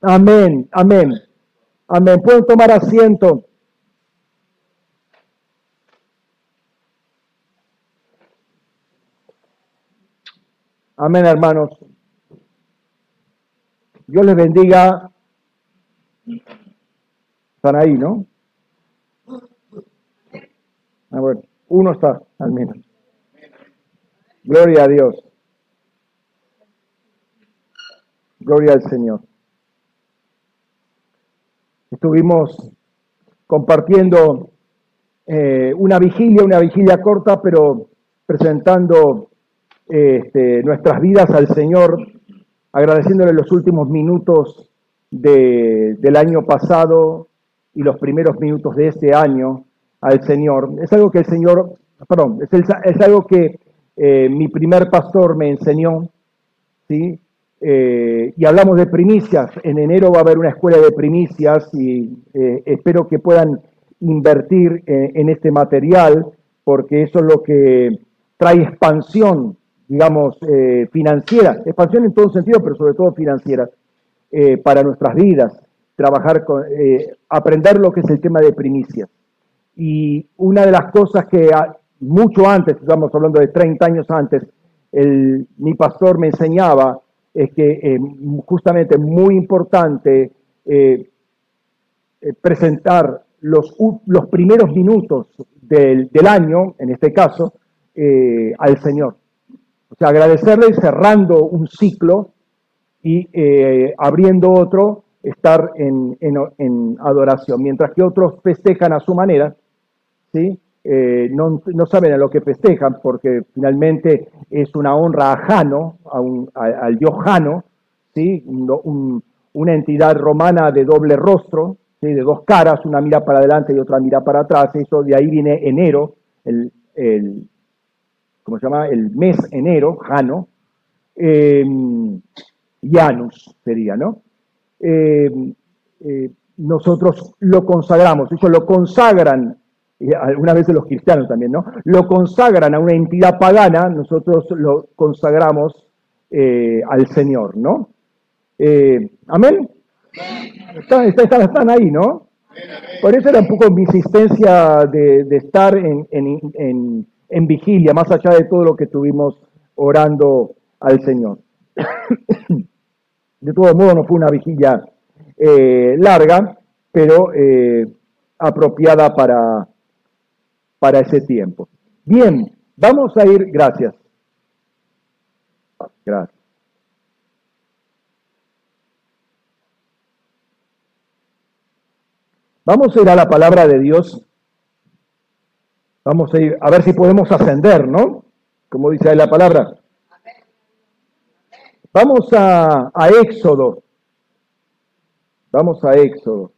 Amén, amén. Amén. Pueden tomar asiento. Amén, hermanos. Dios les bendiga. Están ahí, ¿no? Ah, bueno, uno está, al menos. Gloria a Dios. Gloria al Señor. Estuvimos compartiendo eh, una vigilia, una vigilia corta, pero presentando este, nuestras vidas al Señor, agradeciéndole los últimos minutos del año pasado y los primeros minutos de este año al Señor. Es algo que el Señor, perdón, es, algo que eh, mi primer pastor me enseñó, ¿sí? Eh, y hablamos de primicias. En enero va a haber una escuela de primicias y eh, espero que puedan invertir en este material porque eso es lo que trae expansión, digamos, financiera. Expansión en todo sentido, pero sobre todo financiera para nuestras vidas. Trabajar con, aprender lo que es el tema de primicias. Y una de las cosas que mucho antes, estamos hablando de 30 años antes, el, mi pastor me enseñaba es que eh, justamente muy importante eh, eh, presentar los, los, primeros minutos del, del, año, en este caso, al Señor. O sea, agradecerle cerrando un ciclo y abriendo otro, estar en, en, en adoración, mientras que otros festejan a su manera ¿sí? Eh, no, saben a lo que festejan porque finalmente es una honra a Jano, al dios Jano, ¿sí? una entidad romana de doble rostro, ¿sí? de dos caras, una mira para adelante y otra mira para atrás. Eso de ahí viene enero, el, el ¿cómo se llama? El mes enero, Jano. Eh, Janus sería, ¿no? Em, eh, nosotros lo consagramos, ellos lo consagran y algunas veces los cristianos también, ¿no? Lo consagran a una entidad pagana, nosotros lo consagramos eh, al Señor, ¿no? Eh, Amén. Están, ahí, ¿no? Por eso era un poco mi insistencia de, estar en, vigilia, más allá de todo lo que estuvimos orando al Señor. De todos modos, no fue una vigilia eh, larga, pero apropiada para, para ese tiempo. Bien, vamos a ir, gracias. Gracias. Vamos a ir a la palabra de Dios. Vamos a ir a ver si podemos ascender, ¿no? Como dice ahí la palabra. Vamos a, a Éxodo. Vamos a Éxodo.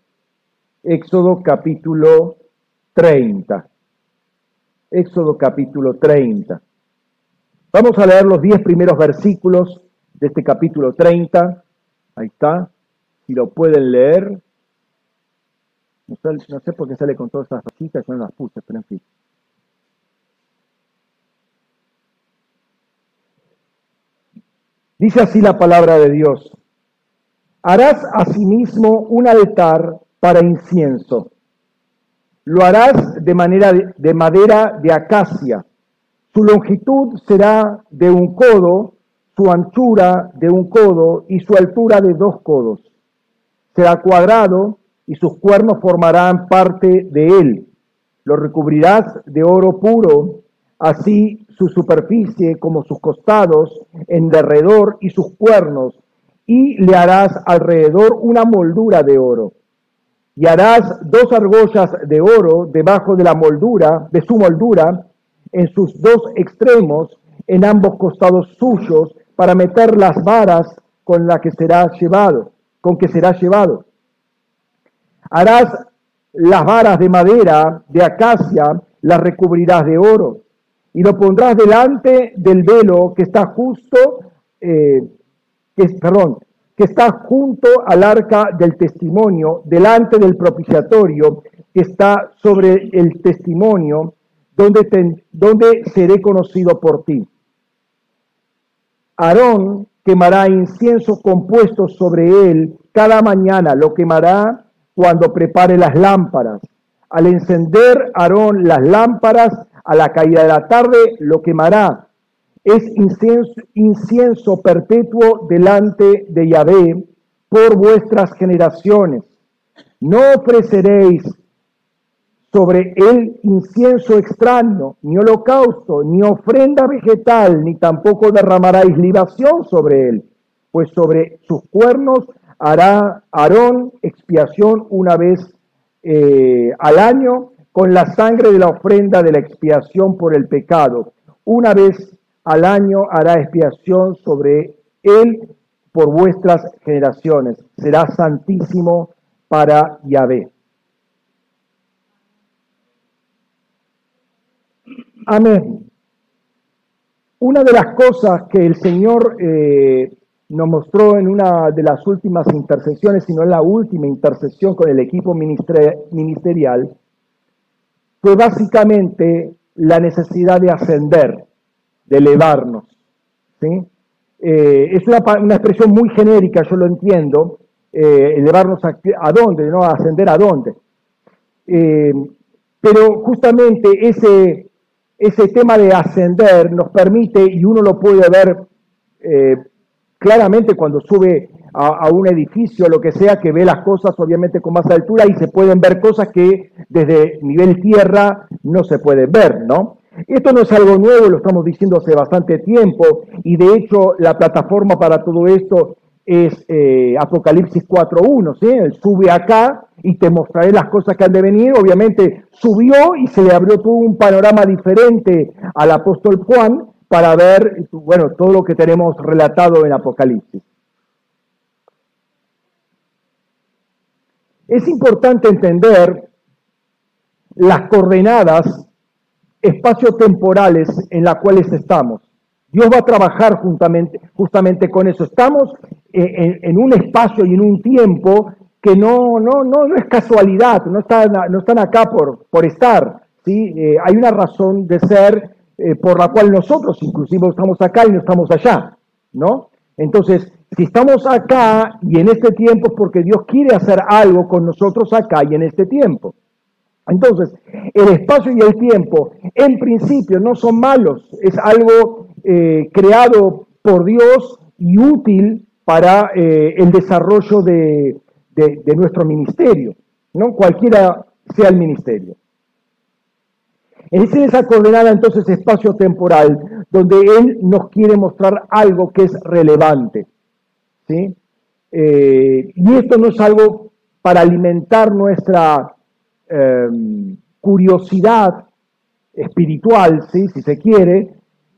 Éxodo capítulo 30. Éxodo capítulo 30. Vamos a leer los 10 primeros versículos de este capítulo 30. Ahí está. Si lo pueden leer. No sé, por qué sale con todas estas rayitas, yo no las puse, pero en fin. Dice así la palabra de Dios. Harás asimismo un altar para incienso lo harás de, manera de, madera de acacia. Su longitud será de un codo, su anchura de un codo y su altura de dos codos. Será cuadrado y sus cuernos formarán parte de él. Lo recubrirás de oro puro, así su superficie como sus costados en derredor y sus cuernos, y le harás alrededor una moldura de oro y harás dos argollas de oro debajo de la moldura, de su moldura, en sus dos extremos, en ambos costados suyos, para meter las varas con la que será llevado, con que será llevado. Harás las varas de madera, de acacia, las recubrirás de oro, y lo pondrás delante del velo que está justo, eh, que, perdón, que está junto al arca del testimonio, delante del propiciatorio, que está sobre el testimonio, donde, seré conocido por ti. Aarón quemará incienso compuesto sobre él cada mañana, lo quemará cuando prepare las lámparas. Al encender Aarón las lámparas, a la caída de la tarde lo quemará. Es incienso, perpetuo delante de Yahvé por vuestras generaciones. No ofreceréis sobre él incienso extraño, ni holocausto, ni ofrenda vegetal, ni tampoco derramaréis libación sobre él, pues sobre sus cuernos hará Aarón expiación una vez eh, al año con la sangre de la ofrenda de la expiación por el pecado. Una vez al año hará expiación sobre él por vuestras generaciones. Será santísimo para Yahvé. Amén. Una de las cosas que el Señor eh, nos mostró en una de las últimas intercesiones, sino en la última intercesión con el equipo ministerial, fue básicamente la necesidad de ascender, de elevarnos. ¿sí? Eh, es una, expresión muy genérica, yo lo entiendo, eh, elevarnos a, a, dónde, ¿no? ascender a dónde. pero justamente ese, ese tema de ascender nos permite, y uno lo puede ver eh, claramente cuando sube a, un edificio, lo que sea, que ve las cosas obviamente con más altura y se pueden ver cosas que desde nivel tierra no se pueden ver, ¿no? Esto no es algo nuevo, lo estamos diciendo hace bastante tiempo y de hecho la plataforma para todo esto es eh, Apocalipsis 4.1, ¿sí? Él sube acá y te mostraré las cosas que han de venir. Obviamente subió y se le abrió todo un panorama diferente al apóstol Juan para ver, bueno, todo lo que tenemos relatado en Apocalipsis. Es importante entender las coordenadas espaciotemporales en las cuales estamos. Dios va a trabajar juntamente, justamente con eso. Estamos en, un espacio y en un tiempo que no, no, no, no es casualidad, no están, no están acá por, por estar. ¿sí? Eh, hay una razón de ser eh, por la cual nosotros inclusive estamos acá y no estamos allá. ¿no? Entonces, si estamos acá y en este tiempo es porque Dios quiere hacer algo con nosotros acá y en este tiempo. Entonces, el espacio y el tiempo en principio no son malos, es algo eh, creado por Dios y útil para eh, el desarrollo de, nuestro ministerio, ¿no? cualquiera sea el ministerio. Es en esa coordenada entonces espacio-temporal donde Él nos quiere mostrar algo que es relevante. ¿sí? Eh, y esto no es algo para alimentar nuestra em, curiosidad espiritual, ¿sí? si se quiere,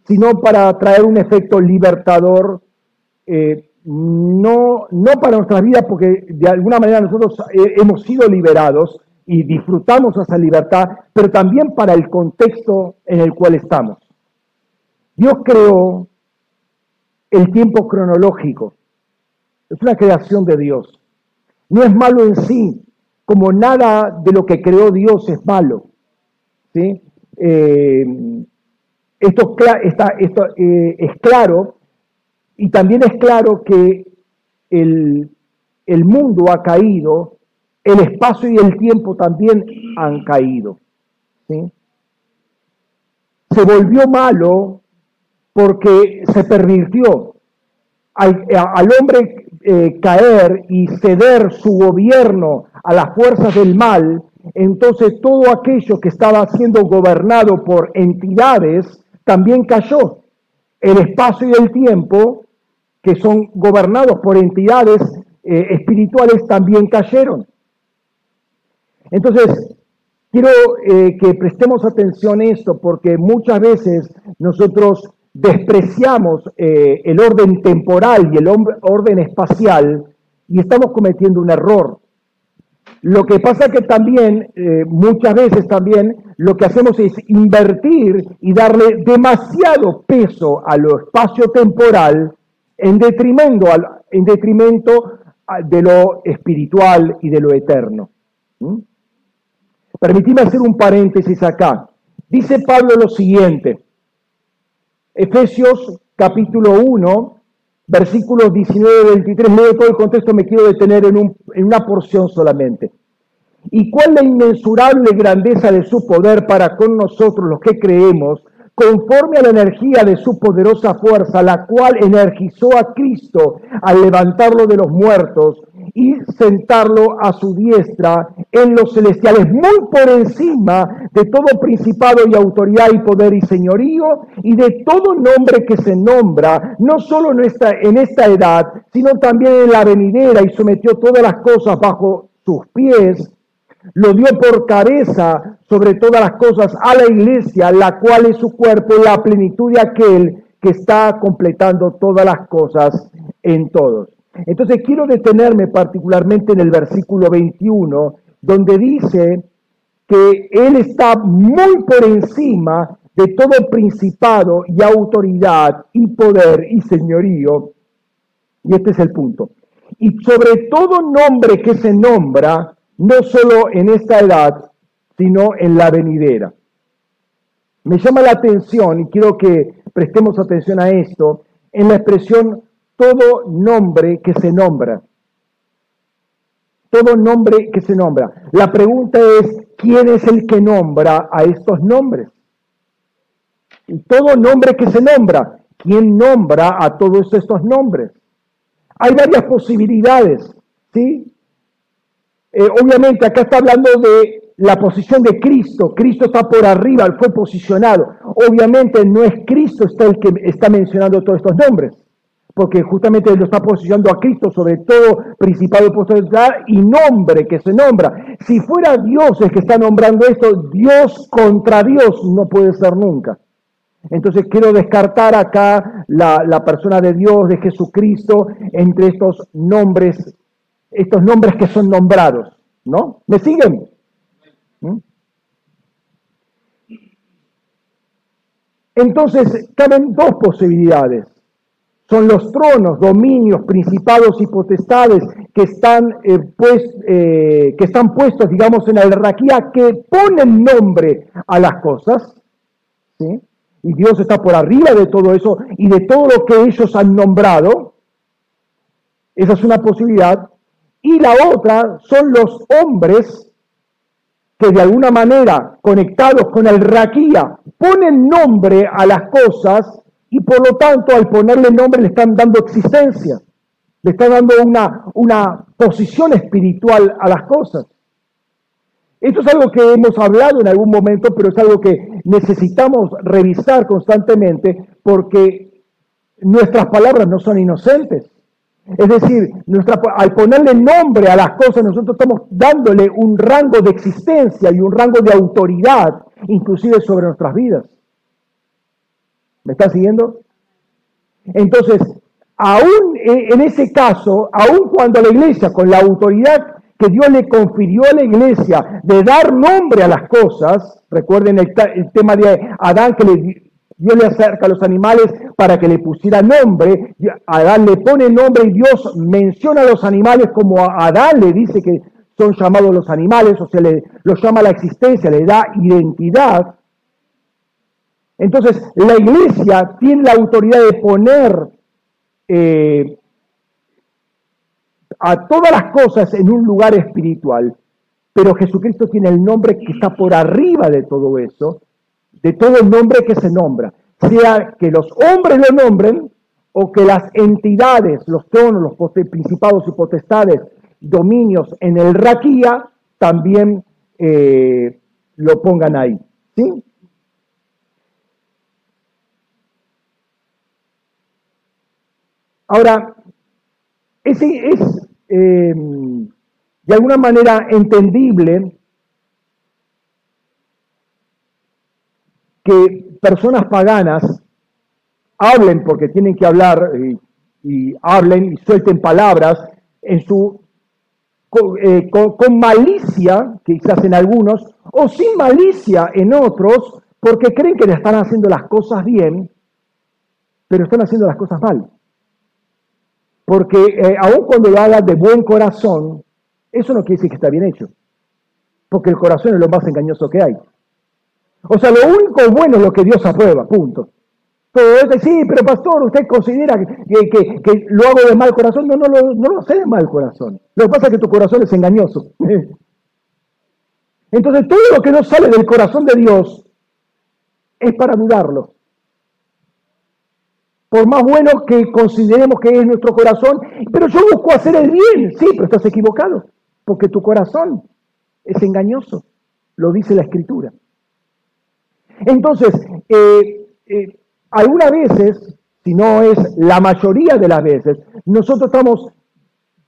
sino para traer un efecto libertador eh, no, no para nuestra vida, porque de alguna manera nosotros eh, hemos sido liberados y disfrutamos esa libertad, pero también para el contexto en el cual estamos. Dios creó el tiempo cronológico. Es una creación de Dios. No es malo en sí, como nada de lo que creó Dios es malo. ¿sí? Eh, esto, está, esto eh, es claro y también es claro que el, mundo ha caído, el espacio y el tiempo también han caído. Se volvió malo porque se pervirtió. Al, hombre eh, caer y ceder su gobierno a las fuerzas del mal, entonces todo aquello que estaba siendo gobernado por entidades también cayó. El espacio y el tiempo que son gobernados por entidades eh, espirituales también cayeron. Entonces, quiero eh, que prestemos atención a esto porque muchas veces nosotros despreciamos eh, el orden temporal y el orden espacial y estamos cometiendo un error. Lo que pasa que también, muchas veces también, lo que hacemos es invertir y darle demasiado peso a lo espacio temporal en detrimento, en detrimento de lo espiritual y de lo eterno. ¿Mm? Permitime hacer un paréntesis acá. Dice Pablo lo siguiente, Efesios capítulo 1, versículos 19 y 23, leo todo el contexto, me quiero detener en, en una porción solamente. ¿Y cuál la inmensurable grandeza de su poder para con nosotros los que creemos, conforme a la energía de su poderosa fuerza, la cual energizó a Cristo al levantarlo de los muertos y sentarlo a su diestra en los celestiales, muy por encima de todo principado y autoridad y poder y señorío y de todo nombre que se nombra, no solo en esta, en esta edad, sino también en la venidera y sometió todas las cosas bajo sus pies lo dio por cabeza sobre todas las cosas a la iglesia, la cual es su cuerpo, la plenitud de aquel que está completando todas las cosas en todos. Entonces quiero detenerme particularmente en el versículo 21, donde dice que Él está muy por encima de todo principado y autoridad y poder y señorío. Y este es el punto. Y sobre todo nombre que se nombra, no solo en esta edad, sino en la venidera. Me llama la atención, y quiero que prestemos atención a esto, en la expresión todo nombre que se nombra. Todo nombre que se nombra. La pregunta es, ¿quién es el que nombra a estos nombres? Y todo nombre que se nombra, ¿quién nombra a todos estos nombres? Hay varias posibilidades, ¿sí? Eh, obviamente acá está hablando de la posición de Cristo. Cristo está por arriba, fue posicionado. Obviamente no es Cristo está el que está mencionando todos estos nombres, porque justamente lo está posicionando a Cristo sobre todo principado y nombre que se nombra. Si fuera Dios el que está nombrando esto, Dios contra Dios no puede ser nunca. Entonces quiero descartar acá la, la persona de Dios, de Jesucristo, entre estos nombres estos nombres que son nombrados, ¿no? ¿Me siguen? ¿Mm? Entonces, caben dos posibilidades. Son los tronos, dominios, principados y potestades que están, eh, pues, eh, que están puestos, digamos, en la jerarquía, que ponen nombre a las cosas. ¿sí? Y Dios está por arriba de todo eso y de todo lo que ellos han nombrado. Esa es una posibilidad. Y la otra son los hombres que de alguna manera, conectados con el raquía, ponen nombre a las cosas y por lo tanto al ponerle nombre le están dando existencia, le están dando una, una posición espiritual a las cosas. Esto es algo que hemos hablado en algún momento, pero es algo que necesitamos revisar constantemente porque nuestras palabras no son inocentes. Es decir, al ponerle nombre a las cosas, nosotros estamos dándole un rango de existencia y un rango de autoridad, inclusive sobre nuestras vidas. ¿Me están siguiendo? Entonces, aún en ese caso, aún cuando la iglesia, con la autoridad que Dios le confirió a la iglesia de dar nombre a las cosas, recuerden el, tema de Adán que le Dios le acerca a los animales para que le pusiera nombre. Adán le pone nombre y Dios menciona a los animales como Adán le dice que son llamados los animales, o sea, le, los llama la existencia, le da identidad. Entonces, la iglesia tiene la autoridad de poner eh, a todas las cosas en un lugar espiritual, pero Jesucristo tiene el nombre que está por arriba de todo eso de todo el nombre que se nombra, sea que los hombres lo nombren o que las entidades, los tronos, los principados y potestades, dominios en el raquía, también eh, lo pongan ahí. ¿sí? Ahora, ese es eh, de alguna manera entendible que personas paganas hablen porque tienen que hablar y, hablen y suelten palabras en su, eh, con, malicia, quizás en algunos, o sin malicia en otros, porque creen que le están haciendo las cosas bien, pero están haciendo las cosas mal. Porque eh, aun cuando lo hagan de buen corazón, eso no quiere decir que está bien hecho. Porque el corazón es lo más engañoso que hay. O sea, lo único bueno es lo que Dios aprueba, punto. todo esto. Sí, pero pastor, ¿usted considera que, que, lo hago de mal corazón? No, no, no, no lo sé de mal corazón. Lo que pasa es que tu corazón es engañoso. Entonces todo lo que no sale del corazón de Dios es para dudarlo. Por más bueno que consideremos que es nuestro corazón, pero yo busco hacer el bien. Sí, pero estás equivocado, porque tu corazón es engañoso. Lo dice la escritura. Entonces, eh, eh, algunas veces, si no es la mayoría de las veces, nosotros estamos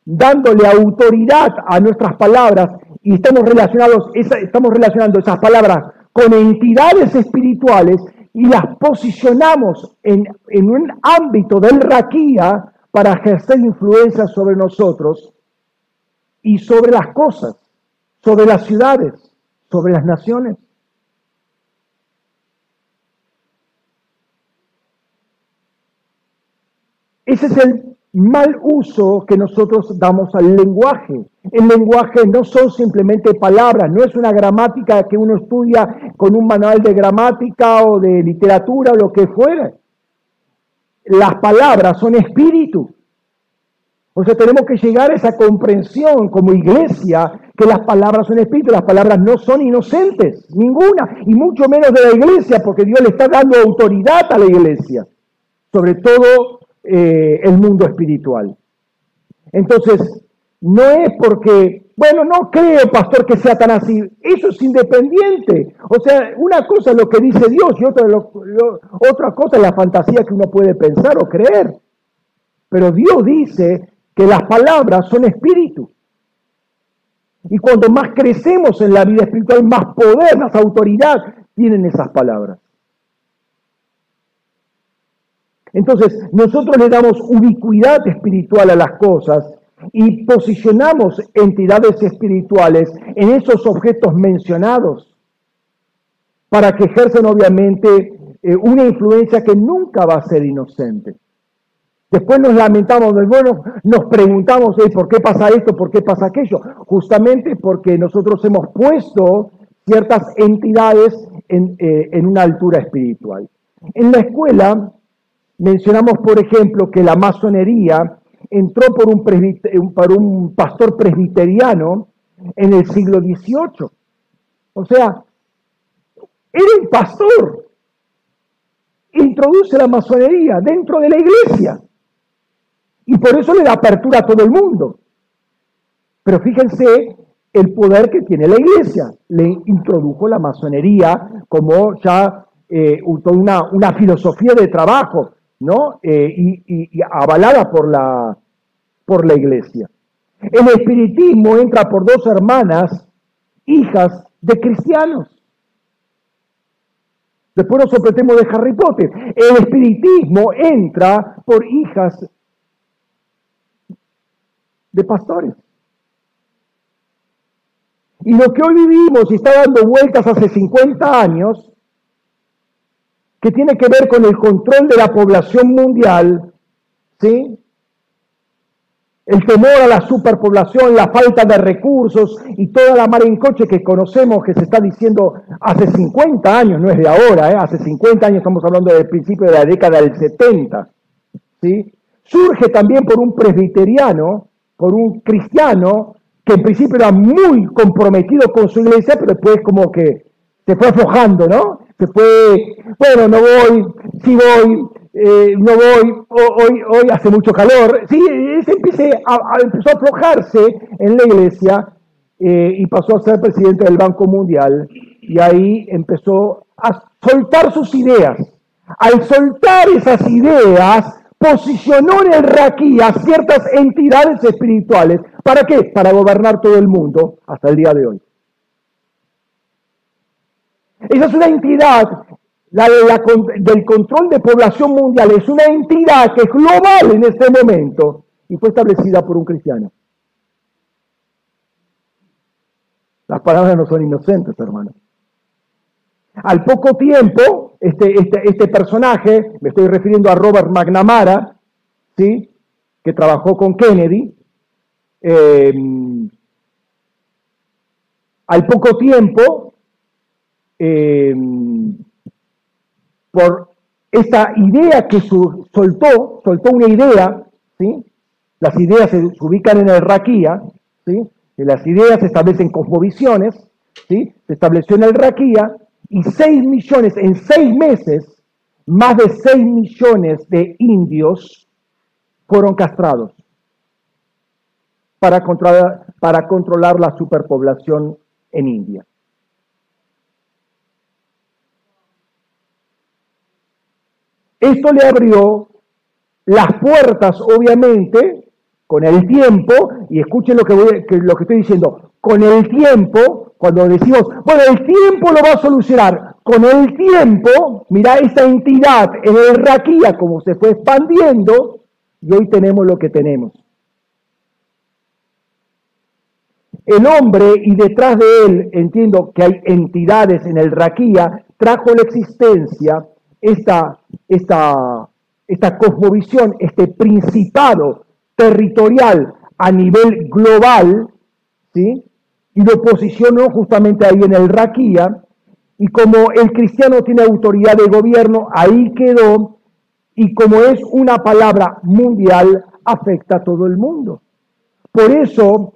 dándole autoridad a nuestras palabras y estamos, relacionados, estamos relacionando esas palabras con entidades espirituales y las posicionamos en, en un ámbito del raquía para ejercer influencia sobre nosotros y sobre las cosas, sobre las ciudades, sobre las naciones. Ese es el mal uso que nosotros damos al lenguaje. El lenguaje no son simplemente palabras, no es una gramática que uno estudia con un manual de gramática o de literatura o lo que fuera. Las palabras son espíritu. O sea, tenemos que llegar a esa comprensión como iglesia que las palabras son espíritu, las palabras no son inocentes, ninguna, y mucho menos de la iglesia, porque Dios le está dando autoridad a la iglesia, sobre todo eh, el mundo espiritual. Entonces, no es porque, bueno, no creo, pastor, que sea tan así. Eso es independiente. O sea, una cosa es lo que dice Dios y otra, otra cosa es la fantasía que uno puede pensar o creer. Pero Dios dice que las palabras son espíritu. Y cuando más crecemos en la vida espiritual, más poder, más autoridad tienen esas palabras. Entonces, nosotros le damos ubicuidad espiritual a las cosas y posicionamos entidades espirituales en esos objetos mencionados para que ejercen obviamente eh, una influencia que nunca va a ser inocente. Después nos lamentamos, bueno, nos preguntamos, ¿por qué pasa esto? ¿Por qué pasa aquello? Justamente porque nosotros hemos puesto ciertas entidades en, eh, en una altura espiritual. En la escuela Mencionamos, por ejemplo, que la masonería entró por un, por un pastor presbiteriano en el siglo XVIII. O sea, era un pastor. Introduce la masonería dentro de la iglesia. Y por eso le da apertura a todo el mundo. Pero fíjense el poder que tiene la iglesia. Le introdujo la masonería como ya eh, una, una filosofía de trabajo. ¿No? Eh, y, avalada por la, por la iglesia. El espiritismo entra por dos hermanas, hijas de cristianos. Después nos sorprendemos de Harry Potter. El espiritismo entra por hijas de pastores. Y lo que hoy vivimos y está dando vueltas hace 50 años que tiene que ver con el control de la población mundial, ¿sí? El temor a la superpoblación, la falta de recursos y toda la mar en coche que conocemos que se está diciendo hace 50 años, no es de ahora, ¿eh? hace 50 años estamos hablando del principio de la década del 70, ¿sí? Surge también por un presbiteriano, por un cristiano que en principio era muy comprometido con su iglesia, pero después como que se fue aflojando, ¿no? Se fue, bueno, no voy, sí voy, eh, no voy, hoy, hoy hace mucho calor. Sí, se a, empezó a aflojarse en la iglesia eh, y pasó a ser presidente del Banco Mundial y ahí empezó a soltar sus ideas. Al soltar esas ideas, posicionó en el Raquí a ciertas entidades espirituales. ¿Para qué? Para gobernar todo el mundo hasta el día de hoy. Esa es una entidad, la, del control de población mundial, es una entidad que es global en este momento y fue establecida por un cristiano. Las palabras no son inocentes, hermano. Al poco tiempo, este, este, este, personaje, me estoy refiriendo a Robert McNamara, ¿sí? que trabajó con Kennedy, eh, al poco tiempo Em, por esta idea que soltó, soltó una idea. Las ideas se, ubican en el raquía, las ideas se establecen cosmovisiones, ¿sí? Se estableció en el raquía y 6 millones, en 6 meses, más de 6 millones de indios fueron castrados para controlar, para controlar la superpoblación en India. Esto le abrió las puertas, obviamente, con el tiempo, y escuchen lo que, estoy diciendo, con el tiempo, cuando decimos, bueno, el tiempo lo va a solucionar, con el tiempo, mira esta entidad en el Raquía como se fue expandiendo, y hoy tenemos lo que tenemos. El hombre, y detrás de él entiendo que hay entidades en el Raquía, trajo la existencia esta, esta, esta cosmovisión, este principado territorial a nivel global, ¿sí? y lo posicionó justamente ahí en el Raquía, y como el cristiano tiene autoridad de gobierno, ahí quedó, y como es una palabra mundial, afecta a todo el mundo. Por eso,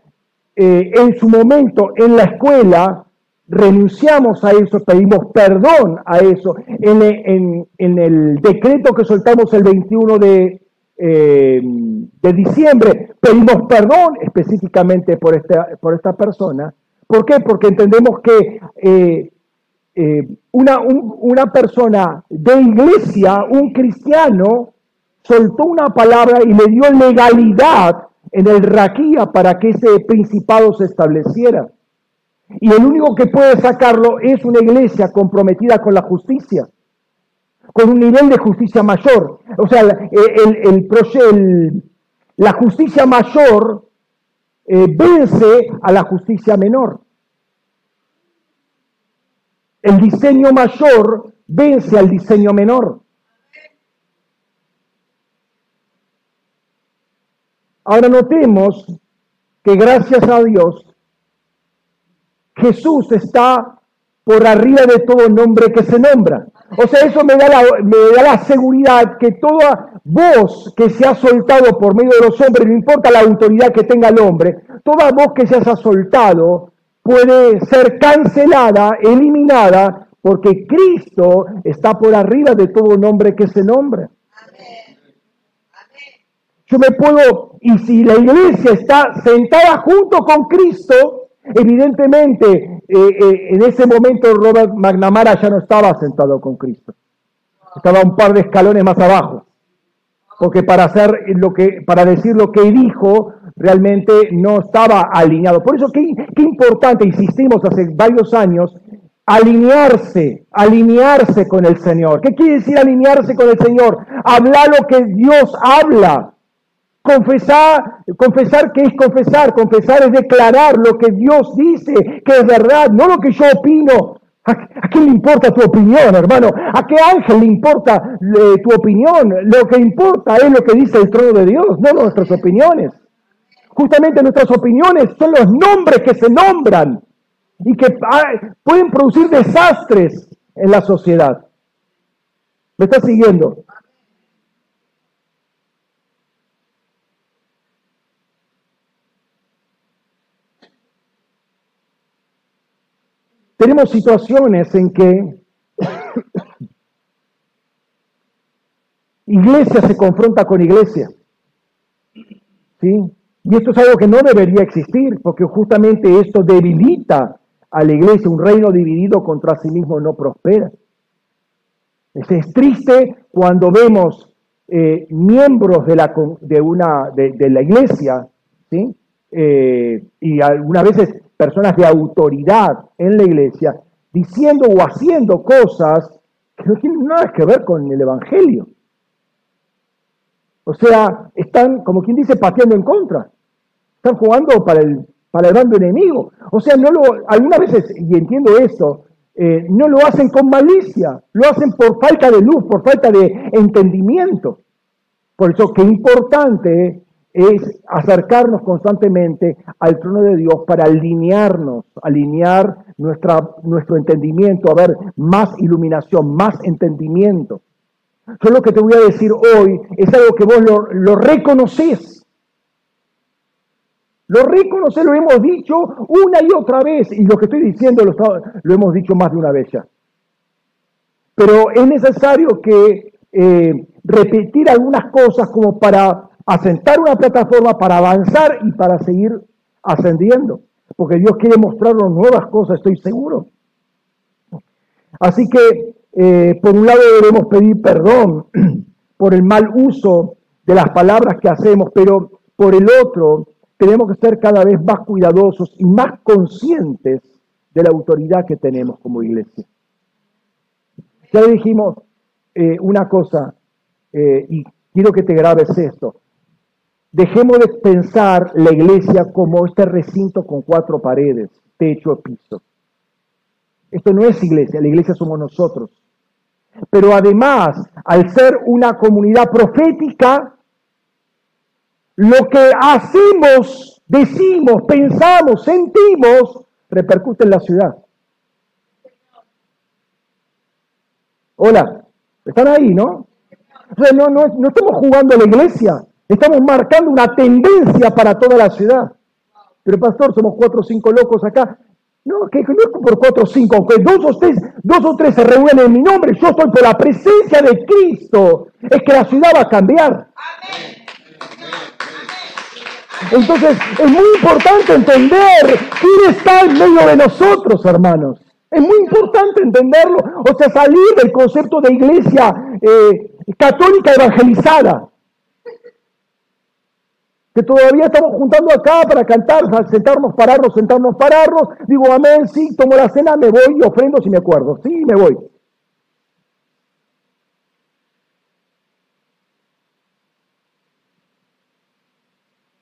eh, en su momento, en la escuela, renunciamos a eso, pedimos perdón a eso. En, el decreto que soltamos el 21 de, eh, de diciembre, pedimos perdón específicamente por esta, por esta persona. ¿Por qué? Porque entendemos que eh, eh, una, una persona de iglesia, un cristiano, soltó una palabra y le dio legalidad en el raquía para que ese principado se estableciera. Y el único que puede sacarlo es una iglesia comprometida con la justicia, con un nivel de justicia mayor. O sea, el, el, la justicia mayor eh, vence a la justicia menor. El diseño mayor vence al diseño menor. Ahora notemos que gracias a Dios Jesús está por arriba de todo nombre que se nombra. O sea, eso me da, la, me da la seguridad que toda voz que se ha soltado por medio de los hombres, no importa la autoridad que tenga el hombre, toda voz que se haya soltado puede ser cancelada, eliminada, porque Cristo está por arriba de todo nombre que se nombra. Yo me puedo, y si la iglesia está sentada junto con Cristo, Evidentemente, eh, eh, en ese momento Robert McNamara ya no estaba sentado con Cristo. Estaba un par de escalones más abajo. Porque para hacer lo que, para decir lo que dijo, realmente no estaba alineado. Por eso, qué, qué importante, insistimos hace varios años, alinearse, alinearse con el Señor. ¿Qué quiere decir alinearse con el Señor? Hablar lo que Dios habla. Confesar, confesar que es confesar, confesar es declarar lo que Dios dice, que es verdad, no lo que yo opino. ¿A, quién le importa tu opinión, hermano? ¿A qué ángel le importa eh, tu opinión? Lo que importa es lo que dice el trono de Dios, no nuestras opiniones. Justamente nuestras opiniones son los nombres que se nombran y que ah, pueden producir desastres en la sociedad. ¿Me estás siguiendo? Tenemos situaciones en que iglesia se confronta con iglesia. ¿Sí? Y esto es algo que no debería existir, porque justamente esto debilita a la iglesia. Un reino dividido contra sí mismo no prospera. Es, triste cuando vemos eh, miembros de la, de, una, de, la iglesia, ¿sí? Eh, y algunas veces personas de autoridad en la iglesia diciendo o haciendo cosas que no tienen nada que ver con el Evangelio. O sea, están, como quien dice, pateando en contra. Están jugando para el, para el bando enemigo. O sea, no lo, algunas veces, y entiendo eso, eh, no lo hacen con malicia, lo hacen por falta de luz, por falta de entendimiento. Por eso, qué importante es acercarnos constantemente al trono de Dios para alinearnos, alinear nuestra, nuestro entendimiento, a ver más iluminación, más entendimiento. Yo lo que te voy a decir hoy es algo que vos lo, lo reconoces. Lo reconoces, lo hemos dicho una y otra vez, y lo que estoy diciendo lo, lo hemos dicho más de una vez ya. Pero es necesario que eh, repetir algunas cosas como para asentar una plataforma, para avanzar y para seguir ascendiendo. Porque Dios quiere mostrarnos nuevas cosas, estoy seguro. Así que, eh, por un lado, debemos pedir perdón por el mal uso de las palabras que hacemos, pero por el otro, tenemos que ser cada vez más cuidadosos y más conscientes de la autoridad que tenemos como iglesia. Ya dijimos eh, una cosa, eh, y quiero que te grabes esto. Dejemos de pensar la iglesia como este recinto con cuatro paredes, techo, piso. Esto no es iglesia, la iglesia somos nosotros. Pero además, al ser una comunidad profética, lo que hacemos, decimos, pensamos, sentimos, repercute en la ciudad. Hola, están ahí, ¿no? no, no, no estamos jugando a la iglesia, estamos marcando una tendencia para toda la ciudad. Pero pastor, somos cuatro o cinco locos acá. No, que no es por cuatro o cinco, aunque dos o, tres, dos o tres se reúnen en mi nombre, yo estoy por la presencia de Cristo. Es que la ciudad va a cambiar. Entonces, es muy importante entender quién está en medio de nosotros, hermanos. Es muy importante entenderlo. O sea, salir del concepto de iglesia eh, católica evangelizada que todavía estamos juntando acá para cantar, sentarnos, pararnos, sentarnos, pararnos. Digo, amén, sí, tomo la cena, me voy y ofrendo si me acuerdo. Sí, me voy.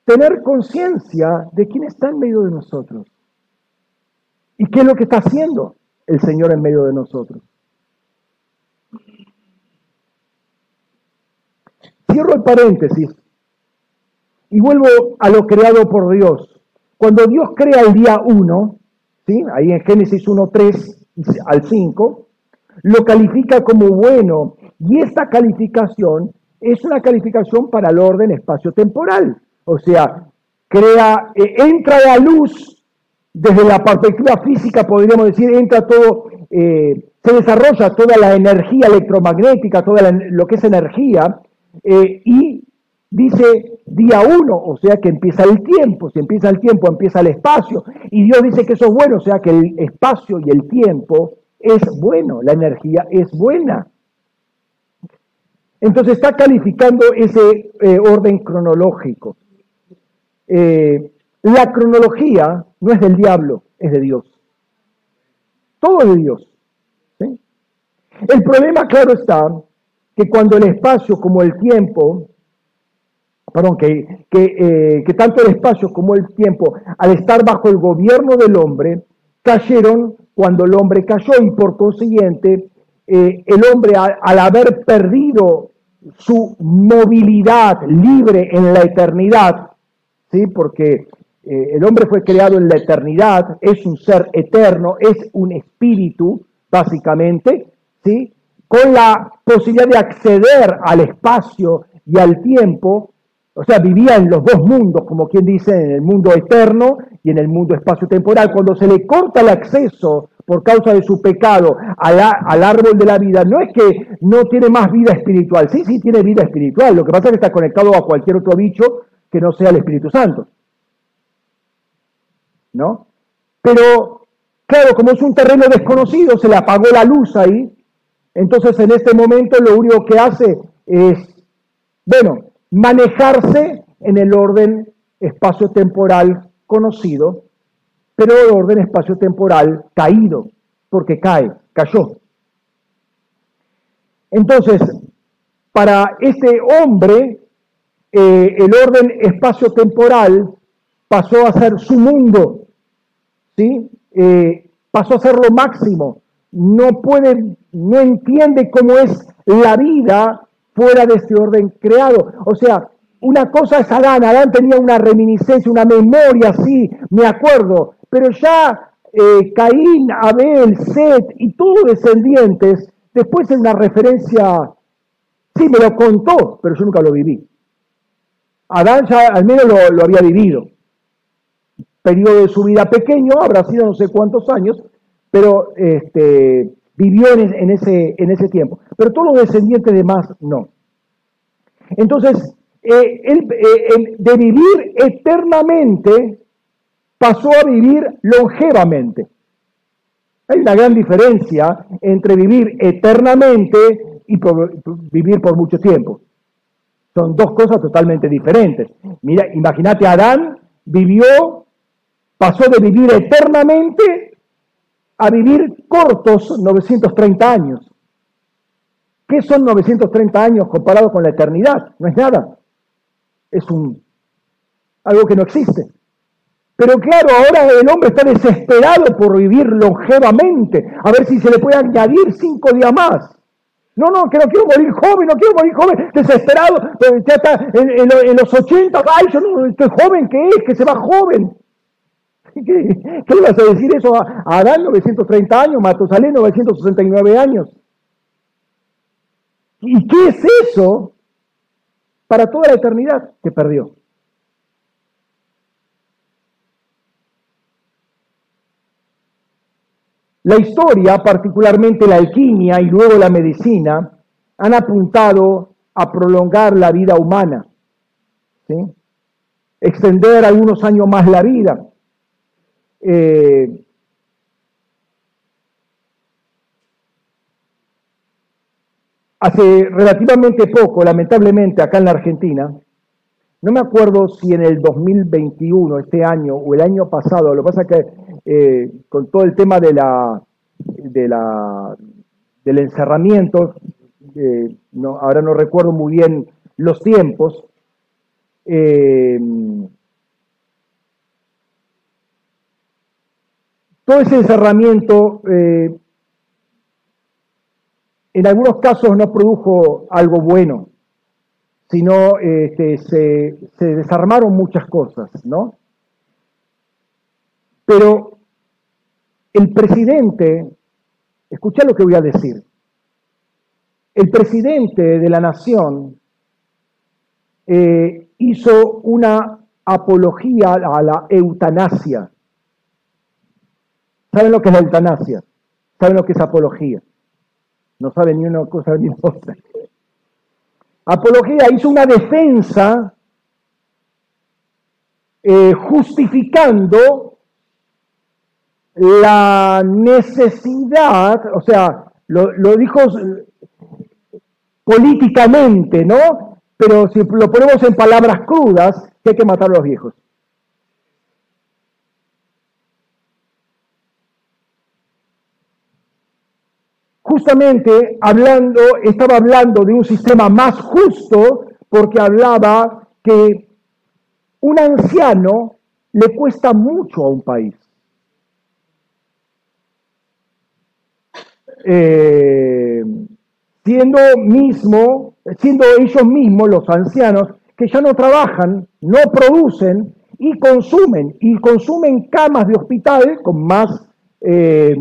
Tener conciencia de quién está en medio de nosotros. ¿Y qué es lo que está haciendo el Señor en medio de nosotros? Cierro el paréntesis y vuelvo a lo creado por Dios. Cuando Dios crea el día 1, ¿sí? ahí en Génesis 1, 3 al 5, lo califica como bueno. Y esta calificación es una calificación para el orden espacio-temporal. O sea, crea, eh, entra la luz desde la perspectiva física, podríamos decir, entra todo, eh, se desarrolla toda la energía electromagnética, toda lo que es energía, eh, y dice día uno, o sea que empieza el tiempo, si empieza el tiempo empieza el espacio, y Dios dice que eso es bueno, o sea que el espacio y el tiempo es bueno, la energía es buena. Entonces está calificando ese eh, orden cronológico. Eh, la cronología no es del diablo, es de Dios. Todo es de Dios. El problema, claro está, que cuando el espacio como el tiempo perdón, que, eh, que, tanto el espacio como el tiempo, al estar bajo el gobierno del hombre, cayeron cuando el hombre cayó y por consiguiente eh, el hombre al, haber perdido su movilidad libre en la eternidad, ¿sí? porque eh, el hombre fue creado en la eternidad, es un ser eterno, es un espíritu, básicamente, ¿sí? con la posibilidad de acceder al espacio y al tiempo, o sea, vivía en los dos mundos, como quien dice, en el mundo eterno y en el mundo espacio-temporal. Cuando se le corta el acceso por causa de su pecado al árbol de la vida, no es que no tiene más vida espiritual, sí, sí tiene vida espiritual, lo que pasa es que está conectado a cualquier otro bicho que no sea el Espíritu Santo. ¿No? Pero, claro, como es un terreno desconocido, se le apagó la luz ahí, entonces en este momento lo único que hace es, bueno, manejarse en el orden espacio-temporal conocido, pero el orden espacio-temporal caído, porque cae, cayó. Entonces, para este hombre, eh, el orden espacio-temporal pasó a ser su mundo, ¿sí? Eh, pasó a ser lo máximo. No puede, no entiende cómo es la vida fuera de este orden creado. O sea, una cosa es Adán, Adán tenía una reminiscencia, una memoria, sí, me acuerdo, pero ya eh, Caín, Abel, Set y todos descendientes, después es una referencia Sí, me lo contó, pero yo nunca lo viví. Adán ya al menos lo, había vivido. Periodo de su vida pequeño, habrá sido no sé cuántos años, pero este, vivió en, ese, en ese tiempo. Pero todos los descendientes de más no. Entonces, eh, él, eh, de vivir eternamente pasó a vivir longevamente. Hay una gran diferencia entre vivir eternamente y vivir por mucho tiempo. Son dos cosas totalmente diferentes. Mira, imagínate, Adán vivió, pasó de vivir eternamente a vivir cortos 930 años. ¿Qué son 930 años comparado con la eternidad? No es nada. Es un algo que no existe. Pero claro, ahora el hombre está desesperado por vivir longevamente, a ver si se le puede añadir cinco días más. No, no, que no quiero morir joven, no quiero morir joven, desesperado, ya está en, los 80, ay, yo no, estoy joven, ¿qué es? Que se va joven. ¿Qué, le vas a decir eso a, Adán, 930 años, Matusalén, 969 años? ¿Y qué es eso para toda la eternidad que perdió? La historia, particularmente la alquimia y luego la medicina, han apuntado a prolongar la vida humana, extender algunos años más la vida. Eh, hace relativamente poco, lamentablemente, acá en la Argentina, no me acuerdo si en el 2021, este año, o el año pasado, lo que pasa es que eh, con todo el tema de la, de la, del encerramiento, eh, ahora no recuerdo muy bien los tiempos, eh, todo ese encerramiento en algunos casos no produjo algo bueno, sino este, se, se, desarmaron muchas cosas, ¿no? Pero el presidente, escucha lo que voy a decir, el presidente de la nación eh, hizo una apología a la eutanasia. ¿Saben lo que es la eutanasia? ¿Saben lo que es apología? No saben ni una cosa ni otra. Apología hizo una defensa eh, justificando la necesidad, o sea, lo, dijo políticamente, ¿no? Pero si lo ponemos en palabras crudas, que hay que matar a los viejos. Justamente hablando, estaba hablando de un sistema más justo porque hablaba que un anciano le cuesta mucho a un país. Eh, siendo mismo, siendo ellos mismos los ancianos que ya no trabajan, no producen y consumen, y consumen camas de hospital con más eh,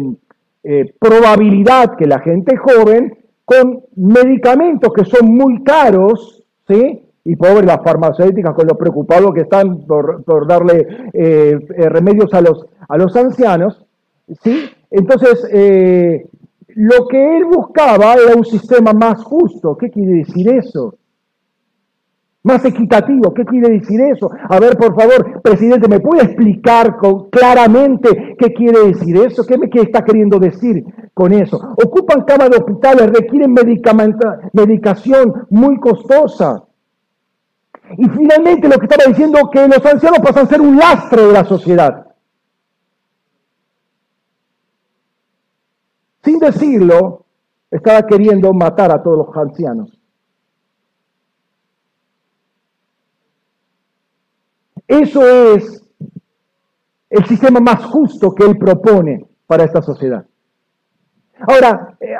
eh, probabilidad que la gente joven, con medicamentos que son muy caros, ¿sí? Y pobres las farmacéuticas con lo preocupados que están por, darle remedios a los, a los ancianos, ¿sí? Entonces, lo que él buscaba era un sistema más justo. ¿Qué quiere decir eso? Más equitativo. ¿Qué quiere decir eso? A ver, por favor, presidente, ¿me puede explicar claramente qué quiere decir eso? ¿Qué me está queriendo decir con eso? Ocupan camas de hospitales, requieren medicación muy costosa. Y finalmente lo que estaba diciendo que los ancianos pasan a ser un lastre de la sociedad. Sin decirlo, estaba queriendo matar a todos los ancianos. Eso es el sistema más justo que él propone para esta sociedad. Ahora, eh,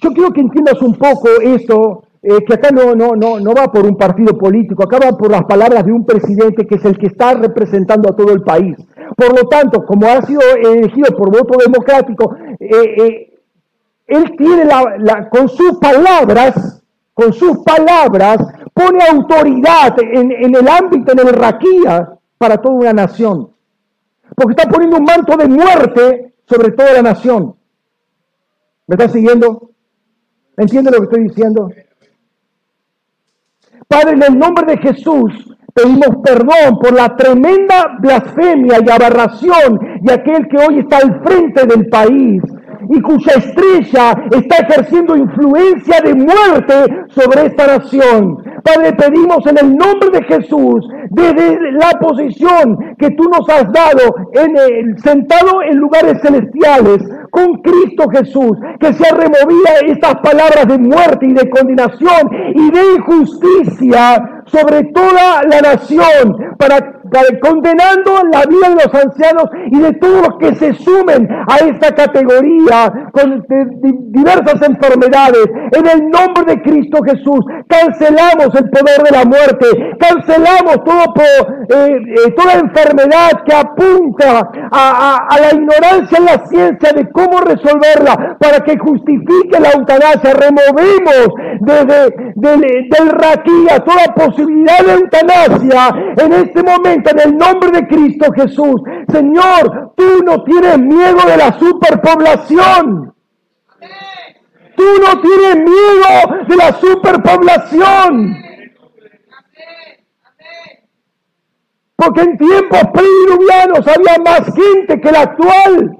yo quiero que entiendas un poco esto, eh, que acá no, no, no, no va por un partido político, acá va por las palabras de un presidente que es el que está representando a todo el país. Por lo tanto, como ha sido elegido por voto democrático, eh, él tiene la, con sus palabras con sus palabras, pone autoridad en, el ámbito, en el raquía, para toda una nación. Porque está poniendo un manto de muerte sobre toda la nación. ¿Me está siguiendo? ¿Entiende lo que estoy diciendo? Padre, en el nombre de Jesús, pedimos perdón por la tremenda blasfemia y aberración de aquel que hoy está al frente del país y cuya estrella está ejerciendo influencia de muerte sobre esta nación. Padre, pedimos en el nombre de Jesús, desde la posición que tú nos has dado, en el, sentado en lugares celestiales, con Cristo Jesús, que sea removida estas palabras de muerte y de condenación y de injusticia sobre toda la nación, para, condenando la vida de los ancianos y de todos los que se sumen a esta categoría con diversas enfermedades. En el nombre de Cristo Jesús, cancelamos el poder de la muerte, cancelamos todo, eh, eh, toda enfermedad que apunta a, la ignorancia en la ciencia de cómo resolverla para que justifique la eutanasia. Removemos desde del raquía toda posibilidad de eutanasia en este momento en el nombre de Cristo Jesús. Señor, tú no tienes miedo de la superpoblación. Tú no tienes miedo de la superpoblación. Porque en tiempos prediluvianos había más gente que la actual,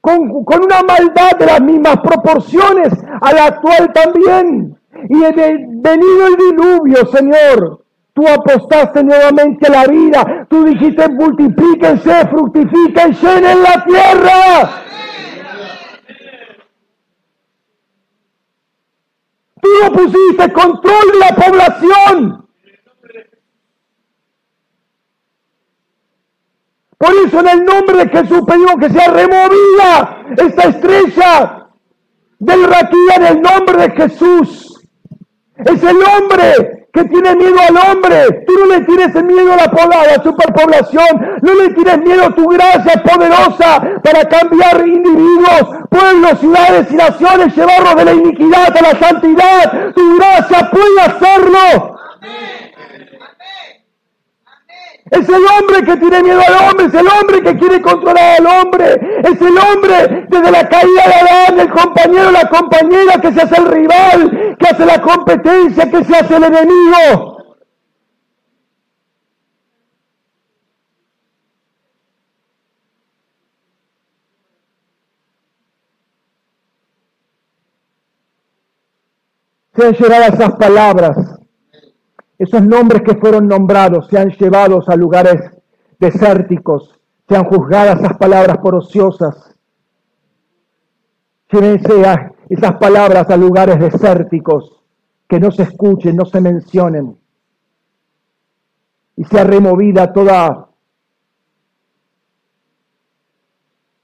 con, con, una maldad de las mismas proporciones a la actual también. Y en venido el diluvio, Señor, tú apostaste nuevamente la vida. Tú dijiste, multiplíquense, fructifiquen, llenen la tierra. Tú no pusiste control de la población. Por eso en el nombre de Jesús pedimos que sea removida esta estrella del raquía en el nombre de Jesús. Es el hombre que tiene miedo al hombre. Tú no le tienes miedo a la, a la superpoblación. No le tienes miedo a tu gracia poderosa para cambiar individuos, pueblos, ciudades y naciones, llevarlos de la iniquidad a la santidad. Tu gracia puede hacerlo. Es el hombre que tiene miedo al hombre, es el hombre que quiere controlar al hombre, es el hombre desde la caída de Adán, el compañero, la compañera que se hace el rival, que hace la competencia, que se hace el enemigo. Se han llegado esas palabras esos nombres que fueron nombrados sean llevados a lugares desérticos, sean juzgadas esas palabras por ociosas. Llévense esas palabras a lugares desérticos, que no se escuchen, no se mencionen. Y sea removida toda,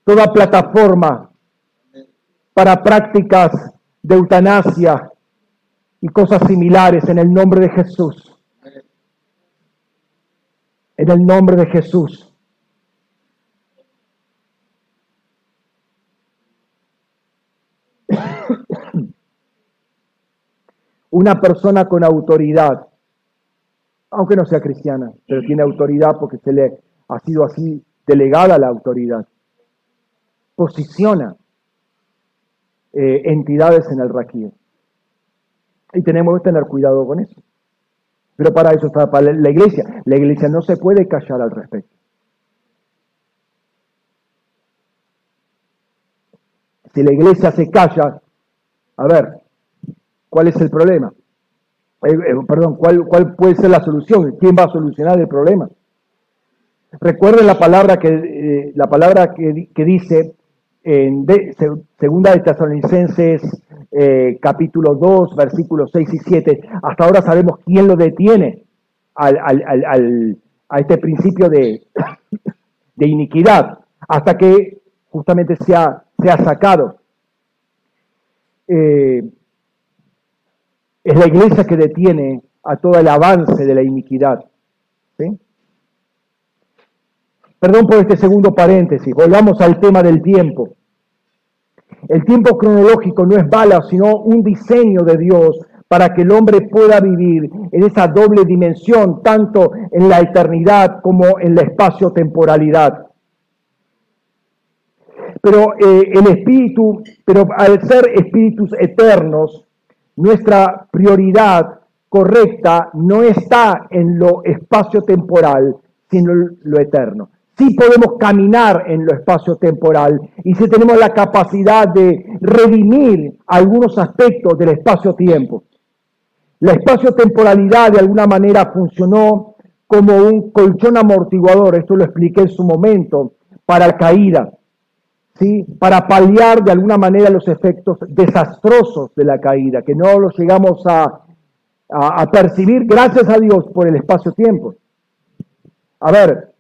toda plataforma para prácticas de eutanasia, y cosas similares en el nombre de Jesús. En el nombre de Jesús. Una persona con autoridad, aunque no sea cristiana, pero tiene autoridad porque se le ha sido así delegada la autoridad, posiciona eh, entidades en el raquío. Y tenemos que tener cuidado con eso. Pero para eso está la iglesia. La iglesia no se puede callar al respecto. Si la iglesia se calla, a ver, ¿cuál es el problema? Eh, eh, perdón, ¿cuál, ¿cuál, puede ser la solución? ¿Quién va a solucionar el problema? Recuerden la palabra que, eh, la palabra que, que dice en segunda de Tesalonicenses eh, capítulo 2, versículos 6 y 7. Hasta ahora sabemos quién lo detiene al, a este principio de, de, iniquidad, hasta que justamente se ha, se ha sacado. Eh, es la iglesia que detiene a todo el avance de la iniquidad. Perdón por este segundo paréntesis, volvamos al tema del tiempo. El tiempo cronológico no es bala, sino un diseño de Dios para que el hombre pueda vivir en esa doble dimensión, tanto en la eternidad como en la espacio-temporalidad. Pero eh, el espíritu, pero al ser espíritus eternos, nuestra prioridad correcta no está en lo espacio-temporal, sino en lo eterno. Sí podemos caminar en lo espacio-temporal y si tenemos la capacidad de redimir algunos aspectos del espacio-tiempo. La espacio-temporalidad de alguna manera funcionó como un colchón amortiguador, esto lo expliqué en su momento, para caída, ¿sí? para paliar de alguna manera los efectos desastrosos de la caída, que no los llegamos a, a percibir, gracias a Dios, por el espacio-tiempo. A ver,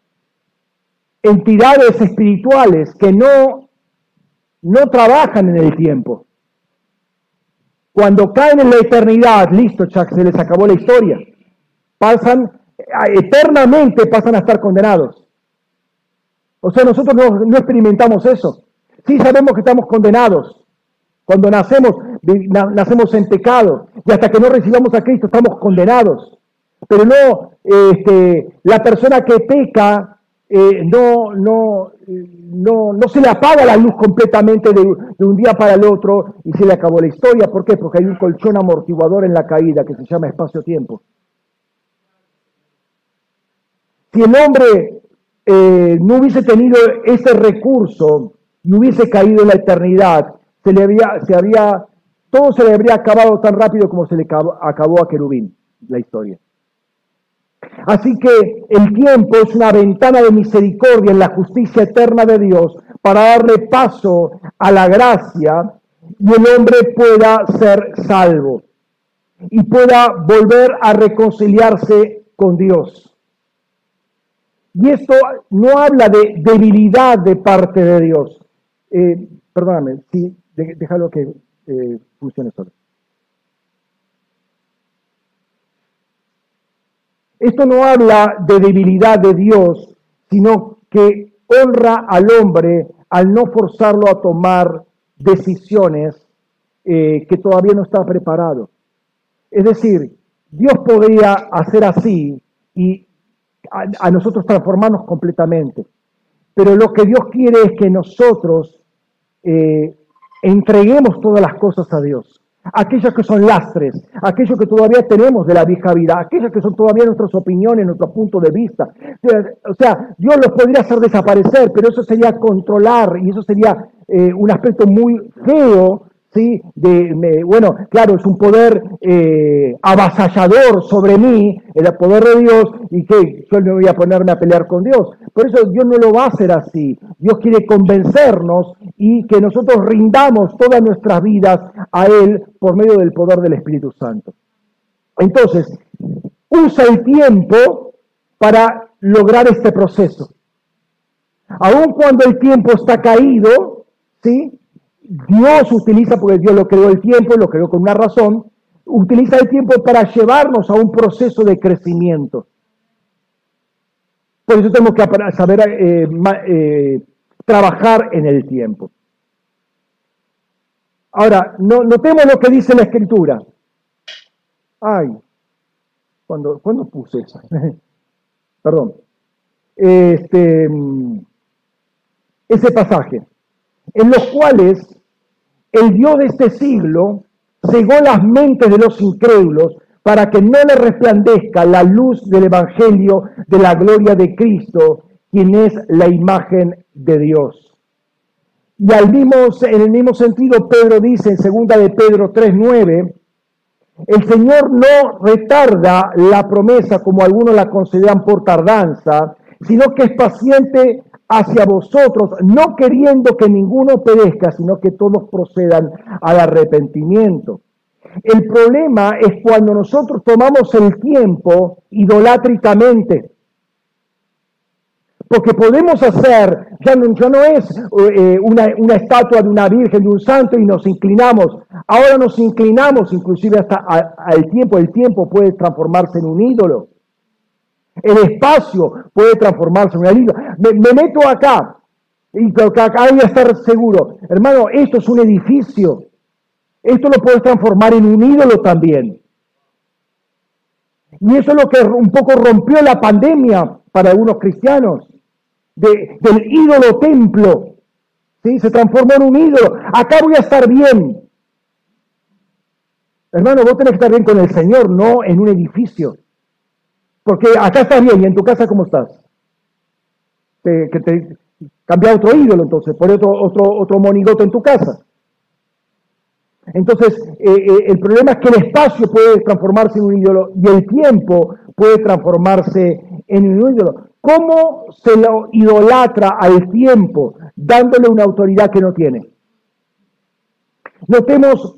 entidades espirituales que no, no trabajan en el tiempo. Cuando caen en la eternidad, listo, Chuck, se les acabó la historia. Pasan, eternamente pasan a estar condenados. O sea, nosotros no, no experimentamos eso. Sí sabemos que estamos condenados. Cuando nacemos, nacemos en pecado. Y hasta que no recibamos a Cristo estamos condenados. Pero no, este, la persona que peca eh, no, no, no, no, se le apaga la luz completamente de, un día para el otro y se le acabó la historia. ¿Por qué? Porque hay un colchón amortiguador en la caída que se llama espacio-tiempo. Si el hombre eh, no hubiese tenido ese recurso y hubiese caído en la eternidad, se le había, se había, todo se le habría acabado tan rápido como se le acabó a Querubín la historia. Así que el tiempo es una ventana de misericordia en la justicia eterna de Dios para darle paso a la gracia y el hombre pueda ser salvo y pueda volver a reconciliarse con Dios. Y esto no habla de debilidad de parte de Dios. Eh, perdóname, sí, déjalo que eh, funcione solo. Esto no habla de debilidad de Dios, sino que honra al hombre al no forzarlo a tomar decisiones eh, que todavía no está preparado. Es decir, Dios podría hacer así y a, nosotros transformarnos completamente. Pero lo que Dios quiere es que nosotros eh, entreguemos todas las cosas a Dios aquellas que son lastres, aquellos que todavía tenemos de la vieja vida, aquellas que son todavía nuestras opiniones, nuestro punto de vista. O sea, Dios los podría hacer desaparecer, pero eso sería controlar y eso sería eh, un aspecto muy feo ¿sí? De, bueno, claro, es un poder eh, avasallador sobre mí, el poder de Dios, y que yo no voy a ponerme a pelear con Dios. Por eso Dios no lo va a hacer así. Dios quiere convencernos y que nosotros rindamos todas nuestras vidas a Él por medio del poder del Espíritu Santo. Entonces, usa el tiempo para lograr este proceso. Aun cuando el tiempo está caído, ¿sí? Dios utiliza, porque Dios lo creó el tiempo, lo creó con una razón, utiliza el tiempo para llevarnos a un proceso de crecimiento. Por eso tenemos que saber eh, eh, trabajar en el tiempo. Ahora, no, notemos lo que dice la escritura. Ay, cuando, ¿cuándo puse eso? Perdón. Este, mm, ese pasaje, en los cuales el Dios de este siglo cegó las mentes de los incrédulos para que no le resplandezca la luz del Evangelio de la gloria de Cristo, quien es la imagen de Dios. Y al mismo, en el mismo sentido, Pedro dice en segunda de Pedro 3.9, el Señor no retarda la promesa como algunos la consideran por tardanza, sino que es paciente hacia vosotros, no queriendo que ninguno perezca, sino que todos procedan al arrepentimiento. El problema es cuando nosotros tomamos el tiempo idolátricamente. Porque podemos hacer, ya no, no es eh, una, una, estatua de una virgen, de un santo y nos inclinamos. Ahora nos inclinamos inclusive hasta al tiempo. El tiempo puede transformarse en un ídolo. El espacio puede transformarse en una isla. Me, meto acá y acá voy a estar seguro. Hermano, esto es un edificio. esto lo puedes transformar en un ídolo también. Y eso es lo que un poco rompió la pandemia para algunos cristianos, del ídolo templo. ¿sí? Se transformó en un ídolo. Acá voy a estar bien. Hermano, vos tenés que estar bien con el Señor, no en un edificio. Porque acá estás bien y en tu casa, ¿cómo estás? que te cambia otro ídolo, entonces, por otro, otro, otro monigote en tu casa. Entonces, eh, eh, el problema es que el espacio puede transformarse en un ídolo y el tiempo puede transformarse en un ídolo. ¿Cómo se lo idolatra al tiempo dándole una autoridad que no tiene? Notemos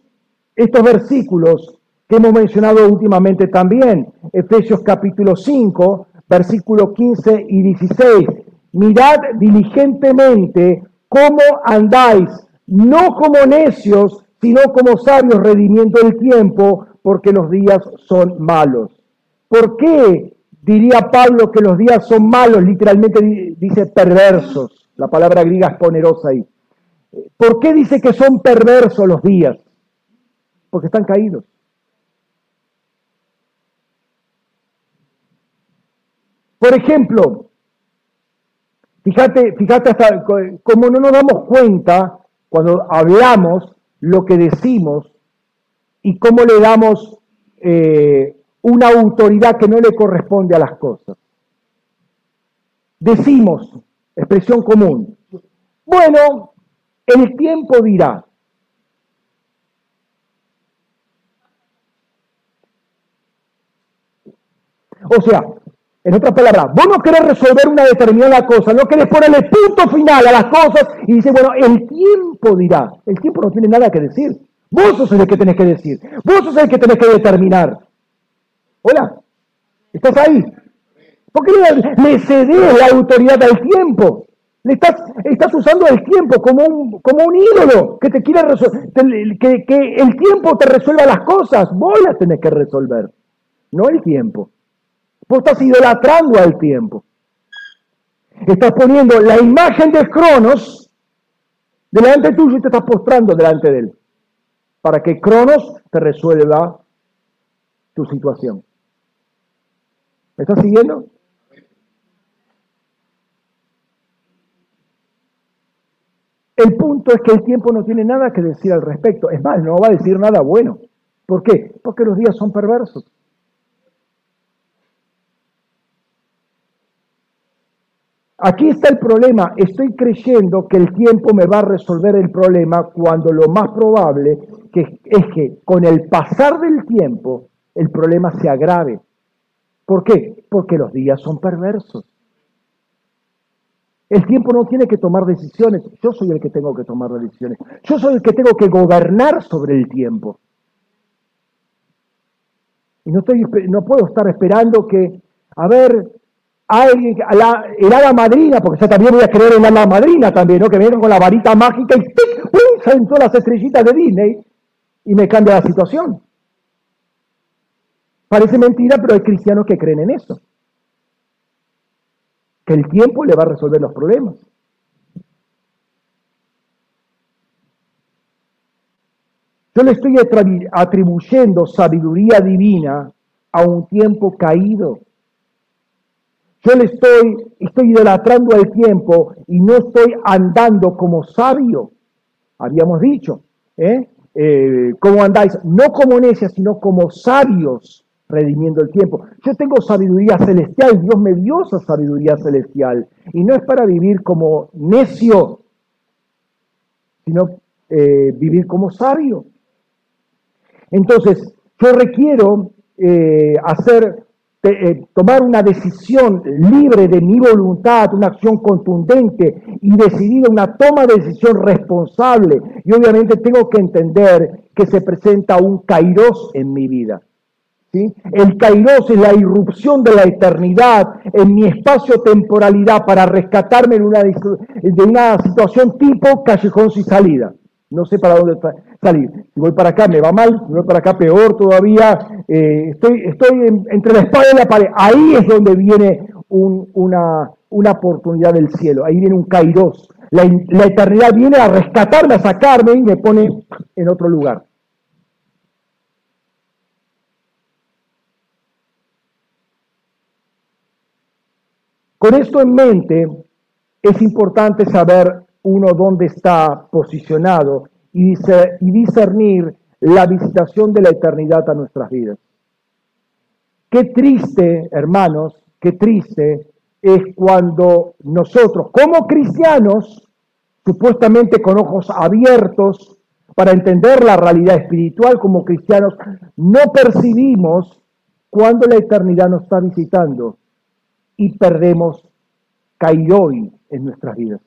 estos versículos que hemos mencionado últimamente también. Efesios capítulo 5, versículos 15 y 16. Mirad diligentemente cómo andáis, no como necios, sino como sabios redimiendo el tiempo, porque los días son malos. ¿Por qué diría Pablo que los días son malos? Literalmente dice perversos. La palabra griega es ponerosa ahí. ¿Por qué dice que son perversos los días? Porque están caídos. Por ejemplo, fíjate, fíjate hasta como no nos damos cuenta cuando hablamos lo que decimos y cómo le damos eh, una autoridad que no le corresponde a las cosas. Decimos, expresión común, bueno, el tiempo dirá. O sea, en otras palabras, vos no querés resolver una determinada cosa, no querés ponerle punto final a las cosas y dice, bueno, el tiempo dirá. El tiempo no tiene nada que decir. Vos sos el que tenés que decir. Vos sos el que tenés que determinar. Hola, ¿estás ahí? ¿Por qué le, cedes la autoridad al tiempo? Le estás, estás usando el tiempo como un, como un ídolo que te quiere que, que el tiempo te resuelva las cosas. Vos las tenés que resolver, no el tiempo. Vos estás idolatrando al tiempo. Estás poniendo la imagen de Cronos delante tuyo y te estás postrando delante de él. Para que Cronos te resuelva tu situación. ¿Me estás siguiendo? El punto es que el tiempo no tiene nada que decir al respecto. Es más, no va a decir nada bueno. ¿Por qué? Porque los días son perversos. Aquí está el problema. Estoy creyendo que el tiempo me va a resolver el problema cuando lo más probable es que con el pasar del tiempo el problema se agrave. ¿Por qué? Porque los días son perversos. El tiempo no tiene que tomar decisiones. Yo soy el que tengo que tomar decisiones. Yo soy el que tengo que gobernar sobre el tiempo. Y no, estoy, no puedo estar esperando que, a ver, alguien, la, el hada madrina, porque yo también voy a creer en la madrina también. Que vienen con la varita mágica y ¡pum! salen todas las estrellitas de Disney y me cambia la situación. Parece mentira, pero hay cristianos que creen en eso. Que el tiempo le va a resolver los problemas. Yo le estoy atribuyendo sabiduría divina a un tiempo caído yo le estoy, estoy idolatrando al tiempo y no estoy andando como sabio. Habíamos dicho, ¿eh? eh ¿Cómo andáis? No como necias, sino como sabios, redimiendo el tiempo. Yo tengo sabiduría celestial, Dios me dio esa sabiduría celestial. Y no es para vivir como necio, sino eh, vivir como sabio. Entonces, yo requiero eh, hacer eh, tomar una decisión libre de mi voluntad, una acción contundente y decidida, una toma de decisión responsable. Y obviamente tengo que entender que se presenta un kairos en mi vida. ¿sí? El kairos es la irrupción de la eternidad en mi espacio-temporalidad para rescatarme de una, de una situación tipo callejón sin salida. No sé para dónde salir. Si voy para acá me va mal, si voy para acá peor todavía. Eh, estoy estoy entre la espada y la pared. Ahí es donde viene una, una oportunidad del cielo. Ahí viene un kairos. La, eternidad viene a rescatarme, a sacarme y me pone en otro lugar. Con esto en mente, es importante saber uno dónde está posicionado y discernir la visitación de la eternidad a nuestras vidas. Qué triste, hermanos, qué triste es cuando nosotros, como cristianos, supuestamente con ojos abiertos para entender la realidad espiritual como cristianos, no percibimos cuando la eternidad nos está visitando y perdemos hoy en nuestras vidas.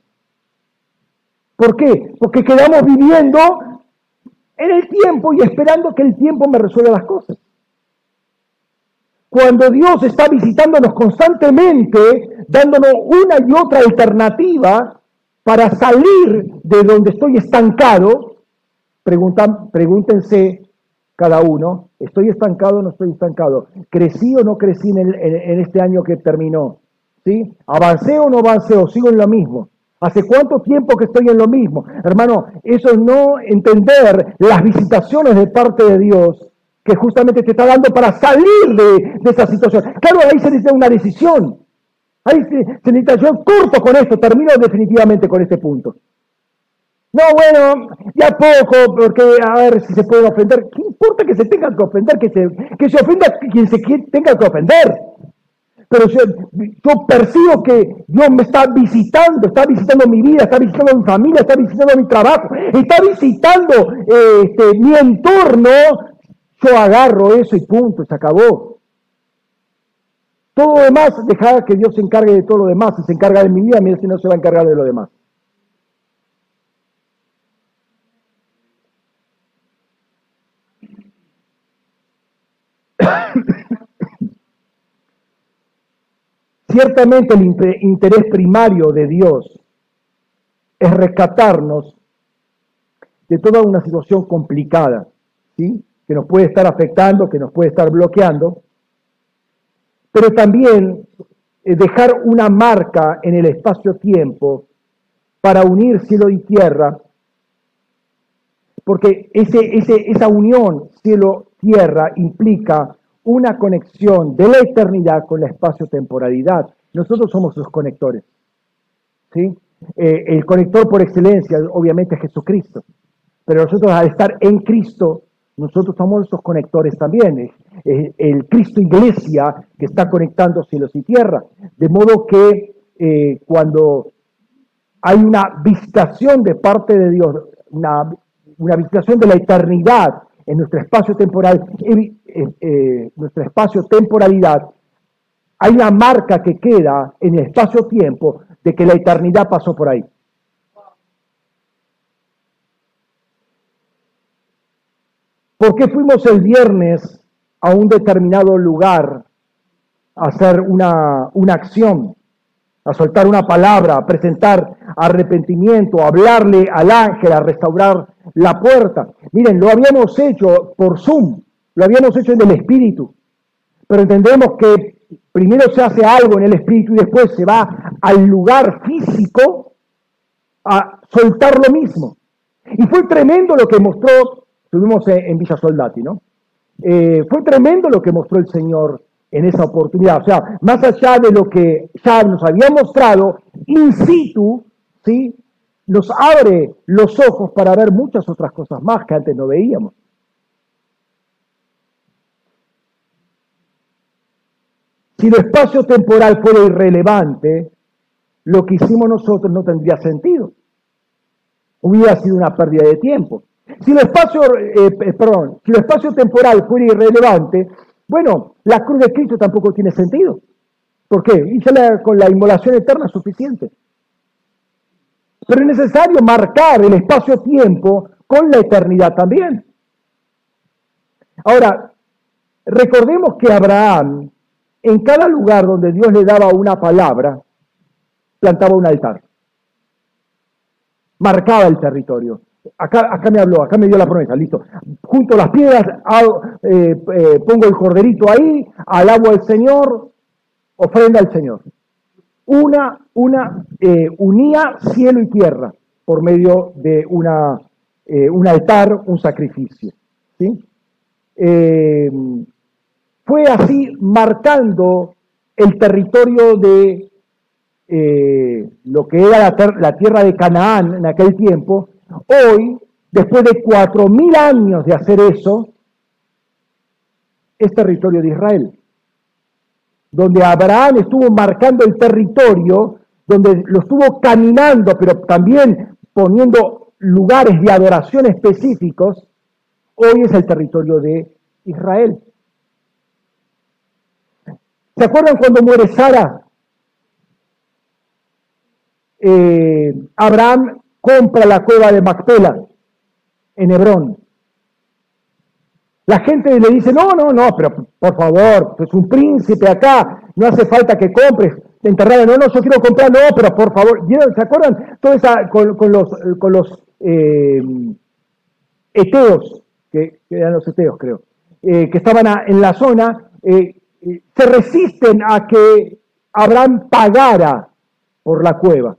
¿Por qué? Porque quedamos viviendo en el tiempo y esperando que el tiempo me resuelva las cosas. Cuando Dios está visitándonos constantemente, dándonos una y otra alternativa para salir de donde estoy estancado, preguntan, pregúntense cada uno, ¿estoy estancado o no estoy estancado? ¿Crecí o no crecí en, en este año que terminó? ¿Sí? ¿Avancé o no avancé o sigo en lo mismo? ¿Hace cuánto tiempo que estoy en lo mismo? Hermano, eso es no entender las visitaciones de parte de Dios que justamente te está dando para salir de, esa situación. Claro, ahí se necesita una decisión. Ahí se, necesita, yo corto con esto, termino definitivamente con este punto. No, bueno, ya poco, porque a ver si se puede ofender. ¿Qué importa que se tenga que ofender? Que se, que se ofenda quien se tenga que ofender pero yo, percibo que Dios me está visitando, está visitando mi vida, está visitando mi familia, está visitando mi trabajo, está visitando este, mi entorno, yo agarro eso y punto, se acabó. Todo lo demás, dejar que Dios se encargue de todo lo demás, si se encarga de mi vida, mira si no se va a encargar de lo demás. Ciertamente el interés primario de Dios es rescatarnos de toda una situación complicada, ¿sí? que nos puede estar afectando, que nos puede estar bloqueando, pero también eh, dejar una marca en el espacio-tiempo para unir cielo y tierra, porque ese, esa unión cielo-tierra implica una conexión de la eternidad con la espacio-temporalidad. Nosotros somos sus conectores. ¿sí? Eh, el conector por excelencia, obviamente, es Jesucristo. Pero nosotros, al estar en Cristo, nosotros somos esos conectores también. el Cristo Iglesia que está conectando cielos y tierra. De modo que eh, cuando hay una visitación de parte de Dios, una, una visitación de la eternidad en nuestro espacio temporal, eh, nuestra espacio-temporalidad, hay una marca que queda en el espacio-tiempo de que la eternidad pasó por ahí. ¿Por qué fuimos el viernes a un determinado lugar a hacer una, una acción? a soltar una palabra, a presentar arrepentimiento, a hablarle al ángel, a restaurar la puerta. Miren, lo habíamos hecho por Zoom, lo habíamos hecho en el espíritu, pero entendemos que primero se hace algo en el espíritu y después se va al lugar físico a soltar lo mismo. Y fue tremendo lo que mostró, estuvimos en Villa Soldati, ¿no? Eh, fue tremendo lo que mostró el Señor en esa oportunidad. O sea, más allá de lo que ya nos había mostrado, in situ, ¿sí? nos abre los ojos para ver muchas otras cosas más que antes no veíamos. Si lo espacio temporal fuera irrelevante, lo que hicimos nosotros no tendría sentido. Hubiera sido una pérdida de tiempo. Si el espacio, eh, eh, temporal fuera irrelevante, bueno, la cruz de Cristo tampoco tiene sentido. ¿Por qué? Con la inmolación eterna es suficiente. Pero es necesario marcar el espacio-tiempo con la eternidad también. Ahora, recordemos que Abraham, en cada lugar donde Dios le daba una palabra, plantaba un altar. Marcaba el territorio. Acá, acá me habló, acá me dio la promesa, listo. Junto las piedras, eh, eh, pongo el corderito ahí, alabo al Señor, ofrenda al Señor. Una, una eh, unía cielo y tierra por medio de una, un altar, un sacrificio. ¿sí? Fue así marcando el territorio de eh, lo que era la, tierra de Canaán en aquel tiempo, hoy, después de cuatro mil años de hacer eso, es territorio de Israel. Donde Abraham estuvo marcando el territorio, donde lo estuvo caminando, pero también poniendo lugares de adoración específicos, hoy es el territorio de Israel. ¿Se acuerdan cuando muere Sara? Eh, Abraham compra la cueva de Macpela en Hebrón. La gente le dice, no, no, no, pero por favor, es un príncipe acá, no hace falta que compres, enterrada, no, no, yo quiero comprar, no, pero por favor, ¿se acuerdan? Toda con, los, eh, eteos, que, eran los eteos creo, eh, que estaban en la zona, se resisten a que Abraham pagara por la cueva.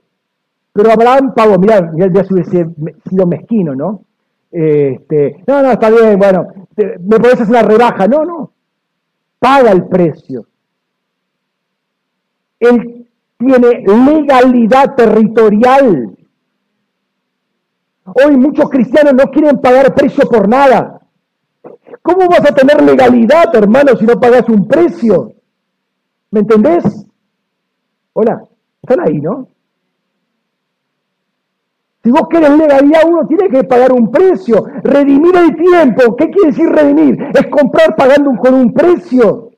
Pero Abraham pagó, mirá, ya se hubiese sido mezquino, ¿no? Este, no, no, está bien, bueno, me podés hacer una rebaja. No, no, paga el precio. Él tiene legalidad territorial. Hoy muchos cristianos no quieren pagar precio por nada. ¿Cómo vas a tener legalidad, hermano, si no pagas un precio? ¿Me entendés? Hola, están ahí, ¿no? Si vos querés legalidad, uno tiene que pagar un precio. Redimir el tiempo. ¿Qué quiere decir redimir? Es comprar pagando con un precio.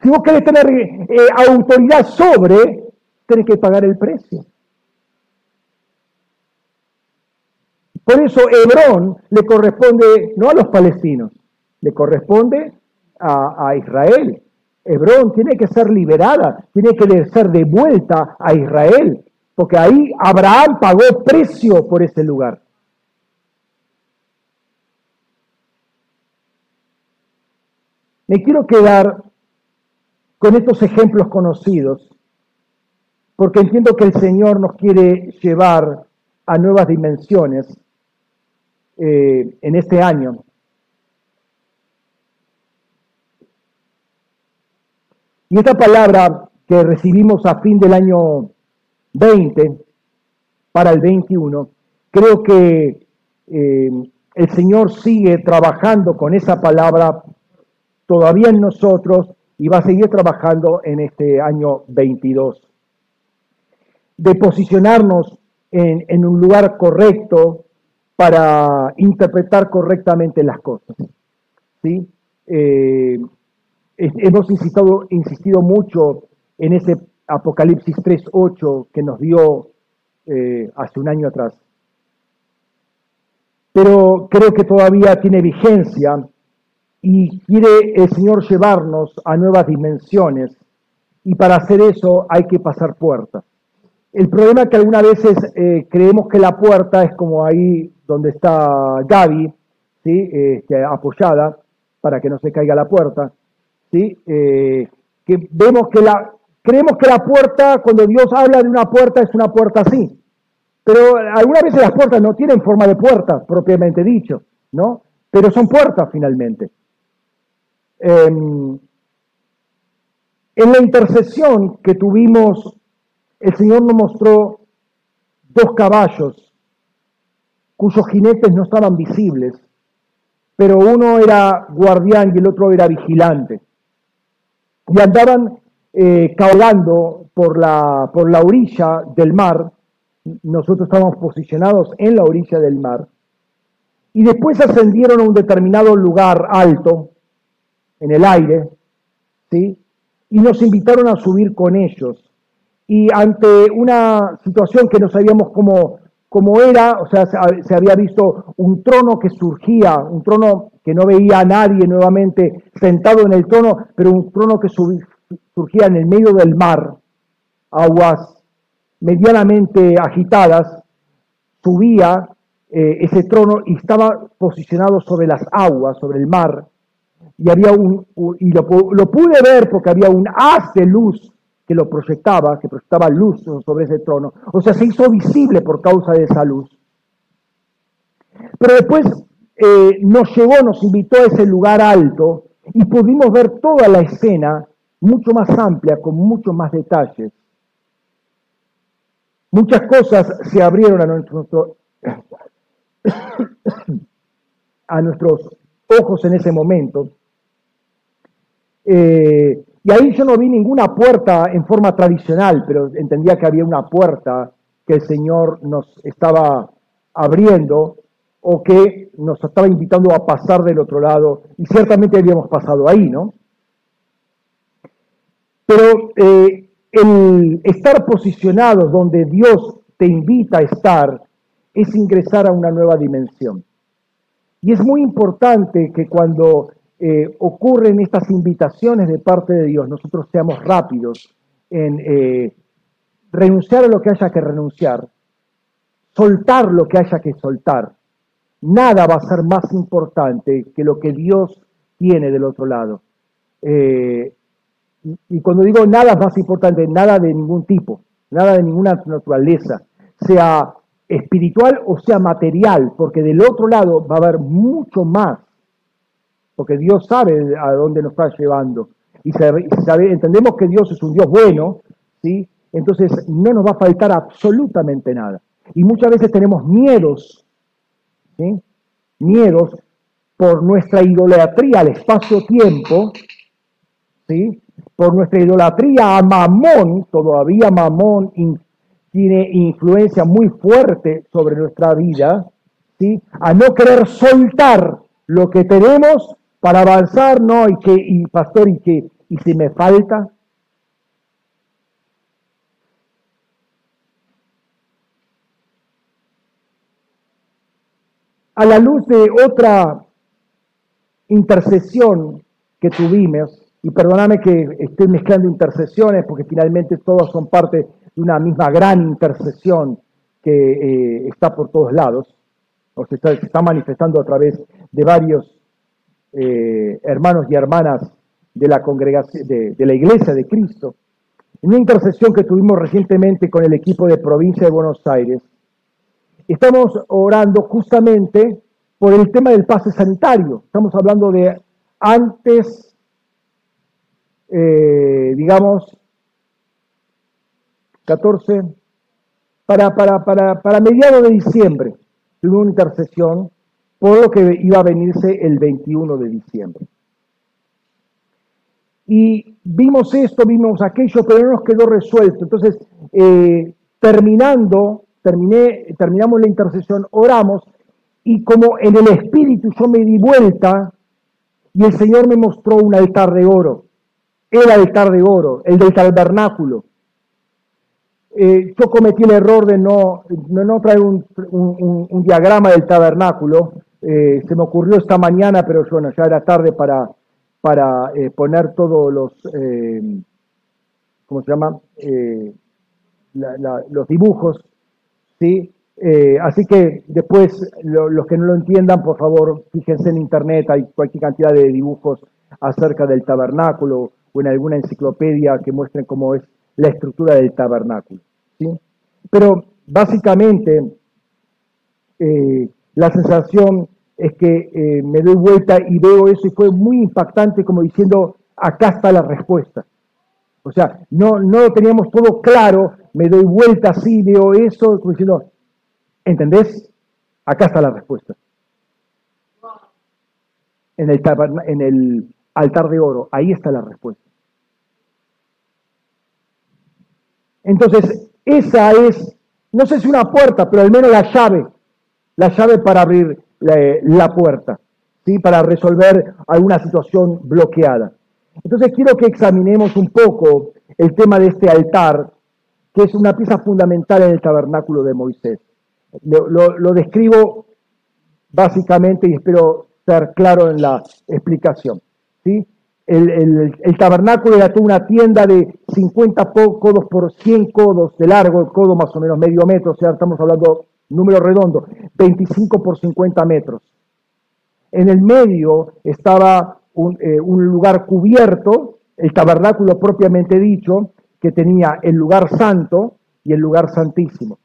Si vos querés tener eh, autoridad sobre, tenés que pagar el precio. Por eso Hebrón le corresponde no a los palestinos, le corresponde a, Israel. Hebrón tiene que ser liberada, tiene que ser devuelta a Israel porque ahí Abraham pagó precio por ese lugar. Me quiero quedar con estos ejemplos conocidos, porque entiendo que el Señor nos quiere llevar a nuevas dimensiones eh, en este año. Y esta palabra que recibimos a fin del año 20 para el 21, creo que eh, el Señor sigue trabajando con esa palabra todavía en nosotros y va a seguir trabajando en este año 22. De posicionarnos en, un lugar correcto para interpretar correctamente las cosas. ¿sí? Eh, hemos insistido, insistido mucho en ese Apocalipsis 3.8 que nos dio eh, hace un año atrás. Pero creo que todavía tiene vigencia y quiere el Señor llevarnos a nuevas dimensiones y para hacer eso hay que pasar puertas. El problema es que algunas veces eh, creemos que la puerta es como ahí donde está Gaby, ¿sí? Este, apoyada para que no se caiga la puerta. ¿sí? Eh, que vemos que la, Creemos que la puerta, cuando Dios habla de una puerta, es una puerta así. Pero algunas veces las puertas no tienen forma de puerta, propiamente dicho, ¿no? Pero son puertas finalmente. Em, en la intercesión que tuvimos, el Señor nos mostró dos caballos cuyos jinetes no estaban visibles, pero uno era guardián y el otro era vigilante. Y andaban eh, por la, por la orilla del mar. Nosotros estábamos posicionados en la orilla del mar. Y después ascendieron a un determinado lugar alto, en el aire, ¿sí? Y nos invitaron a subir con ellos. Y ante una situación que no sabíamos cómo, cómo era, o sea, se había visto un trono que surgía, un trono que no veía a nadie nuevamente sentado en el trono, pero un trono que surgía en el medio del mar, aguas medianamente agitadas, subía eh, ese trono y estaba posicionado sobre las aguas, sobre el mar, y había un, y lo, lo, pude ver porque había un haz de luz que lo proyectaba, que proyectaba luz sobre ese trono. O sea, se hizo visible por causa de esa luz. Pero después eh, nos llevó, nos invitó a ese lugar alto y pudimos ver toda la escena mucho más amplia, con muchos más detalles. Muchas cosas se abrieron a, nuestro, a nuestros ojos en ese momento. Eh, y ahí yo no vi ninguna puerta en forma tradicional, pero entendía que había una puerta que el Señor nos estaba abriendo o que nos estaba invitando a pasar del otro lado, y ciertamente habíamos pasado ahí, ¿no? Pero eh, el estar posicionados donde Dios te invita a estar es ingresar a una nueva dimensión. Y es muy importante que cuando eh, ocurren estas invitaciones de parte de Dios, nosotros seamos rápidos en eh, renunciar a lo que haya que renunciar, soltar lo que haya que soltar. Nada va a ser más importante que lo que Dios tiene del otro lado. Eh, y cuando digo nada es más importante, nada de ningún tipo, nada de ninguna naturaleza, sea espiritual o sea material, porque del otro lado va a haber mucho más, porque Dios sabe a dónde nos está llevando. Y entendemos que Dios es un Dios bueno, ¿sí? entonces no nos va a faltar absolutamente nada. Y muchas veces tenemos miedos, ¿sí? miedos por nuestra idolatría al espacio-tiempo, ¿sí? por nuestra idolatría a Mamón, todavía Mamón tiene influencia muy fuerte sobre nuestra vida, ¿sí? a no querer soltar lo que tenemos para avanzar, no, y que, y pastor, y que, y si me falta. A la luz de otra intercesión que tuvimos, y perdóname que estoy mezclando intercesiones porque finalmente todas son parte de una misma gran intercesión que eh, está por todos lados, o se está, manifestando a través de varios eh, hermanos y hermanas de la congregación, de, la iglesia de Cristo. En una intercesión que tuvimos recientemente con el equipo de provincia de Buenos Aires, estamos orando justamente por el tema del pase sanitario. Estamos hablando de antes eh, digamos, 14, para, para, para, para mediados de diciembre, tuvo una intercesión por lo que iba a venirse el 21 de diciembre. Y vimos esto, vimos aquello, pero no nos quedó resuelto. Entonces, eh, terminando, terminé, terminamos la intercesión, oramos, y como en el espíritu yo me di vuelta, y el Señor me mostró un altar de oro el altar de oro, el del tabernáculo. Eh, yo cometí el error de no, no, traer un, diagrama del tabernáculo. Eh, se me ocurrió esta mañana, pero bueno, ya era tarde para, para eh, poner todos los, ¿cómo se llama? los dibujos, ¿sí? así que después, los que no lo entiendan, por favor, fíjense en internet, hay cualquier cantidad de dibujos acerca del tabernáculo, o en alguna enciclopedia que muestren cómo es la estructura del tabernáculo. ¿sí? Pero básicamente eh, la sensación es que eh, me doy vuelta y veo eso y fue muy impactante como diciendo, acá está la respuesta. O sea, no, no lo teníamos todo claro, me doy vuelta así, veo eso, como diciendo, ¿entendés? Acá está la respuesta. En el, en el altar de oro, ahí está la respuesta. Entonces, esa es, no sé si una puerta, pero al menos la llave, la llave para abrir la, puerta, ¿sí? para resolver alguna situación bloqueada. Entonces quiero que examinemos un poco el tema de este altar, que es una pieza fundamental en el tabernáculo de Moisés. Lo, describo básicamente y espero ser claro en la explicación. ¿sí? el, tabernáculo era una tienda de 50 codos por 100 codos de largo, el codo más o menos medio metro, o sea, estamos hablando número redondo, 25 por 50 metros. En el medio estaba un, eh, un lugar cubierto, el tabernáculo propiamente dicho, que tenía el lugar santo y el lugar santísimo.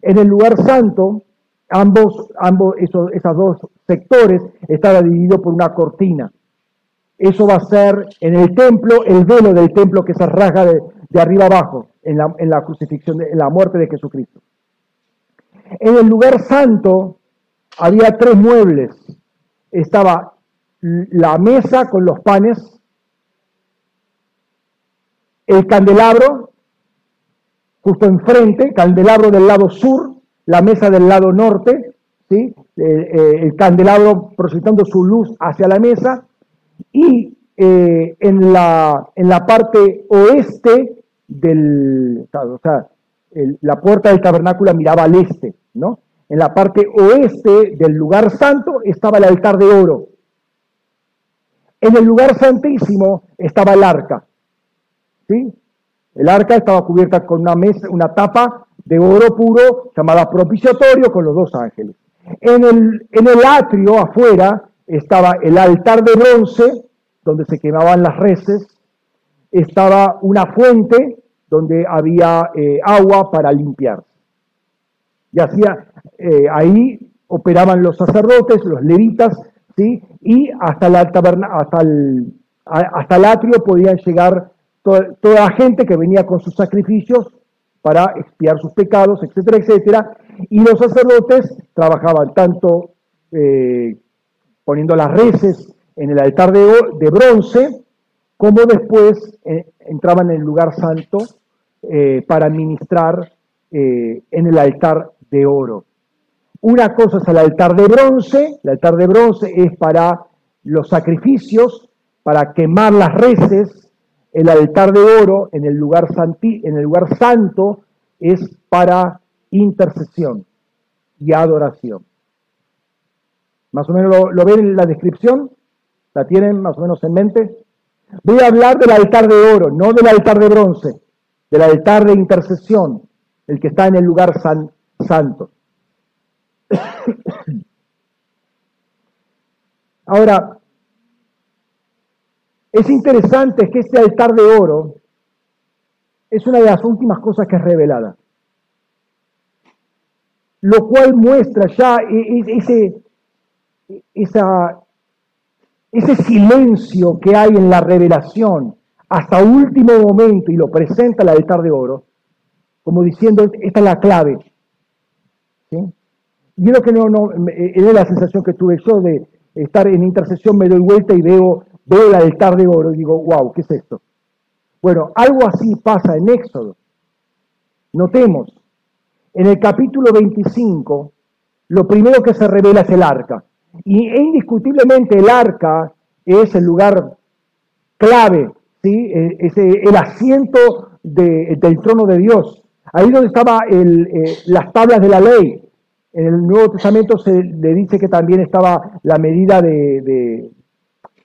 En el lugar santo, ambos, ambos esos, dos sectores estaban divididos por una cortina eso va a ser en el templo, el velo del templo que se rasga de, arriba abajo en la, en la crucifixión, en la muerte de Jesucristo. En el lugar santo había tres muebles. Estaba la mesa con los panes, el candelabro, justo enfrente, candelabro del lado sur, la mesa del lado norte, ¿sí? Eh, el candelabro proyectando su luz hacia la mesa, y eh, en, la, en la parte oeste del, o sea, la puerta del tabernáculo miraba al este, En la parte oeste del lugar santo estaba el altar de oro. En el lugar santísimo estaba el arca. ¿sí? El arca estaba cubierta con una, mesa, una tapa de oro puro llamada propiciatorio con los dos ángeles. En el, en el atrio afuera estaba el altar de bronce donde se quemaban las reses, estaba una fuente donde había eh, agua para limpiarse. Y hacía, eh, ahí operaban los sacerdotes, los levitas, ¿sí? y hasta, hasta, el, hasta el atrio podían llegar toda, la gente que venía con sus sacrificios para expiar sus pecados, etcétera, etcétera. Y los sacerdotes trabajaban tanto eh, poniendo las reses en el altar de, bronce, como después entraban en el lugar santo eh, para ministrar eh, en el altar de oro. Una cosa es el altar de bronce, el altar de bronce es para los sacrificios, para quemar las reses, el altar de oro en el lugar, en el lugar santo es para intercesión y adoración. Más o menos lo, ven en la descripción, la tienen más o menos en mente. Voy a hablar del altar de oro, no del altar de bronce del altar de intercesión, el que está en el lugar santo. Ahora, es interesante que este altar de oro es una de las últimas cosas que es revelada, lo cual muestra ya e-, e-, ese, ese silencio que hay en la revelación hasta último momento y lo presenta el altar de oro, como diciendo, esta es la clave. ¿Sí? Y creo que no, no, es la sensación que tuve yo de estar en intercesión, me doy vuelta y veo, veo el altar de oro y digo, wow, ¿qué es esto? Bueno, algo así pasa en Éxodo. Notemos, en el capítulo 25, lo primero que se revela es el arca. Y indiscutiblemente el arca es el lugar clave ¿sí? Eh, ese, el asiento del trono de Dios. Ahí donde estaban eh, las tablas de la ley. En el Nuevo Testamento se le dice que también estaba la medida de,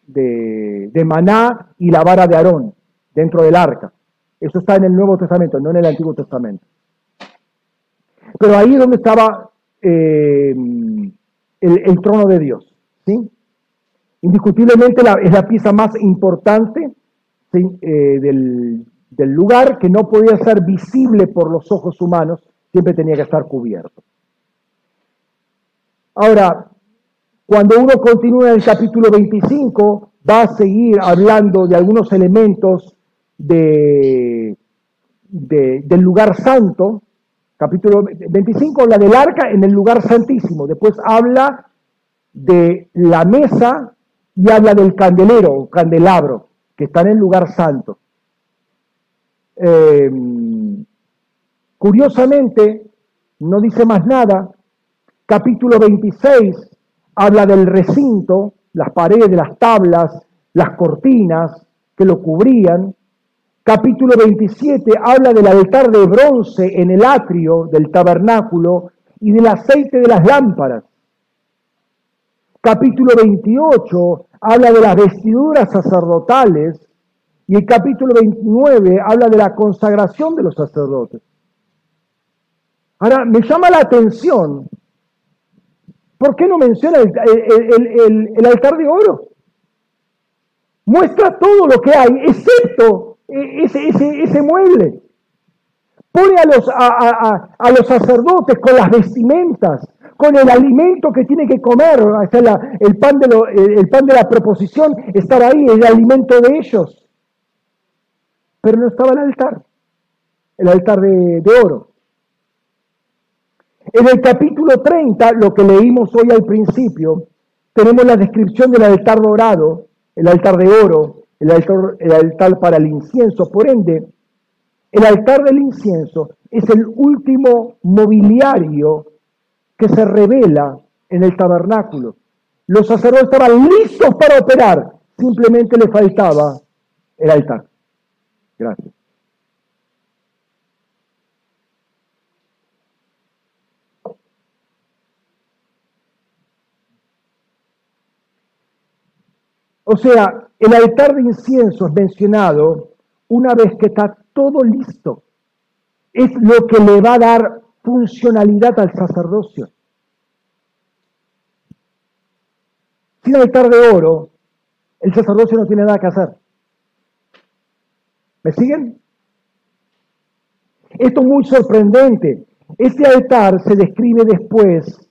de, maná y la vara de Aarón dentro del arca. Eso está en el Nuevo Testamento, no en el Antiguo Testamento. Pero ahí es donde estaba eh, el, trono de Dios. ¿sí? Indiscutiblemente es la pieza más importante eh, del, lugar que no podía ser visible por los ojos humanos, siempre tenía que estar cubierto. Ahora, cuando uno continúa en el capítulo 25, va a seguir hablando de algunos elementos de, del lugar santo. Capítulo 25 habla del arca en el lugar santísimo. Después habla de la mesa y habla del candelero o candelabro que está en el lugar santo. Eh, curiosamente, no dice más nada. Capítulo 26 habla del recinto, las paredes, las tablas, las cortinas que lo cubrían. Capítulo 27 habla del altar de bronce en el atrio del tabernáculo y del aceite de las lámparas. Capítulo 28 habla de las vestiduras sacerdotales y el capítulo 29 habla de la consagración de los sacerdotes. Ahora, me llama la atención, ¿por qué no menciona el, altar de oro? Muestra todo lo que hay, excepto ese, ese, mueble. Pone a los, a los sacerdotes con las vestimentas, con el alimento que tiene que comer, el, pan de el pan de la proposición, estar ahí, el alimento de ellos. Pero no estaba el altar, el altar de oro. En el capítulo 30, lo que leímos hoy al principio, tenemos la descripción del altar dorado, el altar de oro, el altar, el altar para el incienso. Por ende, el altar del incienso es el último mobiliario que se revela en el tabernáculo. Los sacerdotes estaban listos para operar, simplemente le faltaba el altar. Gracias. O sea, el altar de incienso es mencionado una vez que está todo listo. Es lo que le va a dar funcionalidad al sacerdocio. Sin altar de oro, el sacerdocio no tiene nada que hacer. ¿Me siguen? Esto es muy sorprendente. Este altar se describe después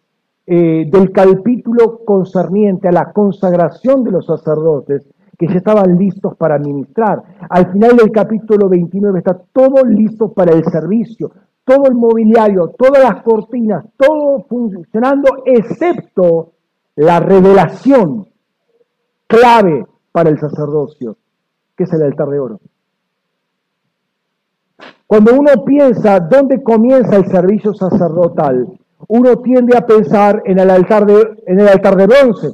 eh, del capítulo concerniente a la consagración de los sacerdotes que ya estaban listos para ministrar. Al final del capítulo 29 está todo listo para el servicio, todo el mobiliario, todas las cortinas, todo funcionando, excepto la revelación clave para el sacerdocio, que es el altar de oro. Cuando uno piensa dónde comienza el servicio sacerdotal, uno tiende a pensar en el altar de, en el altar de bronce.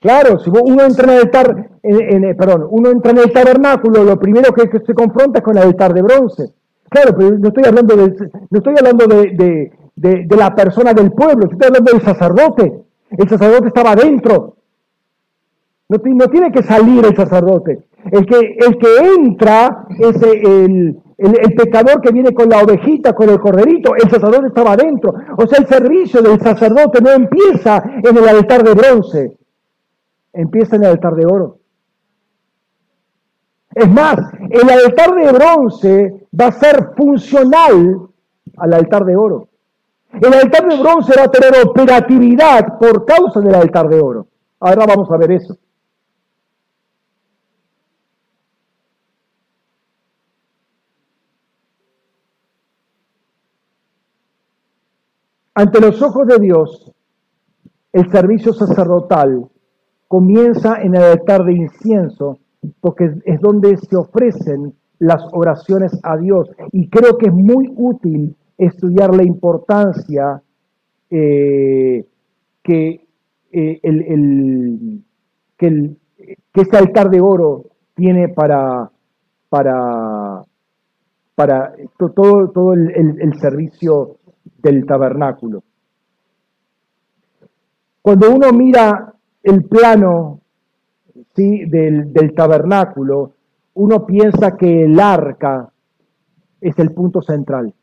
Claro, si uno entra en el altar, en, perdón, uno entra en el tabernáculo, lo primero que, se confronta es con el altar de bronce. Claro, pero no estoy hablando de, no estoy hablando de, de, la persona del pueblo, estoy hablando del sacerdote. El sacerdote estaba adentro. No, no tiene que salir el sacerdote. El que, el que entra es el, el, pecador que viene con la ovejita, con el corderito, el sacerdote estaba adentro. O sea, el servicio del sacerdote no empieza en el altar de bronce, empieza en el altar de oro. Es más, el altar de bronce va a ser funcional al altar de oro. El altar de bronce va a tener operatividad por causa del altar de oro. Ahora vamos a ver eso. Ante los ojos de Dios, el servicio sacerdotal comienza en el altar de incienso, porque es donde se ofrecen las oraciones a Dios. Y creo que es muy útil estudiar la importancia eh, que, eh, el, que, este altar de oro tiene para, para, para todo, todo el servicio del tabernáculo. Cuando uno mira el plano ¿sí? del, del tabernáculo, uno piensa que el arca es el punto central.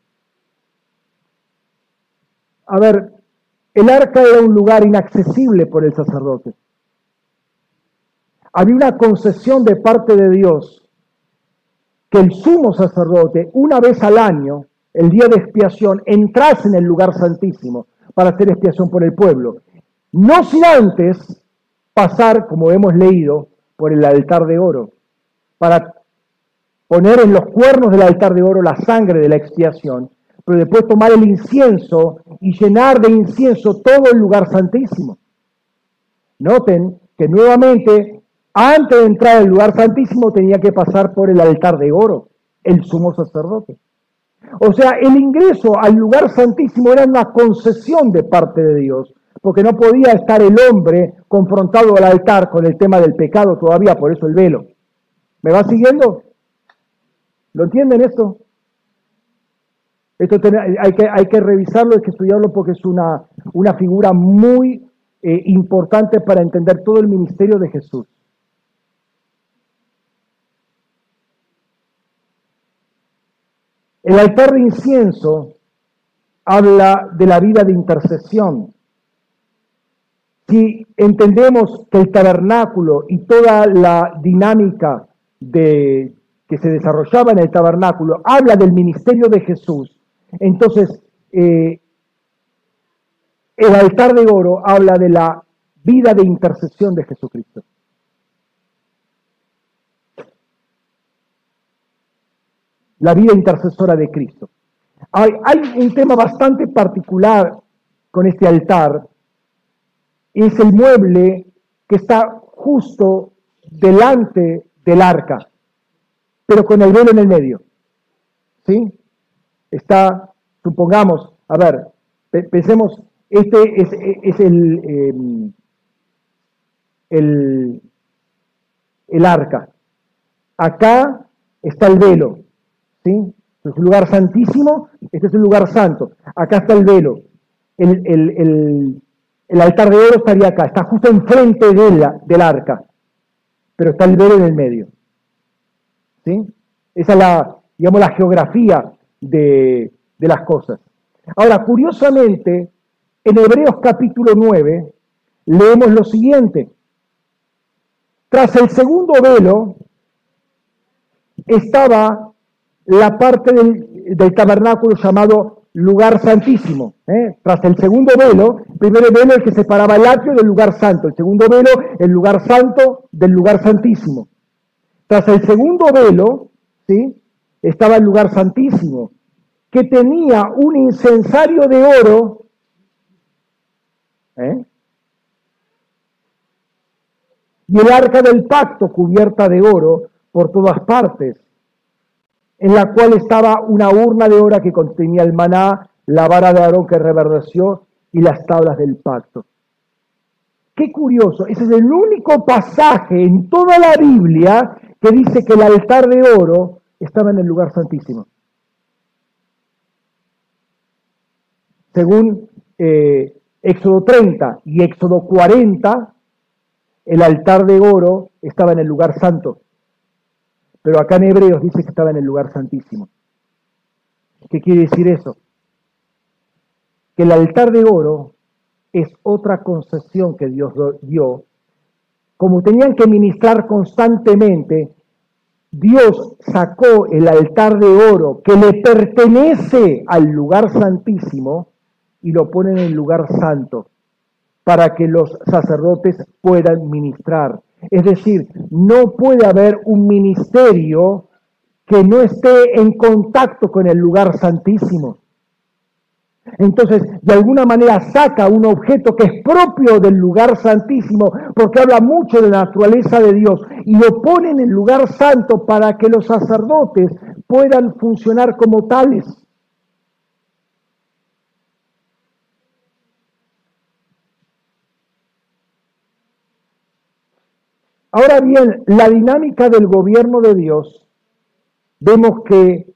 A ver, el arca era un lugar inaccesible por el sacerdote. Había una concesión de parte de Dios que el sumo sacerdote, una vez al año, el día de expiación, entrase en el lugar santísimo para hacer expiación por el pueblo. No sin antes pasar, como hemos leído, por el altar de oro, para poner en los cuernos del altar de oro la sangre de la expiación, pero después tomar el incienso y llenar de incienso todo el lugar santísimo. Noten que nuevamente, antes de entrar al lugar santísimo, tenía que pasar por el altar de oro, el sumo sacerdote. O sea, el ingreso al lugar santísimo era una concesión de parte de Dios, porque no podía estar el hombre confrontado al altar con el tema del pecado todavía, por eso el velo. ¿Me va siguiendo? ¿Lo entienden esto? Esto hay, que, hay que revisarlo, hay que estudiarlo porque es una, una figura muy eh, importante para entender todo el ministerio de Jesús. El altar de incienso habla de la vida de intercesión. Si entendemos que el tabernáculo y toda la dinámica de, que se desarrollaba en el tabernáculo habla del ministerio de Jesús, entonces eh, el altar de oro habla de la vida de intercesión de Jesucristo. La vida intercesora de Cristo. Hay, un tema bastante particular con este altar. Es el mueble que está justo delante del arca, pero con el velo en el medio. ¿Sí? Está, supongamos, a ver, pensemos, este es, el, em, el, el arca. Acá está el velo, ¿sí? Es un lugar santísimo, este es un lugar santo. Acá está el velo. El, altar de oro estaría acá, está justo enfrente de del arca, pero está el velo en el medio. ¿Sí? Esa es la, digamos, la geografía de, de las cosas. Ahora, curiosamente, en Hebreos capítulo 9 leemos lo siguiente. Tras el segundo velo estaba la parte del, tabernáculo llamado lugar santísimo. ¿eh? Tras el segundo velo, el primer velo el que separaba el atrio del lugar santo, el segundo velo el lugar santo del lugar santísimo. Tras el segundo velo, ¿sí? estaba el lugar santísimo, que tenía un incensario de oro ¿eh? y el arca del pacto cubierta de oro por todas partes, en la cual estaba una urna de oro que contenía el maná, la vara de Aarón que reverdeció y las tablas del pacto. Qué curioso, ese es el único pasaje en toda la Biblia que dice que el altar de oro estaba en el lugar santísimo. Según eh, Éxodo 30 y Éxodo 40, el altar de oro estaba en el lugar santo. Pero acá en Hebreos dice que estaba en el lugar santísimo. ¿Qué quiere decir eso? Que el altar de oro es otra concesión que Dios dio. Como tenían que ministrar constantemente, Dios sacó el altar de oro que le pertenece al lugar santísimo y lo pone en el lugar santo para que los sacerdotes puedan ministrar. Es decir, no puede haber un ministerio que no esté en contacto con el lugar santísimo. Entonces, de alguna manera saca un objeto que es propio del lugar santísimo, porque habla mucho de la naturaleza de Dios, y lo pone en el lugar santo para que los sacerdotes puedan funcionar como tales. Ahora bien, la dinámica del gobierno de Dios, vemos que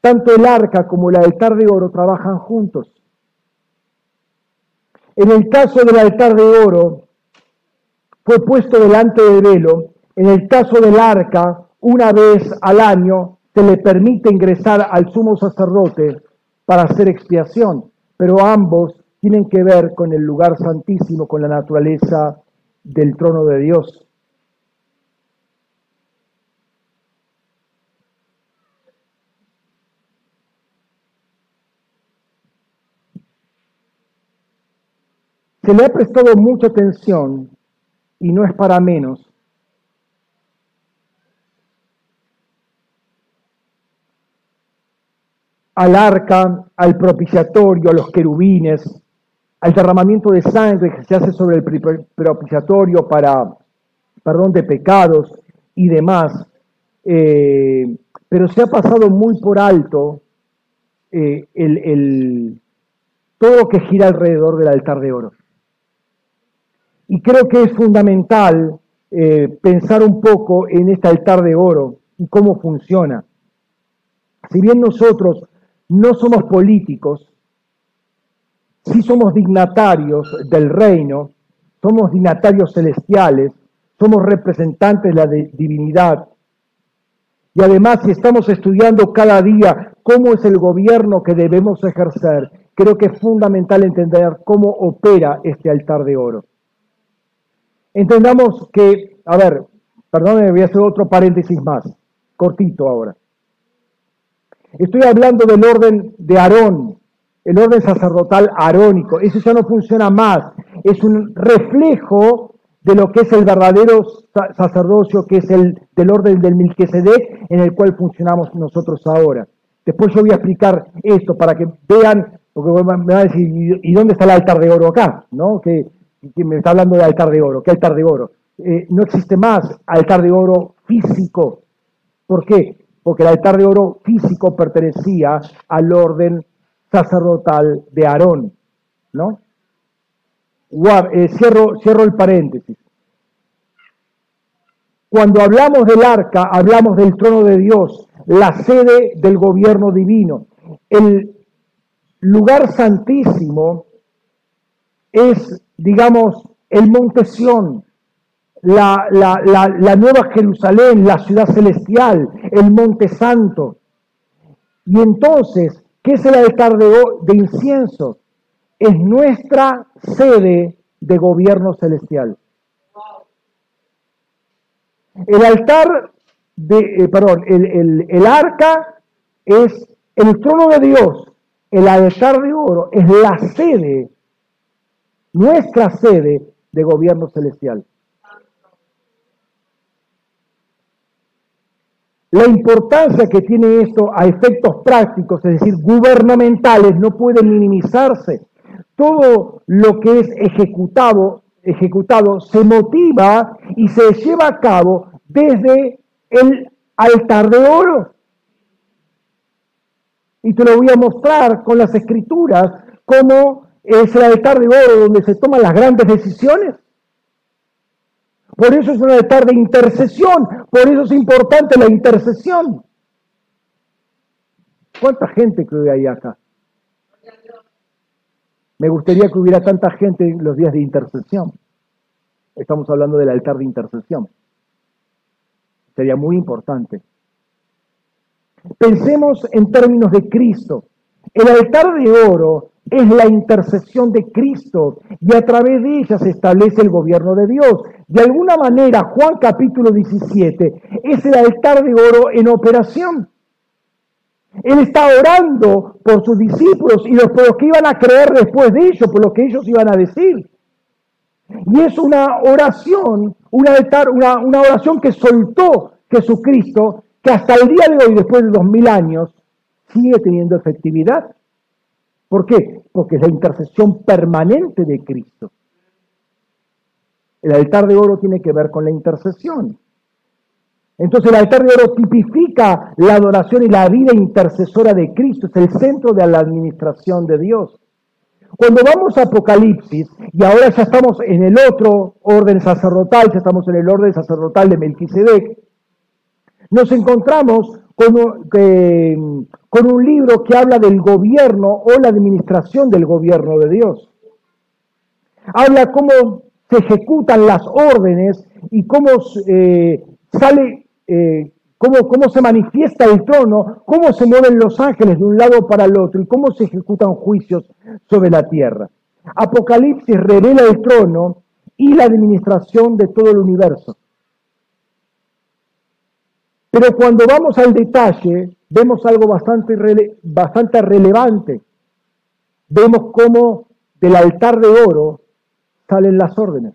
tanto el arca como el altar de oro trabajan juntos. En el caso del altar de oro, fue puesto delante del velo. En el caso del arca, una vez al año se le permite ingresar al sumo sacerdote para hacer expiación, pero ambos tienen que ver con el lugar santísimo, con la naturaleza del trono de Dios. Se le ha prestado mucha atención, y no es para menos, al arca, al propiciatorio, a los querubines, al derramamiento de sangre que se hace sobre el propiciatorio para perdón de pecados y demás. Eh, pero se ha pasado muy por alto eh, todo lo que gira alrededor del altar de oro. Y creo que es fundamental eh, pensar un poco en este altar de oro y cómo funciona. Si bien nosotros no somos políticos, sí somos dignatarios del reino, somos dignatarios celestiales, somos representantes de la divinidad. Y además, si estamos estudiando cada día cómo es el gobierno que debemos ejercer, creo que es fundamental entender cómo opera este altar de oro. Entendamos que, a ver, perdónenme, voy a hacer otro paréntesis más, cortito ahora. Estoy hablando del orden de Aarón, el orden sacerdotal arónico. Eso ya no funciona más. Es un reflejo de lo que es el verdadero sacerdocio, que es el del orden del Milquesedec, en el cual funcionamos nosotros ahora. Después yo voy a explicar esto para que vean, porque me van a decir, ¿y dónde está el altar de oro acá? ¿No? Que, me está hablando de altar de oro. ¿Qué altar de oro? Eh, no existe más altar de oro físico. ¿Por qué? Porque el altar de oro físico pertenecía al orden sacerdotal de Aarón, ¿no? Eh, cierro, cierro el paréntesis. Cuando hablamos del arca, hablamos del trono de Dios, la sede del gobierno divino. El lugar santísimo es, digamos, el monte Sión, la, la, nueva Jerusalén, la ciudad celestial, el monte santo. Y entonces, ¿qué es el altar de, de incienso? Es nuestra sede de gobierno celestial. El altar de, eh, perdón, el, el arca es el trono de Dios, el altar de oro es la sede, nuestra sede de gobierno celestial. La importancia que tiene esto a efectos prácticos, es decir, gubernamentales, no puede minimizarse. Todo lo que es ejecutado, ejecutado se motiva y se lleva a cabo desde el altar de oro. Y te lo voy a mostrar con las escrituras, cómo es el altar de oro donde se toman las grandes decisiones. Por eso es un altar de intercesión, por eso es importante la intercesión. ¿Cuánta gente que hay acá? Me gustaría que hubiera tanta gente en los días de intercesión. Estamos hablando del altar de intercesión. Sería muy importante. Pensemos en términos de Cristo. El altar de oro es la intercesión de Cristo y a través de ella se establece el gobierno de Dios. De alguna manera, Juan capítulo 17 es el altar de oro en operación. Él está orando por sus discípulos y por los que iban a creer después de ellos, por lo que ellos iban a decir. Y es una oración, un altar, una, una oración que soltó Jesucristo, que hasta el día de hoy, después de dos mil años, sigue teniendo efectividad. ¿Por qué? Porque es la intercesión permanente de Cristo. El altar de oro tiene que ver con la intercesión. Entonces el altar de oro tipifica la adoración y la vida intercesora de Cristo, es el centro de la administración de Dios. Cuando vamos a Apocalipsis, y ahora ya estamos en el otro orden sacerdotal, ya estamos en el orden sacerdotal de Melquisedec, nos encontramos con, un libro que habla del gobierno o la administración del gobierno de Dios. Habla cómo se ejecutan las órdenes y cómo eh, sale, eh, cómo, cómo se manifiesta el trono, cómo se mueven los ángeles de un lado para el otro y cómo se ejecutan juicios sobre la tierra. Apocalipsis revela el trono y la administración de todo el universo. Pero cuando vamos al detalle, vemos algo bastante, bastante relevante. Vemos cómo del altar de oro salen las órdenes.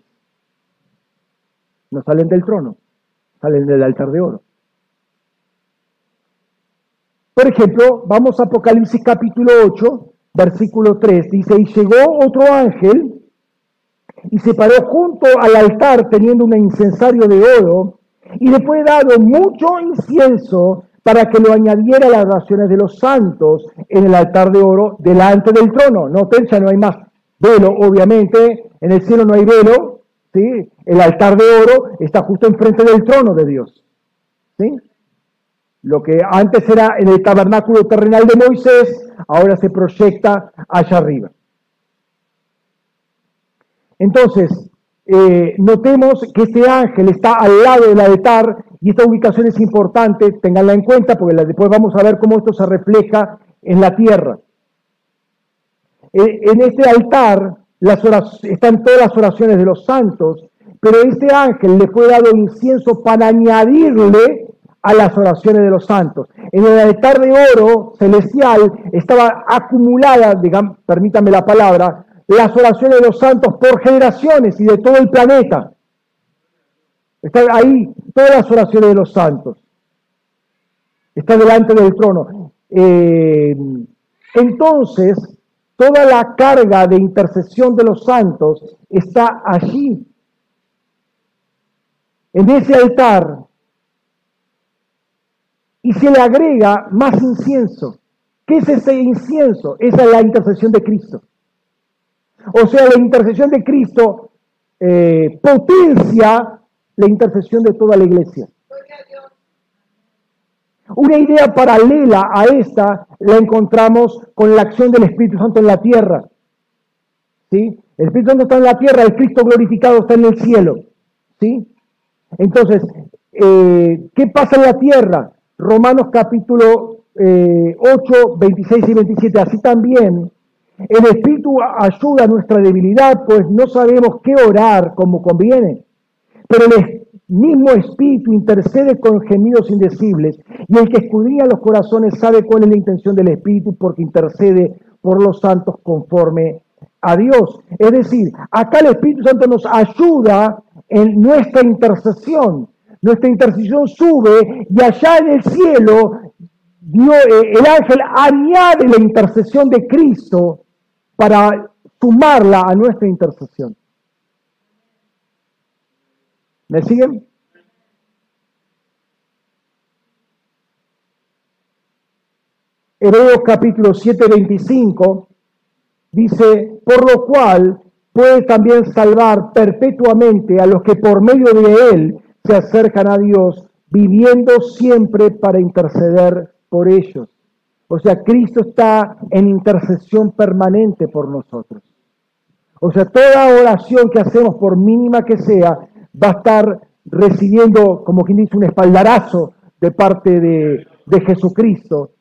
No salen del trono, salen del altar de oro. Por ejemplo, vamos a Apocalipsis capítulo 8, versículo 3. Dice, y llegó otro ángel y se paró junto al altar teniendo un incensario de oro y le fue dado mucho incienso para que lo añadiera a las oraciones de los santos en el altar de oro delante del trono. No, ya no hay más velo, obviamente, en el cielo no hay velo, ¿sí? El altar de oro está justo enfrente del trono de Dios, ¿sí? Lo que antes era en el tabernáculo terrenal de Moisés, ahora se proyecta allá arriba. Entonces, eh, notemos que este ángel está al lado del altar y esta ubicación es importante, tenganla en cuenta porque después vamos a ver cómo esto se refleja en la tierra. Eh, en este altar están todas las oraciones de los santos, pero este ángel le fue dado incienso para añadirle a las oraciones de los santos. En el altar de oro celestial estaba acumulada, digamos, permítame la palabra, las oraciones de los santos por generaciones y de todo el planeta. Están ahí todas las oraciones de los santos. Está delante del trono. Eh, entonces, toda la carga de intercesión de los santos está allí. En ese altar y se le agrega más incienso. ¿Qué es ese incienso? Esa es la intercesión de Cristo. O sea, la intercesión de Cristo eh, potencia la intercesión de toda la iglesia. Una idea paralela a esta la encontramos con la acción del Espíritu Santo en la tierra. ¿Sí? El Espíritu Santo está en la tierra, el Cristo glorificado está en el cielo. ¿Sí? Entonces, eh, ¿qué pasa en la tierra? Romanos capítulo 8, eh, 26 y 27. Así también el Espíritu ayuda a nuestra debilidad, pues no sabemos qué orar como conviene. Pero el mismo Espíritu intercede con gemidos indecibles y el que escudriña los corazones sabe cuál es la intención del Espíritu porque intercede por los santos conforme a Dios. Es decir, acá el Espíritu Santo nos ayuda en nuestra intercesión nuestra intercesión sube y allá en el cielo eh, el ángel añade la intercesión de Cristo para sumarla a nuestra intercesión. ¿Me siguen? Hebreos capítulo 7, 25 dice, por lo cual puede también salvar perpetuamente a los que por medio de él se acercan a Dios viviendo siempre para interceder por ellos. O sea, Cristo está en intercesión permanente por nosotros. O sea, toda oración que hacemos, por mínima que sea, va a estar recibiendo, como quien dice, un espaldarazo de parte de, de Jesucristo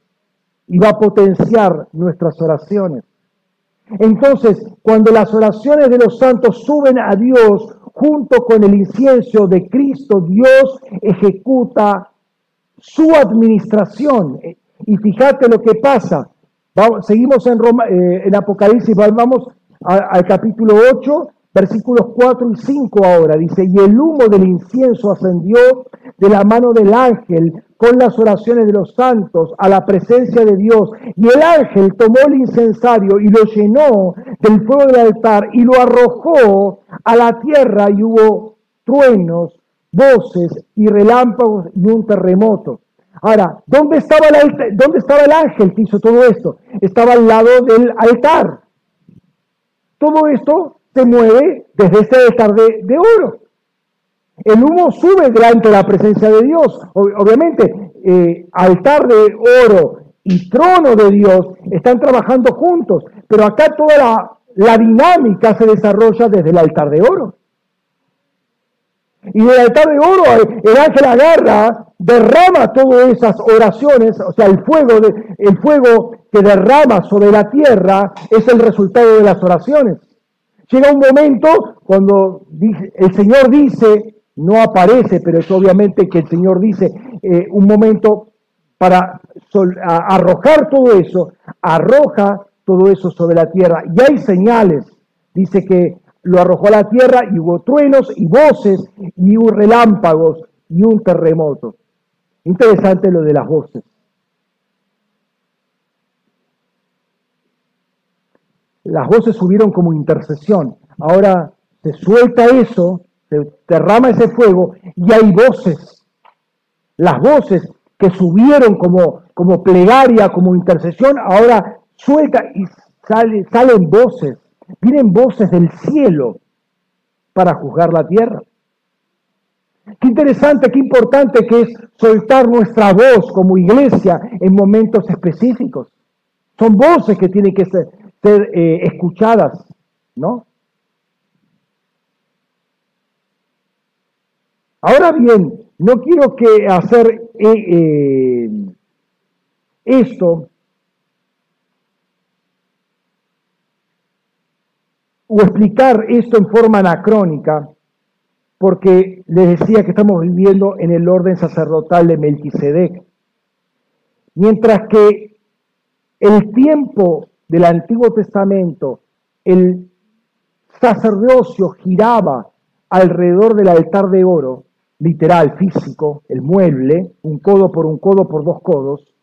y va a potenciar nuestras oraciones. Entonces, cuando las oraciones de los santos suben a Dios junto con el incienso de Cristo, Dios ejecuta su administración. Y fíjate lo que pasa. seguimos en, Roma, eh, en Apocalipsis, vamos al capítulo 8, versículos 4 y 5 ahora. Dice, y el humo del incienso ascendió de la mano del ángel con las oraciones de los santos a la presencia de Dios. Y el ángel tomó el incensario y lo llenó del fuego del altar y lo arrojó a la tierra y hubo truenos, voces y relámpagos y un terremoto. Ahora, ¿dónde estaba, el, ¿dónde estaba el ángel que hizo todo esto? Estaba al lado del altar. Todo esto se mueve desde este altar de oro. El humo sube delante de la presencia de Dios. Obviamente, eh, altar de oro y trono de Dios están trabajando juntos, pero acá toda la dinámica se desarrolla desde el altar de oro. Y del altar de oro el ángel agarra, derrama todas esas oraciones, o sea, el fuego, de, el fuego que derrama sobre la tierra es el resultado de las oraciones. Llega un momento cuando el Señor dice, no aparece, pero es obviamente que el Señor dice eh, un momento para arrojar todo eso, arroja todo eso sobre la tierra. Y hay señales, dice que lo arrojó a la tierra y hubo truenos y voces y hubo relámpagos y un terremoto. Interesante lo de las voces. Las voces subieron como intercesión. Ahora se suelta eso se derrama ese fuego y hay voces. Las voces que subieron como, como plegaria, como intercesión, ahora suelta y sale, salen voces. Vienen voces del cielo para juzgar la tierra. Qué interesante, qué importante que es soltar nuestra voz como iglesia en momentos específicos. Son voces que tienen que ser, eh, escuchadas, ¿no? Ahora bien, no quiero que hacer eh, eh, esto o explicar esto en forma anacrónica, porque les decía que estamos viviendo en el orden sacerdotal de Melquisedec. Mientras que el tiempo del Antiguo Testamento, el sacerdocio giraba alrededor del altar de oro, literal, físico, el mueble, un codo por un codo por dos codos,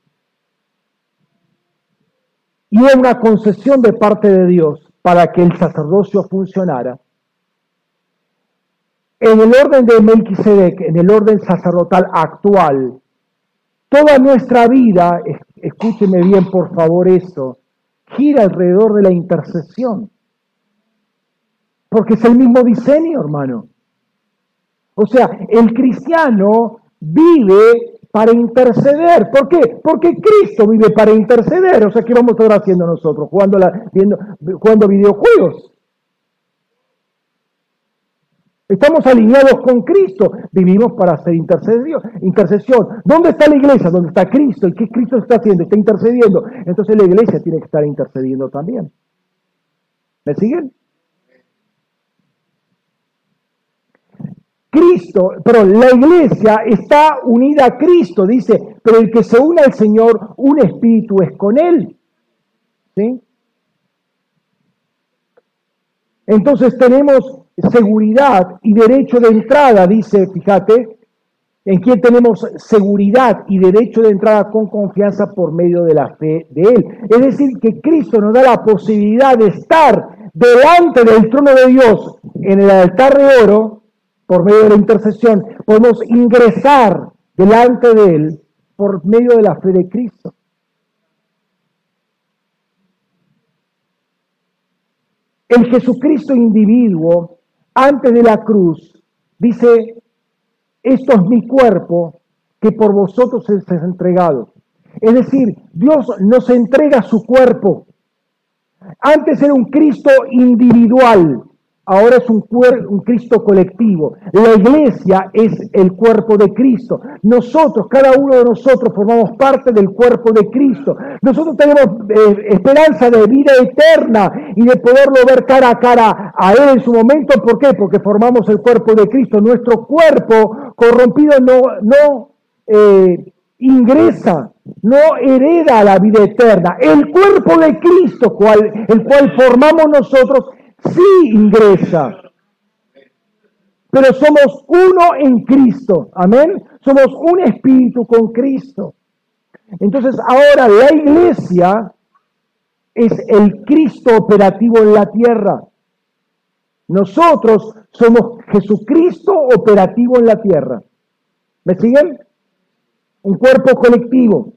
y era una concesión de parte de Dios para que el sacerdocio funcionara. En el orden de Melquisedec, en el orden sacerdotal actual, toda nuestra vida, escúcheme bien por favor esto, gira alrededor de la intercesión. Porque es el mismo diseño, hermano. O sea, el cristiano vive para interceder. ¿Por qué? Porque Cristo vive para interceder. O sea, ¿qué vamos a estar haciendo nosotros? Jugando, viendo, jugando videojuegos. Estamos alineados con Cristo, vivimos para hacer intercesión. ¿Dónde está la iglesia? ¿Dónde está Cristo? ¿Y qué Cristo está haciendo? Está intercediendo. Entonces la iglesia tiene que estar intercediendo también. ¿Me siguen? Cristo, pero la iglesia está unida a Cristo, dice, pero el que se une al Señor, un espíritu es con Él. ¿Sí? Entonces tenemos seguridad y derecho de entrada, dice, fíjate, en quien tenemos seguridad y derecho de entrada con confianza por medio de la fe de Él. Es decir, que Cristo nos da la posibilidad de estar delante del trono de Dios en el altar de oro, por medio de la intercesión, podemos ingresar delante de Él por medio de la fe de Cristo. El Jesucristo individuo, antes de la cruz, dice, esto es mi cuerpo que por vosotros es entregado. Es decir, Dios nos entrega su cuerpo. Antes era un Cristo individual, ahora es un, un, Cristo colectivo. La iglesia es el cuerpo de Cristo. Nosotros, cada uno de nosotros, formamos parte del cuerpo de Cristo. Nosotros tenemos eh, esperanza de vida eterna y de poderlo ver cara a cara a Él en su momento. ¿Por qué? Porque formamos el cuerpo de Cristo. Nuestro cuerpo corrompido no, eh, ingresa, no hereda la vida eterna. El cuerpo de Cristo, cual, el cual formamos nosotros, sí ingresa. Pero somos uno en Cristo. Amén. Somos un espíritu con Cristo. Entonces ahora la iglesia es el Cristo operativo en la tierra. Nosotros somos Jesucristo operativo en la tierra. ¿Me siguen? Un cuerpo colectivo.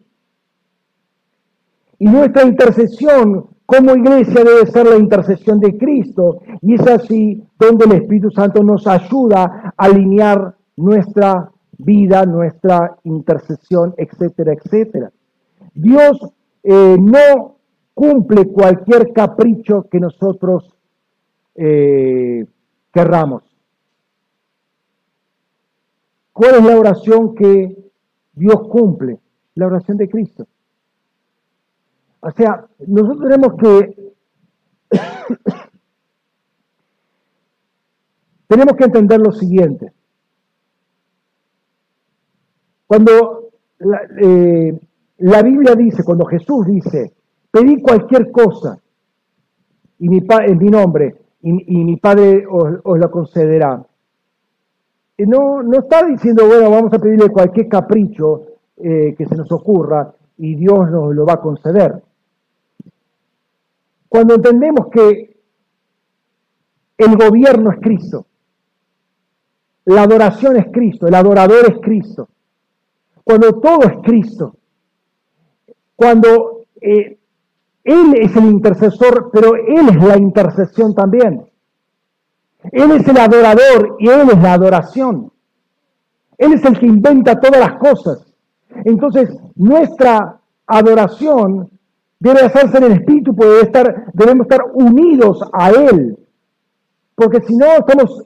Y nuestra intercesión como iglesia debe ser la intercesión de Cristo. Y es así donde el Espíritu Santo nos ayuda a alinear nuestra vida, nuestra intercesión, etcétera, etcétera. Dios eh, no cumple cualquier capricho que nosotros eh, querramos. ¿Cuál es la oración que Dios cumple? La oración de Cristo. O sea, nosotros tenemos que tenemos que entender lo siguiente. Cuando eh, la, Biblia dice, cuando Jesús dice, pedí cualquier cosa y mi en mi nombre y, mi Padre os, lo concederá. No, no está diciendo, bueno, vamos a pedirle cualquier capricho eh, que se nos ocurra y Dios nos lo va a conceder. Cuando entendemos que el gobierno es Cristo, la adoración es Cristo, el adorador es Cristo, cuando todo es Cristo, cuando eh, Él es el intercesor, pero Él es la intercesión también. Él es el adorador y Él es la adoración. Él es el que inventa todas las cosas. Entonces, nuestra adoración Debe hacerse en el espíritu, puede estar, debemos estar unidos a Él. Porque si no, estamos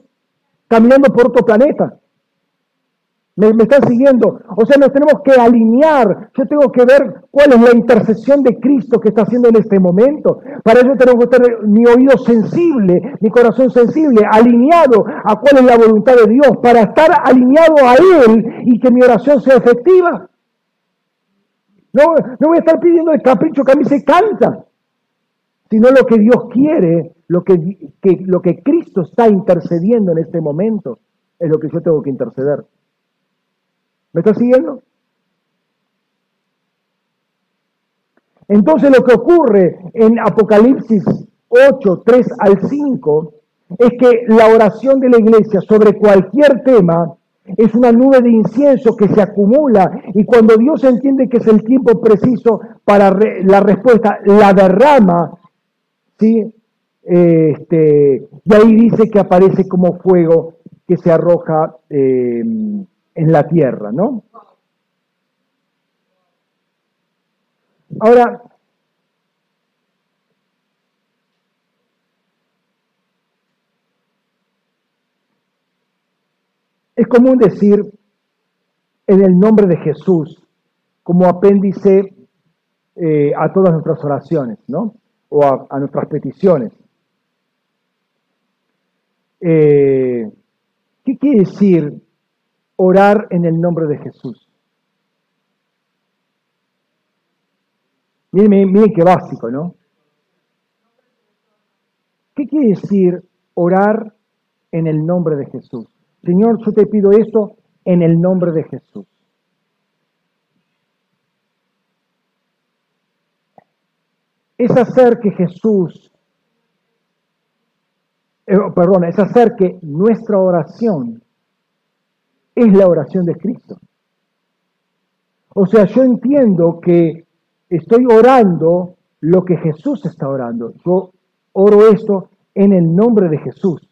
caminando por otro planeta. ¿Me, están siguiendo? O sea, nos tenemos que alinear. Yo tengo que ver cuál es la intercesión de Cristo que está haciendo en este momento. Para eso tengo que tener mi oído sensible, mi corazón sensible, alineado a cuál es la voluntad de Dios, para estar alineado a Él y que mi oración sea efectiva. No, no voy a estar pidiendo el capricho que a mí se canta, sino lo que Dios quiere, lo que, que, lo que Cristo está intercediendo en este momento, es lo que yo tengo que interceder. ¿Me está siguiendo? Entonces lo que ocurre en Apocalipsis 8, 3 al 5 es que la oración de la iglesia sobre cualquier tema es una nube de incienso que se acumula y cuando Dios entiende que es el tiempo preciso para la respuesta, la derrama, ¿sí? Este, y ahí dice que aparece como fuego que se arroja eh, en la tierra, ¿no? Ahora, es común decir en el nombre de Jesús como apéndice eh, a todas nuestras oraciones, ¿no? O a, nuestras peticiones. Eh, ¿Qué quiere decir orar en el nombre de Jesús. Miren, miren, qué básico, ¿no? ¿Qué quiere decir orar en el nombre de Jesús? Señor, yo te pido esto en el nombre de Jesús. Es hacer que Jesús, eh, perdón, es hacer que nuestra oración es la oración de Cristo. O sea, yo entiendo que estoy orando lo que Jesús está orando. Yo oro esto en el nombre de Jesús.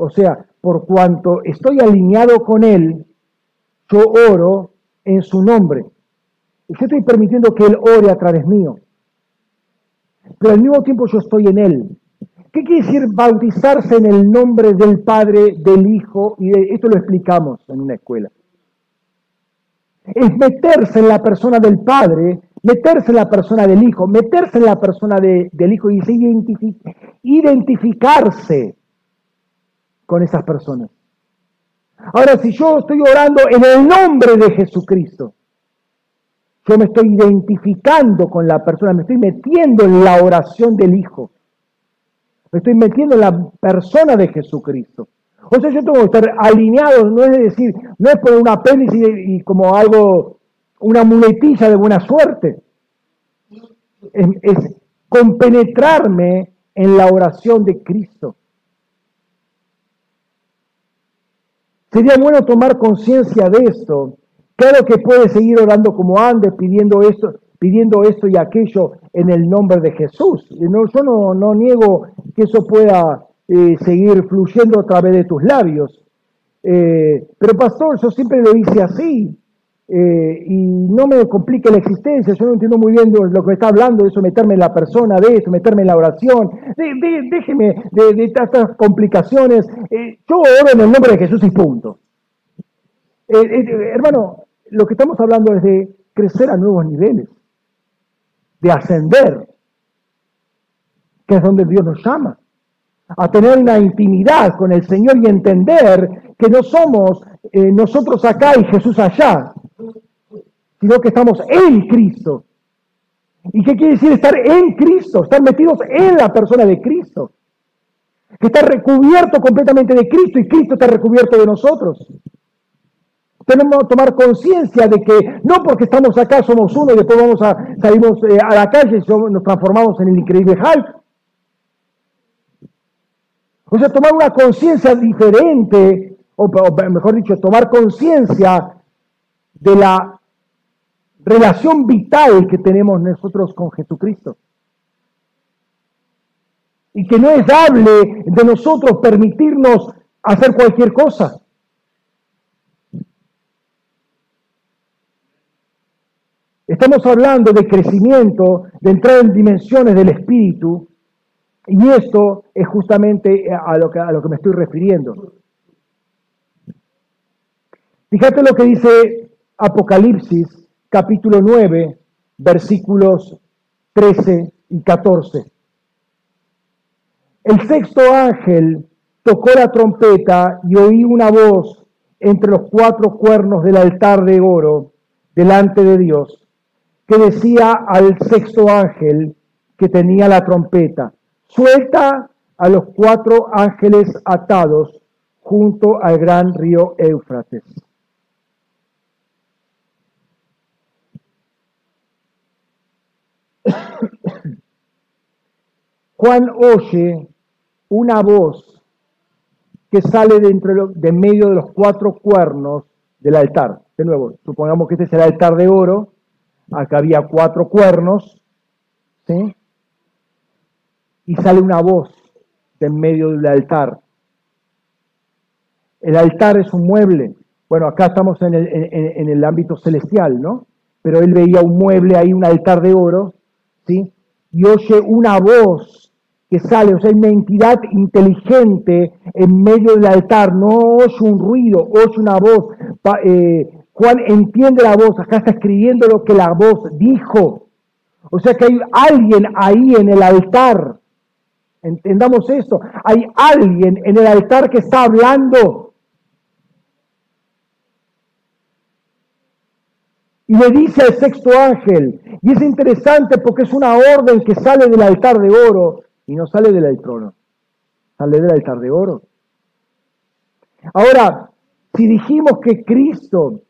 O sea, por cuanto estoy alineado con Él, yo oro en su nombre. Y yo estoy permitiendo que Él ore a través mío. Pero al mismo tiempo yo estoy en Él. ¿Qué quiere decir bautizarse en el nombre del Padre, del Hijo? Y de, esto lo explicamos en una escuela. Es meterse en la persona del Padre, meterse en la persona del Hijo, meterse en la persona del Hijo y identificarse con esas personas. Ahora, si yo estoy orando en el nombre de Jesucristo, yo me estoy identificando con la persona, me estoy metiendo en la oración del Hijo. Me estoy metiendo en la persona de Jesucristo. O sea, yo tengo que estar alineado, no es decir, no es poner un apéndice y, como algo, una muletilla de buena suerte. Es, es compenetrarme en la oración de Cristo. Sería bueno tomar conciencia de esto. Claro que puede seguir orando como antes, pidiendo esto, pidiendo esto y aquello en el nombre de Jesús. No, yo no, no niego que eso pueda eh, seguir fluyendo a través de tus labios. Eh, pero pastor, yo siempre lo hice así eh, y no me complique la existencia, yo no entiendo muy bien lo que está hablando, de eso, meterme en la persona, de eso, meterme en la oración, déjeme de, estas complicaciones. yo oro en el nombre de Jesús y punto. hermano, lo que estamos hablando es de crecer a nuevos niveles de ascender, que es donde Dios nos llama, a tener una intimidad con el Señor y entender que no somos eh, nosotros acá y Jesús allá, sino que estamos en Cristo. ¿Y qué quiere decir estar en Cristo? Estar metidos en la persona de Cristo. Que está recubierto completamente de Cristo y Cristo está recubierto de nosotros tenemos que tomar conciencia de que no porque estamos acá somos uno y después vamos a, salimos eh, a la calle y nos transformamos en el increíble Hulk. O sea, tomar una conciencia diferente, o, mejor dicho, tomar conciencia de la relación vital que tenemos nosotros con Jesucristo. Y que no es dable de nosotros permitirnos hacer cualquier cosa. Estamos hablando de crecimiento, de entrar en dimensiones del espíritu, y esto es justamente a lo que, a lo que me estoy refiriendo. Fíjate lo que dice Apocalipsis capítulo 9, versículos 13 y 14. El sexto ángel tocó la trompeta y oí una voz entre los cuatro cuernos del altar de oro delante de Dios, que decía al sexto ángel que tenía la trompeta, suelta a los cuatro ángeles atados junto al gran río Éufrates. Juan oye una voz que sale dentro de medio de los cuatro cuernos del altar. De nuevo, supongamos que este es el altar de oro, acá había cuatro cuernos, ¿sí? Y sale una voz de en medio del altar. El altar es un mueble. Bueno, acá estamos en el, en el ámbito celestial, ¿no? Pero él veía un mueble ahí, un altar de oro, Y oye una voz que sale, o sea, hay una entidad inteligente en medio del altar, no oye un ruido, oye una voz. Eh, Juan entiende la voz, acá está escribiendo lo que la voz dijo. O sea que hay alguien ahí en el altar. Entendamos esto. Hay alguien en el altar que está hablando. Y le dice al sexto ángel, y es interesante porque es una orden que sale del altar de oro, y no sale del trono, sale del altar de oro. Ahora, si dijimos que Cristo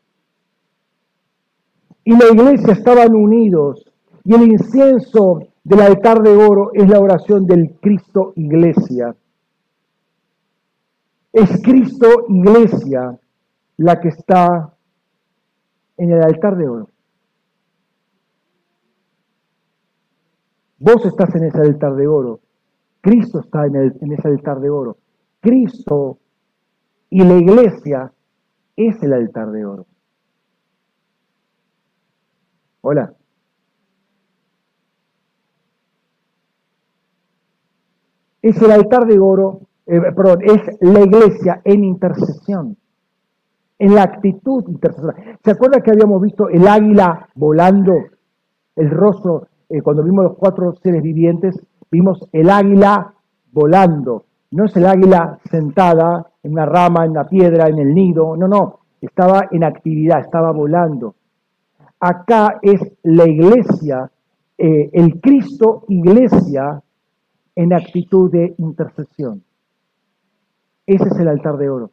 y la iglesia estaban unidos y el incienso del altar de oro es la oración del Cristo iglesia, es Cristo iglesia la que está en el altar de oro. Vos estás en ese altar de oro. Cristo está en, el, en ese altar de oro. Cristo y la iglesia es el altar de oro. Hola. Es el altar de oro, eh, perdón, es la iglesia en intercesión, en la actitud intercesora. ¿Se acuerda que habíamos visto el águila volando, el rostro, eh, cuando vimos los cuatro seres vivientes? vimos el águila volando. No es el águila sentada en una rama, en una piedra, en el nido, no, no, estaba en actividad, estaba volando. Acá es la iglesia, eh, el Cristo iglesia en actitud de intercesión. Ese es el altar de oro.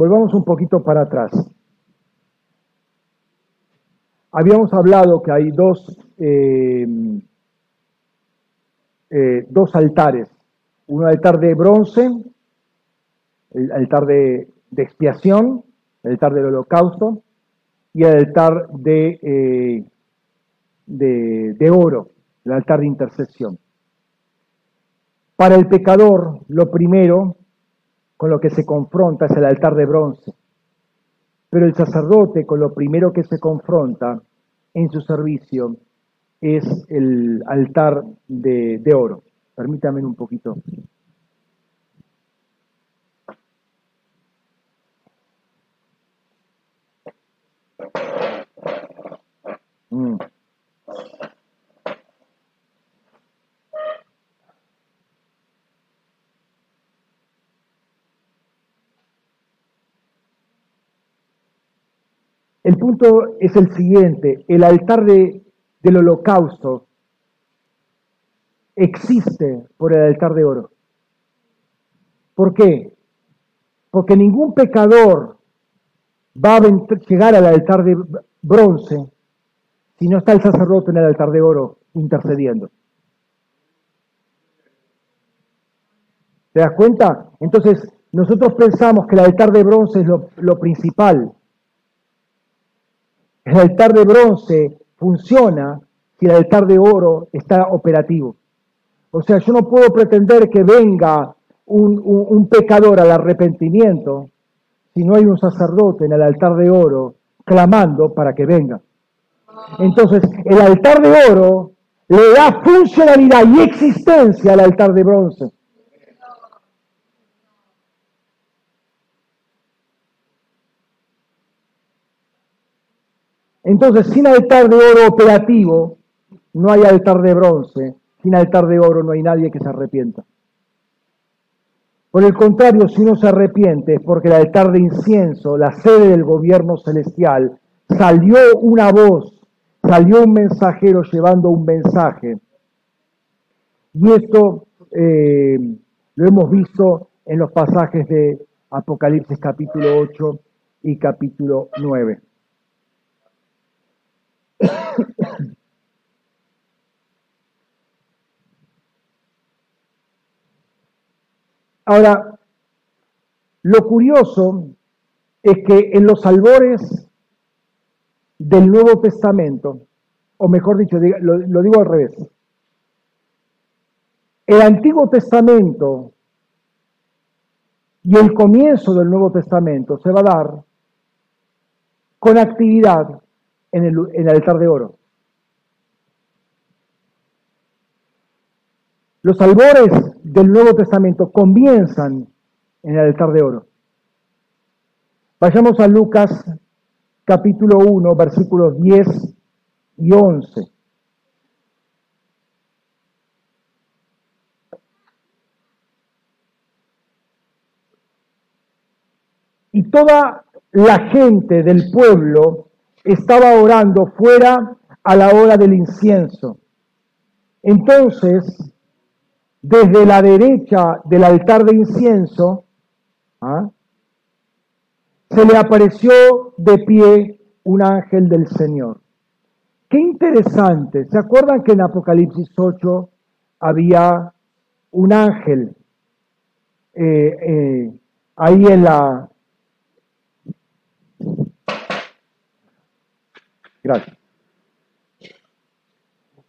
Volvamos un poquito para atrás. Habíamos hablado que hay dos, eh, eh, dos altares. Un altar de bronce, el altar de, expiación, el altar del holocausto, y el altar de, eh, de, de oro, el altar de intercesión. Para el pecador, lo primero con lo que se confronta es el altar de bronce. Pero el sacerdote con lo primero que se confronta en su servicio es el altar de, oro. Permítame un poquito. Mm. El punto es el siguiente, el altar de, del holocausto existe por el altar de oro. ¿Por qué? Porque ningún pecador va a llegar al altar de bronce si no está el sacerdote en el altar de oro intercediendo. ¿Te das cuenta? Entonces, nosotros pensamos que el altar de bronce es lo principal, el altar de bronce funciona si el altar de oro está operativo. O sea, yo no puedo pretender que venga un, pecador al arrepentimiento si no hay un sacerdote en el altar de oro clamando para que venga. Entonces, el altar de oro le da funcionalidad y existencia al altar de bronce. Entonces, sin altar de oro operativo, no hay altar de bronce. Sin altar de oro no hay nadie que se arrepienta. Por el contrario, si uno se arrepiente es porque el altar de incienso, la sede del gobierno celestial, salió una voz, salió un mensajero llevando un mensaje. Y esto eh, lo hemos visto en los pasajes de Apocalipsis capítulo 8 y capítulo 9. Ahora, lo curioso es que en los albores del Nuevo Testamento, o mejor dicho, lo, lo digo al revés, el Antiguo Testamento y el comienzo del Nuevo Testamento se va a dar con actividad en el, altar de oro. Los albores del Nuevo Testamento comienzan en el altar de oro. Vayamos a Lucas capítulo 1, versículos 10 y 11. Y toda la gente del pueblo estaba orando fuera a la hora del incienso. Entonces, desde la derecha del altar de incienso, ¿ah? se le apareció de pie un ángel del Señor. Qué interesante. ¿Se acuerdan que en Apocalipsis 8 había un ángel eh, eh, ahí en la, Gracias.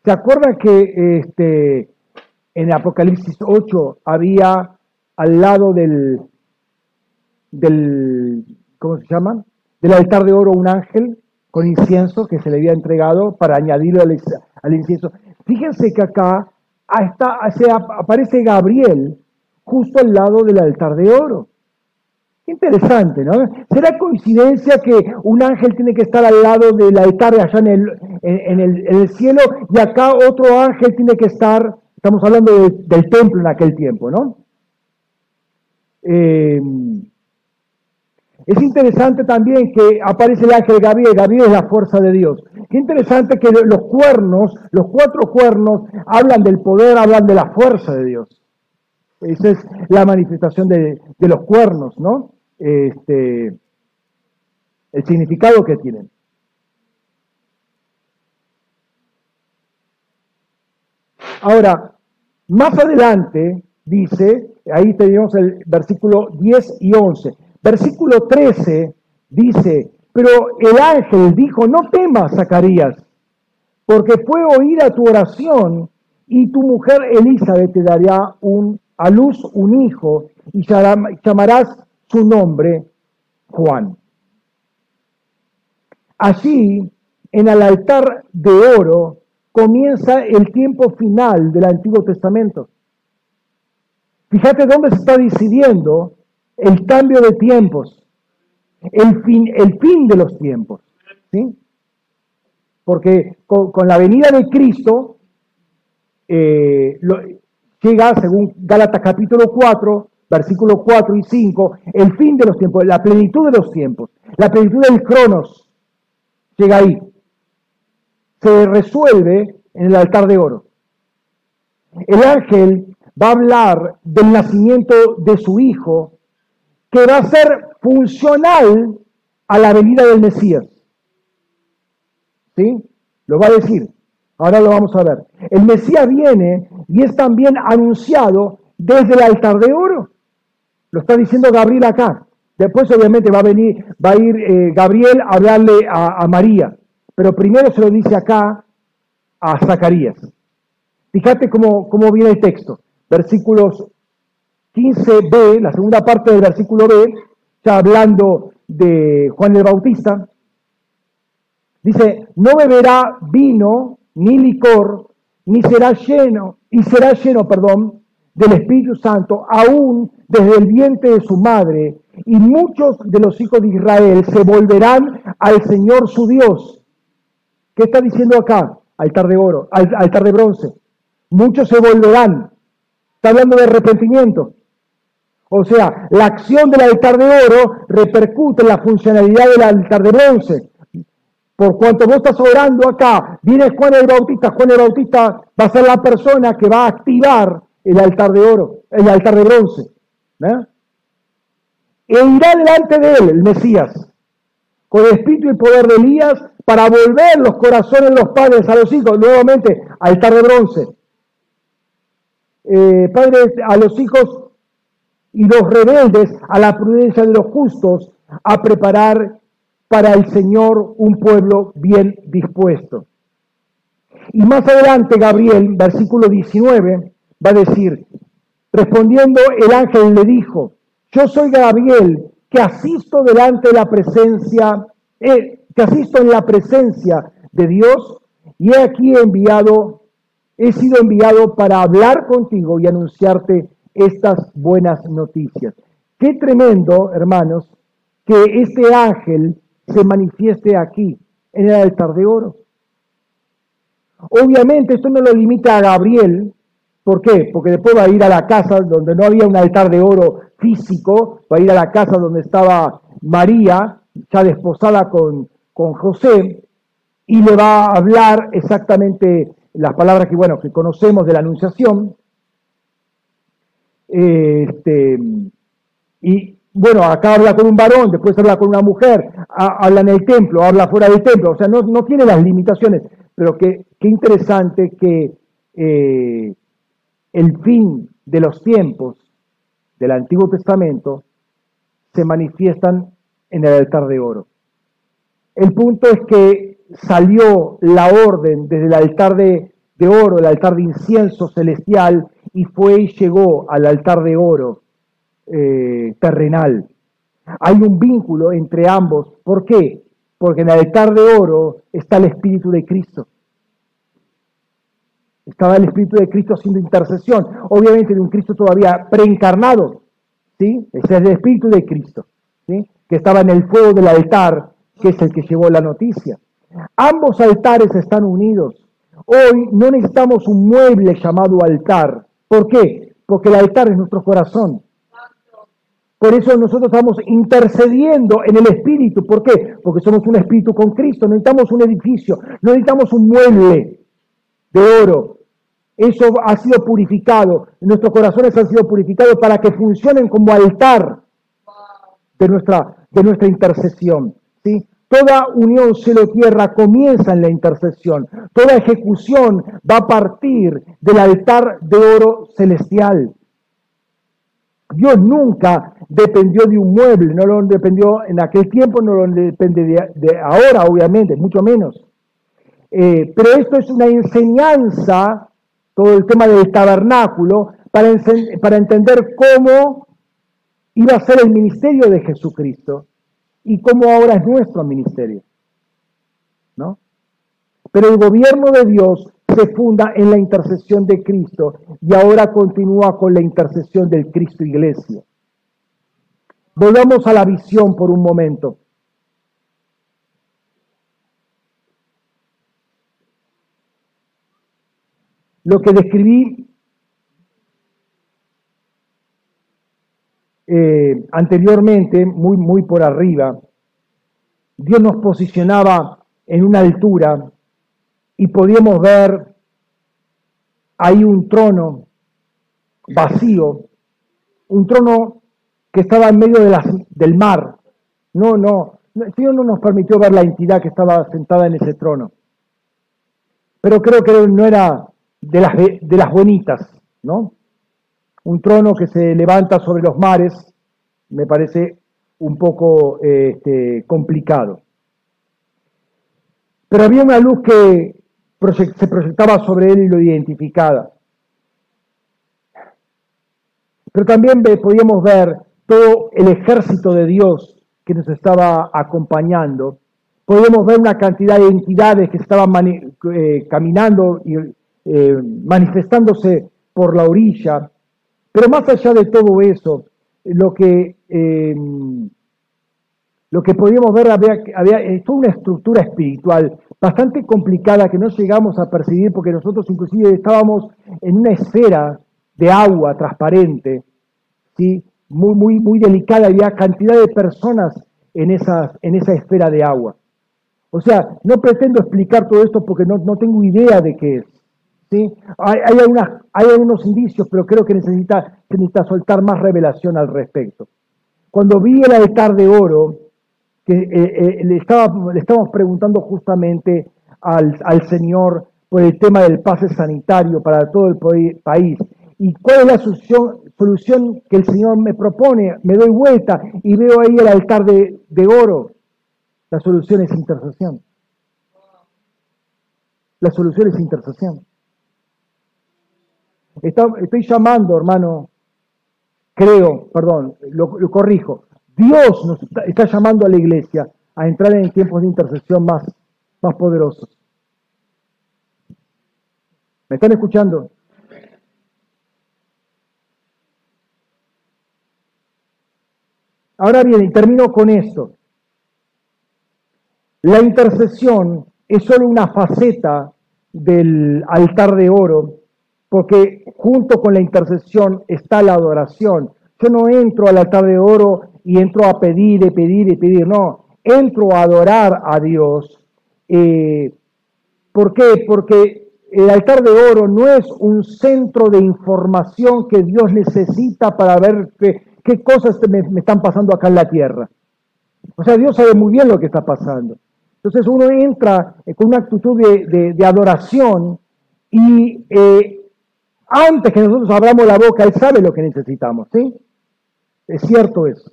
¿Se acuerdan que este, en Apocalipsis 8 había al lado del, del, ¿cómo se llama? Del altar de oro un ángel con incienso que se le había entregado para añadirlo al, incienso. Fíjense que acá está, aparece Gabriel justo al lado del altar de oro. Interesante, ¿no? ¿Será coincidencia que un ángel tiene que estar al lado del altar allá en el, en, el, cielo y acá otro ángel tiene que estar, estamos hablando del templo en aquel tiempo, ¿no? Eh, es interesante también que aparece el ángel Gabriel, Gabriel es la fuerza de Dios. Qué interesante que los cuernos, los cuatro cuernos, hablan del poder, hablan de la fuerza de Dios. Esa es la manifestación de, de los cuernos, ¿no? este, el significado que tienen. Ahora, más adelante dice, ahí tenemos el versículo 10 y 11. Versículo 13 dice, pero el ángel dijo, no temas, Zacarías, porque fue oída tu oración y tu mujer Elizabeth te dará a luz un hijo y llamarás su nombre Juan. Así, en el altar de oro comienza el tiempo final del Antiguo Testamento. Fíjate dónde se está decidiendo el cambio de tiempos, el fin, el fin de los tiempos. ¿sí? Porque con, la venida de Cristo, eh, llega, según Gálatas capítulo 4, versículos 4 y 5, el fin de los tiempos, la plenitud de los tiempos, la plenitud del cronos, llega ahí. Se resuelve en el altar de oro. El ángel va a hablar del nacimiento de su hijo, que va a ser funcional a la venida del Mesías. ¿Sí? Lo va a decir. Ahora lo vamos a ver. El Mesías viene y es también anunciado desde el altar de oro. Lo está diciendo Gabriel acá. Después obviamente va a venir, va a ir eh, Gabriel a hablarle a, María, pero primero se lo dice acá a Zacarías. Fíjate cómo, cómo viene el texto. Versículos 15b, la segunda parte del versículo B, ya hablando de Juan el Bautista, dice, no beberá vino ni licor, ni será lleno, y será lleno, perdón, del Espíritu Santo, aún desde el vientre de su madre, y muchos de los hijos de Israel se volverán al Señor su Dios. ¿Qué está diciendo acá? Altar de oro, altar de bronce. Muchos se volverán. Está hablando de arrepentimiento. O sea, la acción del altar de oro repercute en la funcionalidad del altar de bronce. Por cuanto vos estás orando acá, viene Juan el Bautista, Juan el Bautista va a ser la persona que va a activar el altar de oro, el altar de bronce. ¿eh? E irá delante de él, el Mesías, con el espíritu y poder de Elías, para volver los corazones los padres a los hijos, nuevamente, altar de bronce. Eh, padres a los hijos y los rebeldes a la prudencia de los justos, a preparar para el Señor un pueblo bien dispuesto. Y más adelante Gabriel, versículo 19, va a decir, respondiendo el ángel le dijo, yo soy Gabriel, que asisto delante de la presencia, eh, que asisto en la presencia de Dios, y he aquí enviado, he sido enviado para hablar contigo y anunciarte estas buenas noticias. Qué tremendo, hermanos, que este ángel se manifieste aquí, en el altar de oro. Obviamente esto no lo limita a Gabriel, ¿por qué? Porque después va a ir a la casa donde no había un altar de oro físico, va a ir a la casa donde estaba María, ya desposada con, con José, y le va a hablar exactamente las palabras que, bueno, que conocemos de la Anunciación. Este, y bueno, acá habla con un varón, después habla con una mujer, habla en el templo, habla fuera del templo, o sea, no, tiene las limitaciones, pero qué, qué interesante que eh, el fin de los tiempos del Antiguo Testamento se manifiestan en el altar de oro. El punto es que salió la orden desde el altar de, oro, el altar de incienso celestial, y fue y llegó al altar de oro eh, terrenal. Hay un vínculo entre ambos. ¿Por qué? Porque en el altar de oro está el Espíritu de Cristo. Estaba el Espíritu de Cristo haciendo intercesión, obviamente de un Cristo todavía preencarnado. ¿sí? Ese es el Espíritu de Cristo, ¿sí? que estaba en el fuego del altar, que es el que llevó la noticia. Ambos altares están unidos. Hoy no necesitamos un mueble llamado altar. ¿Por qué? Porque el altar es nuestro corazón. Por eso nosotros estamos intercediendo en el Espíritu. ¿Por qué? Porque somos un Espíritu con Cristo. Necesitamos un edificio, no necesitamos un mueble de oro. Eso ha sido purificado. Nuestros corazones han sido purificados para que funcionen como altar de nuestra, de nuestra intercesión. ¿sí? Toda unión cielo-tierra comienza en la intercesión. Toda ejecución va a partir del altar de oro celestial. Dios nunca dependió de un mueble, no lo dependió en aquel tiempo, no lo depende de, ahora, obviamente, mucho menos. Eh, pero esto es una enseñanza, todo el tema del tabernáculo, para, para entender cómo iba a ser el ministerio de Jesucristo y cómo ahora es nuestro ministerio. ¿no? Pero el gobierno de Dios se funda en la intercesión de Cristo y ahora continúa con la intercesión del Cristo Iglesia. Volvamos a la visión por un momento. Lo que describí eh, anteriormente, muy, muy por arriba, Dios nos posicionaba en una altura y podíamos ver ahí un trono vacío, un trono que estaba en medio de del mar. No, no, el no nos permitió ver la entidad que estaba sentada en ese trono. Pero creo que no era de las, de las bonitas, ¿no? Un trono que se levanta sobre los mares me parece un poco este, complicado. Pero había una luz que se proyectaba sobre él y lo identificaba. Pero también podíamos ver todo el ejército de Dios que nos estaba acompañando. Podíamos ver una cantidad de entidades que estaban eh, caminando y eh, manifestándose por la orilla. Pero más allá de todo eso, lo que, eh, que podíamos ver había, había toda una estructura espiritual bastante complicada que no llegamos a percibir porque nosotros inclusive estábamos en una esfera de agua transparente, ¿sí? muy, muy, muy delicada, había cantidad de personas en, esas, en esa esfera de agua. O sea, no pretendo explicar todo esto porque no, no tengo idea de qué es. ¿Sí? Hay, hay, hay algunos indicios, pero creo que necesita, necesita soltar más revelación al respecto. Cuando vi el altar de oro, que eh, eh, le, estaba, estábamos preguntando justamente al, Señor por el tema del pase sanitario para todo el país, ¿Y cuál es la solución, solución que el Señor me propone? Me doy vuelta y veo ahí el altar de, oro. La solución es intercesión. La solución es intercesión. Estoy llamando, hermano, creo, perdón, lo, corrijo. Dios nos está, llamando a la iglesia a entrar en tiempos de intercesión más, más poderosos. ¿Me están escuchando? Ahora bien, y termino con esto. La intercesión es solo una faceta del altar de oro, porque junto con la intercesión está la adoración. Yo no entro al altar de oro y entro a pedir y pedir y pedir, no, entro a adorar a Dios. Eh, ¿Por qué? Porque el altar de oro no es un centro de información que Dios necesita para ver qué cosas me, están pasando acá en la tierra. O sea, Dios sabe muy bien lo que está pasando. Entonces uno entra eh, con una actitud de, adoración y eh, antes que nosotros abramos la boca, Él sabe lo que necesitamos, ¿sí? Es cierto eso.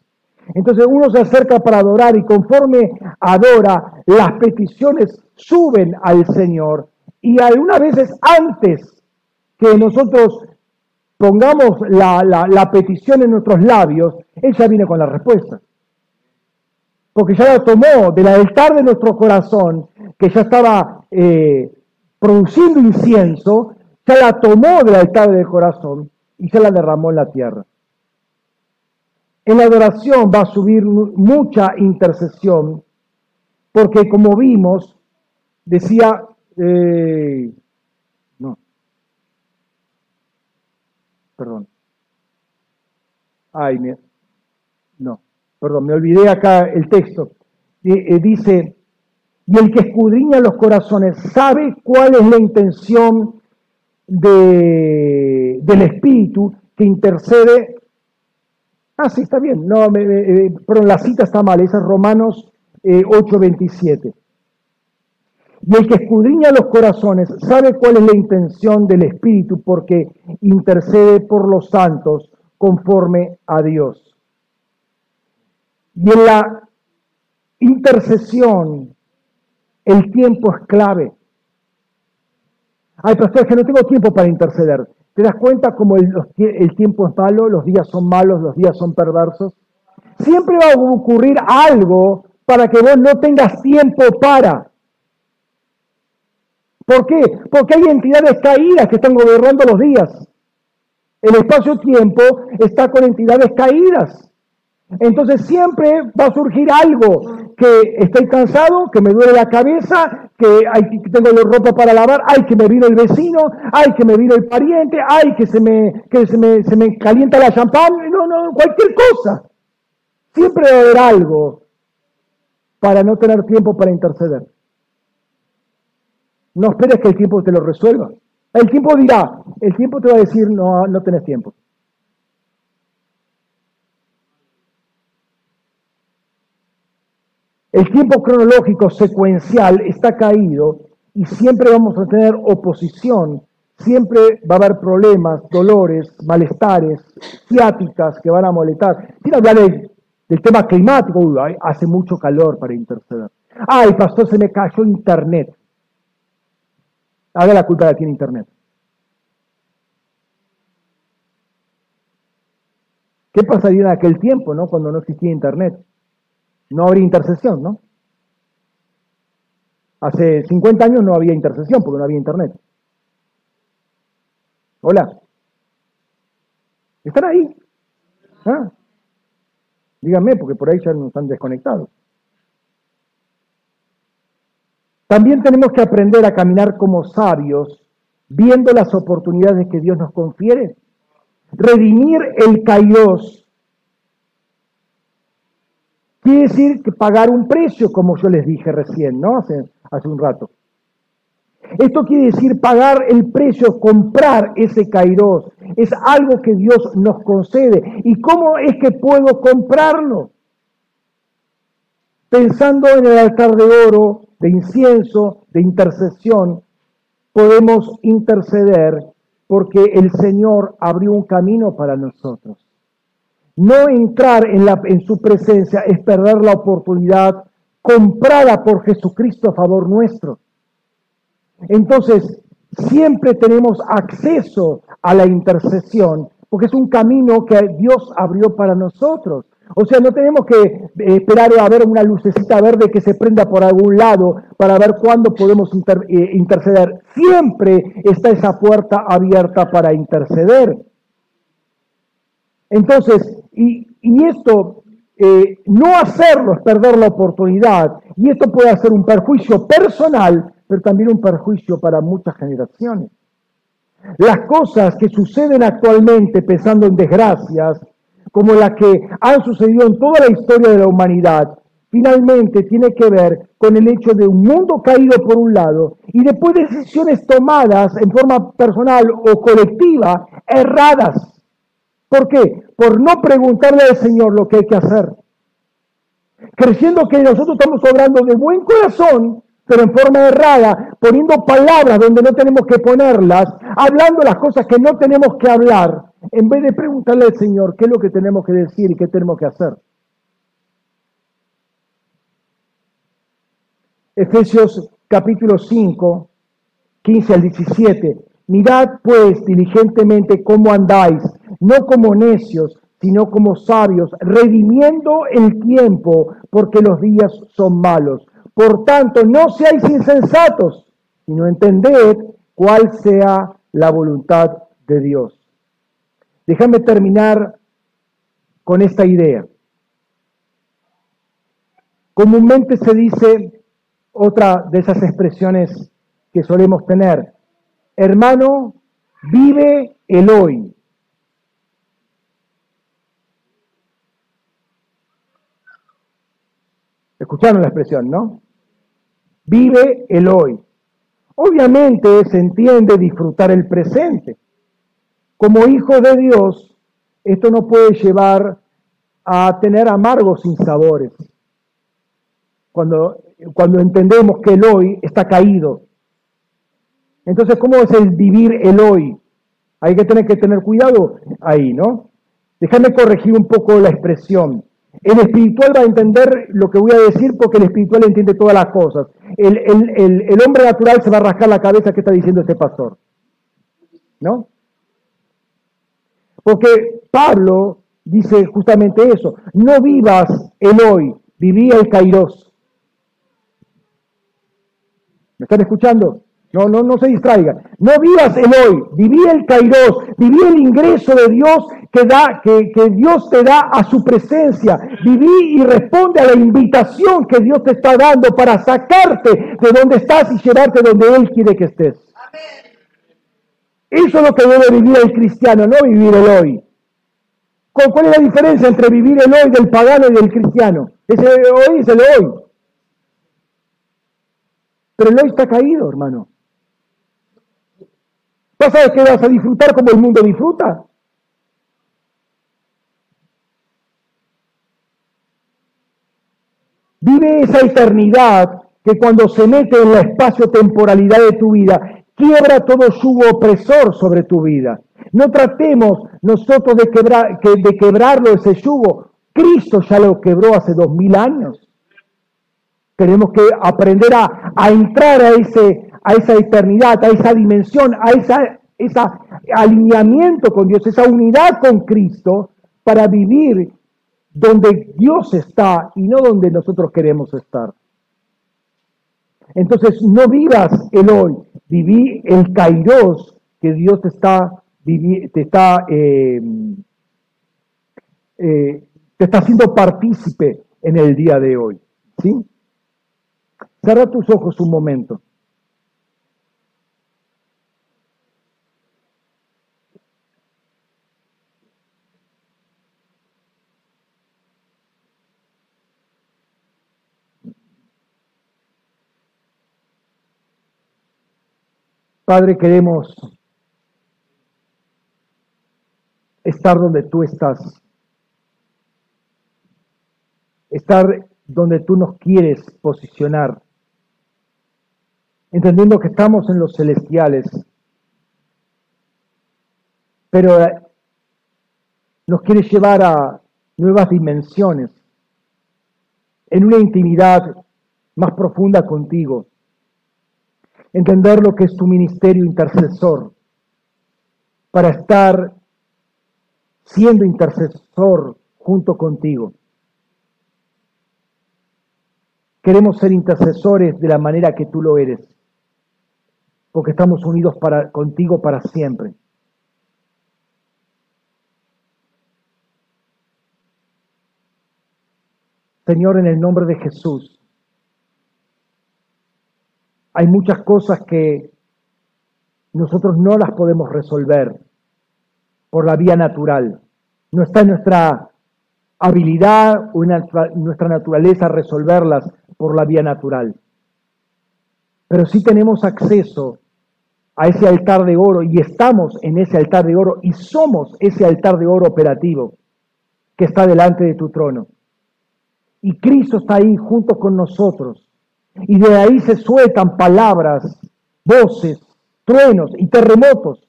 Entonces uno se acerca para adorar y conforme adora, las peticiones suben al Señor. Y algunas veces antes que nosotros pongamos la, petición en nuestros labios, ella viene con la respuesta. Porque ya la tomó del altar de nuestro corazón, que ya estaba eh, produciendo incienso, ya la tomó del altar del corazón y se la derramó en la tierra. En la adoración va a subir mucha intercesión, porque como vimos, decía, eh, perdón. Ay, no, perdón, me olvidé acá el texto. Eh, dice, y el que escudriña los corazones sabe cuál es la intención de, del Espíritu que intercede. Ah, sí, está bien. No, me, eh, perdón, la cita está mal. Esa es Romanos 8:27. Eh, y el que escudriña los corazones sabe cuál es la intención del Espíritu porque intercede por los santos conforme a Dios. Y en la intercesión el tiempo es clave. Ay, pastor, que no tengo tiempo para interceder. ¿Te das cuenta cómo el, el tiempo es malo, los días son malos, los días son perversos? Siempre va a ocurrir algo para que vos no tengas tiempo para. ¿Por qué? Porque hay entidades caídas que están gobernando los días. El espacio-tiempo está con entidades caídas. Entonces siempre va a surgir algo que estoy cansado, que me duele la cabeza, que, hay, que tengo la ropa para lavar, ay que me vino el vecino, ay que me vino el pariente, ay que se me, que se me, se me calienta la champán, no, no, cualquier cosa. Siempre a haber algo para no tener tiempo para interceder. No esperes que el tiempo te lo resuelva. El tiempo dirá, el tiempo te va a decir, no, no tenés tiempo. El tiempo cronológico secuencial está caído y siempre vamos a tener oposición, siempre va a haber problemas, dolores, malestares, ciáticas que van a molestar. Sin hablar del tema climático, hace mucho calor para interceder. Ay, pastor, se me cayó internet. Haga la culpa de aquí Internet. ¿Qué pasaría en aquel tiempo, no? Cuando no existía Internet. No habría intercesión, ¿no? Hace 50 años no había intercesión porque no había Internet. Hola. ¿Están ahí? ¿Ah? Díganme, porque por ahí ya nos están desconectados. También tenemos que aprender a caminar como sabios, viendo las oportunidades que Dios nos confiere. Redimir el kairos quiere decir que pagar un precio, como yo les dije recién, ¿no? Hace, un rato. Esto quiere decir pagar el precio, comprar ese kairos. Es algo que Dios nos concede. ¿Y cómo es que puedo comprarlo? Pensando en el altar de oro, de incienso, de intercesión, podemos interceder porque el Señor abrió un camino para nosotros. No entrar en, la, en su presencia es perder la oportunidad comprada por Jesucristo a favor nuestro. Entonces, siempre tenemos acceso a la intercesión porque es un camino que Dios abrió para nosotros. O sea, no tenemos que eh, esperar a ver una lucecita verde que se prenda por algún lado para ver cuándo podemos eh, interceder. Siempre está esa puerta abierta para interceder. Entonces, y, esto, eh, no hacerlo es perder la oportunidad. Y esto puede ser un perjuicio personal, pero también un perjuicio para muchas generaciones. Las cosas que suceden actualmente pensando en desgracias, como las que han sucedido en toda la historia de la humanidad, finalmente tiene que ver con el hecho de un mundo caído por un lado y después de decisiones tomadas en forma personal o colectiva erradas. ¿Por qué? Por no preguntarle al Señor lo que hay que hacer. Creciendo que nosotros estamos obrando de buen corazón, pero en forma errada, poniendo palabras donde no tenemos que ponerlas, hablando las cosas que no tenemos que hablar, en vez de preguntarle al Señor qué es lo que tenemos que decir y qué tenemos que hacer. Efesios capítulo 5, 15 al 17. Mirad pues diligentemente cómo andáis, no como necios, sino como sabios, redimiendo el tiempo, porque los días son malos. Por tanto, no seáis insensatos, sino entended cuál sea la voluntad de Dios. Déjame terminar con esta idea. Comúnmente se dice otra de esas expresiones que solemos tener, hermano, vive el hoy. Escucharon la expresión, ¿no? Vive el hoy. Obviamente se entiende disfrutar el presente. Como hijo de Dios, esto no puede llevar a tener amargos sinsabores. Cuando, cuando entendemos que el hoy está caído. Entonces, ¿cómo es el vivir el hoy? Hay que tener que tener cuidado ahí, ¿no? Déjame corregir un poco la expresión. El espiritual va a entender lo que voy a decir porque el espiritual entiende todas las cosas. El, hombre natural se va a rascar la cabeza que está diciendo este pastor. ¿No? Porque Pablo dice justamente eso. No vivas el hoy, viví el kairos. ¿Me están escuchando? No, no, no se distraigan. No vivas el hoy, viví el kairos, viví el ingreso de Dios que, da, que, que Dios te da a su presencia. Viví y responde a la invitación que Dios te está dando para sacarte de donde estás y llevarte donde Él quiere que estés. Eso es lo que debe vivir el cristiano, no vivir el hoy. ¿Cuál es la diferencia entre vivir el hoy del pagano y del cristiano? Ese hoy es el hoy. Pero el hoy está caído, hermano. ¿Vas a que vas a disfrutar como el mundo disfruta? Vive esa eternidad que cuando se mete en la espacio-temporalidad de tu vida, quiebra todo yugo opresor sobre tu vida. No tratemos nosotros de, de quebrarlo ese yugo. Cristo ya lo quebró hace dos mil años. Tenemos que aprender a entrar a ese, a esa eternidad, a esa dimensión, a ese alineamiento con Dios, esa unidad con Cristo para vivir donde Dios está y no donde nosotros queremos estar. Entonces, no vivas el hoy, viví el kairos que Dios te está, te está, eh, eh, te está haciendo partícipe en el día de hoy. ¿sí? Cierra tus ojos un momento. Padre, queremos estar donde tú estás, estar donde tú nos quieres posicionar, entendiendo que estamos en los celestiales, pero eh, nos quieres llevar a nuevas dimensiones, en una intimidad más profunda contigo entender lo que es tu ministerio intercesor, para estar siendo intercesor junto contigo. Queremos ser intercesores de la manera que tú lo eres, porque estamos unidos para, contigo para siempre. Señor, en el nombre de Jesús, hay muchas cosas que nosotros no las podemos resolver por la vía natural. No está en nuestra habilidad o en nuestra naturaleza resolverlas por la vía natural. Pero sí tenemos acceso a ese altar de oro y estamos en ese altar de oro y somos ese altar de oro operativo que está delante de tu trono. Y Cristo está ahí junto con nosotros y de ahí se sueltan palabras, voces, truenos y terremotos.